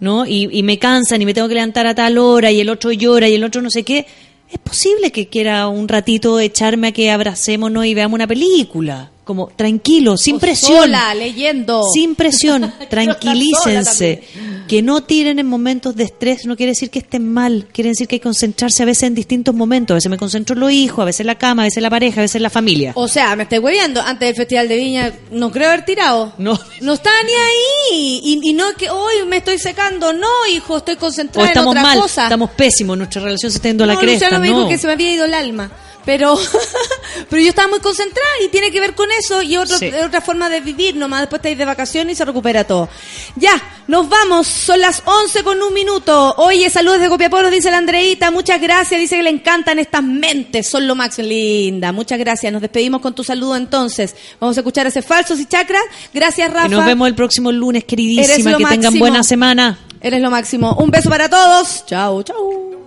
¿no? Y, y me cansan y me tengo que levantar a tal hora y el otro llora y el otro no sé qué, es posible que quiera un ratito echarme a que abracémonos y veamos una película. Como tranquilo, sin O presión. sola, leyendo. Sin presión, [laughs] tranquilícense. Que no tiren en momentos de estrés no quiere decir que estén mal, quiere decir que hay que concentrarse a veces en distintos momentos. A veces me concentro en los hijos, a veces en la cama, a veces en la pareja, a veces en la familia. O sea, me estoy hueviando. Antes del Festival de Viña, no creo haber tirado. No. No estaba ni ahí. Y, y no que hoy me estoy secando. No, hijo, estoy O concentrada estamos en otra mal, cosa. estamos pésimos, nuestra relación se está yendo a la cresta. Luciano me dijo que se me había ido el alma. Pero, [laughs] pero yo estaba muy concentrada y tiene que ver con eso y otra forma de vivir nomás. Después estáis de vacaciones y se recupera todo. Ya, nos vamos. Son las 11 con un minuto. Oye, saludos de Copiapólos, dice la Andreita. Muchas gracias. Dice que le encantan estas mentes. Son lo máximo. Linda, muchas gracias. Nos despedimos con tu saludo entonces. Vamos a escuchar ese falsos y chakras. Gracias, Rafa. Nos vemos el próximo lunes, queridísima. Que tengan buena semana. Eres lo máximo. Un beso para todos. Chao, chao.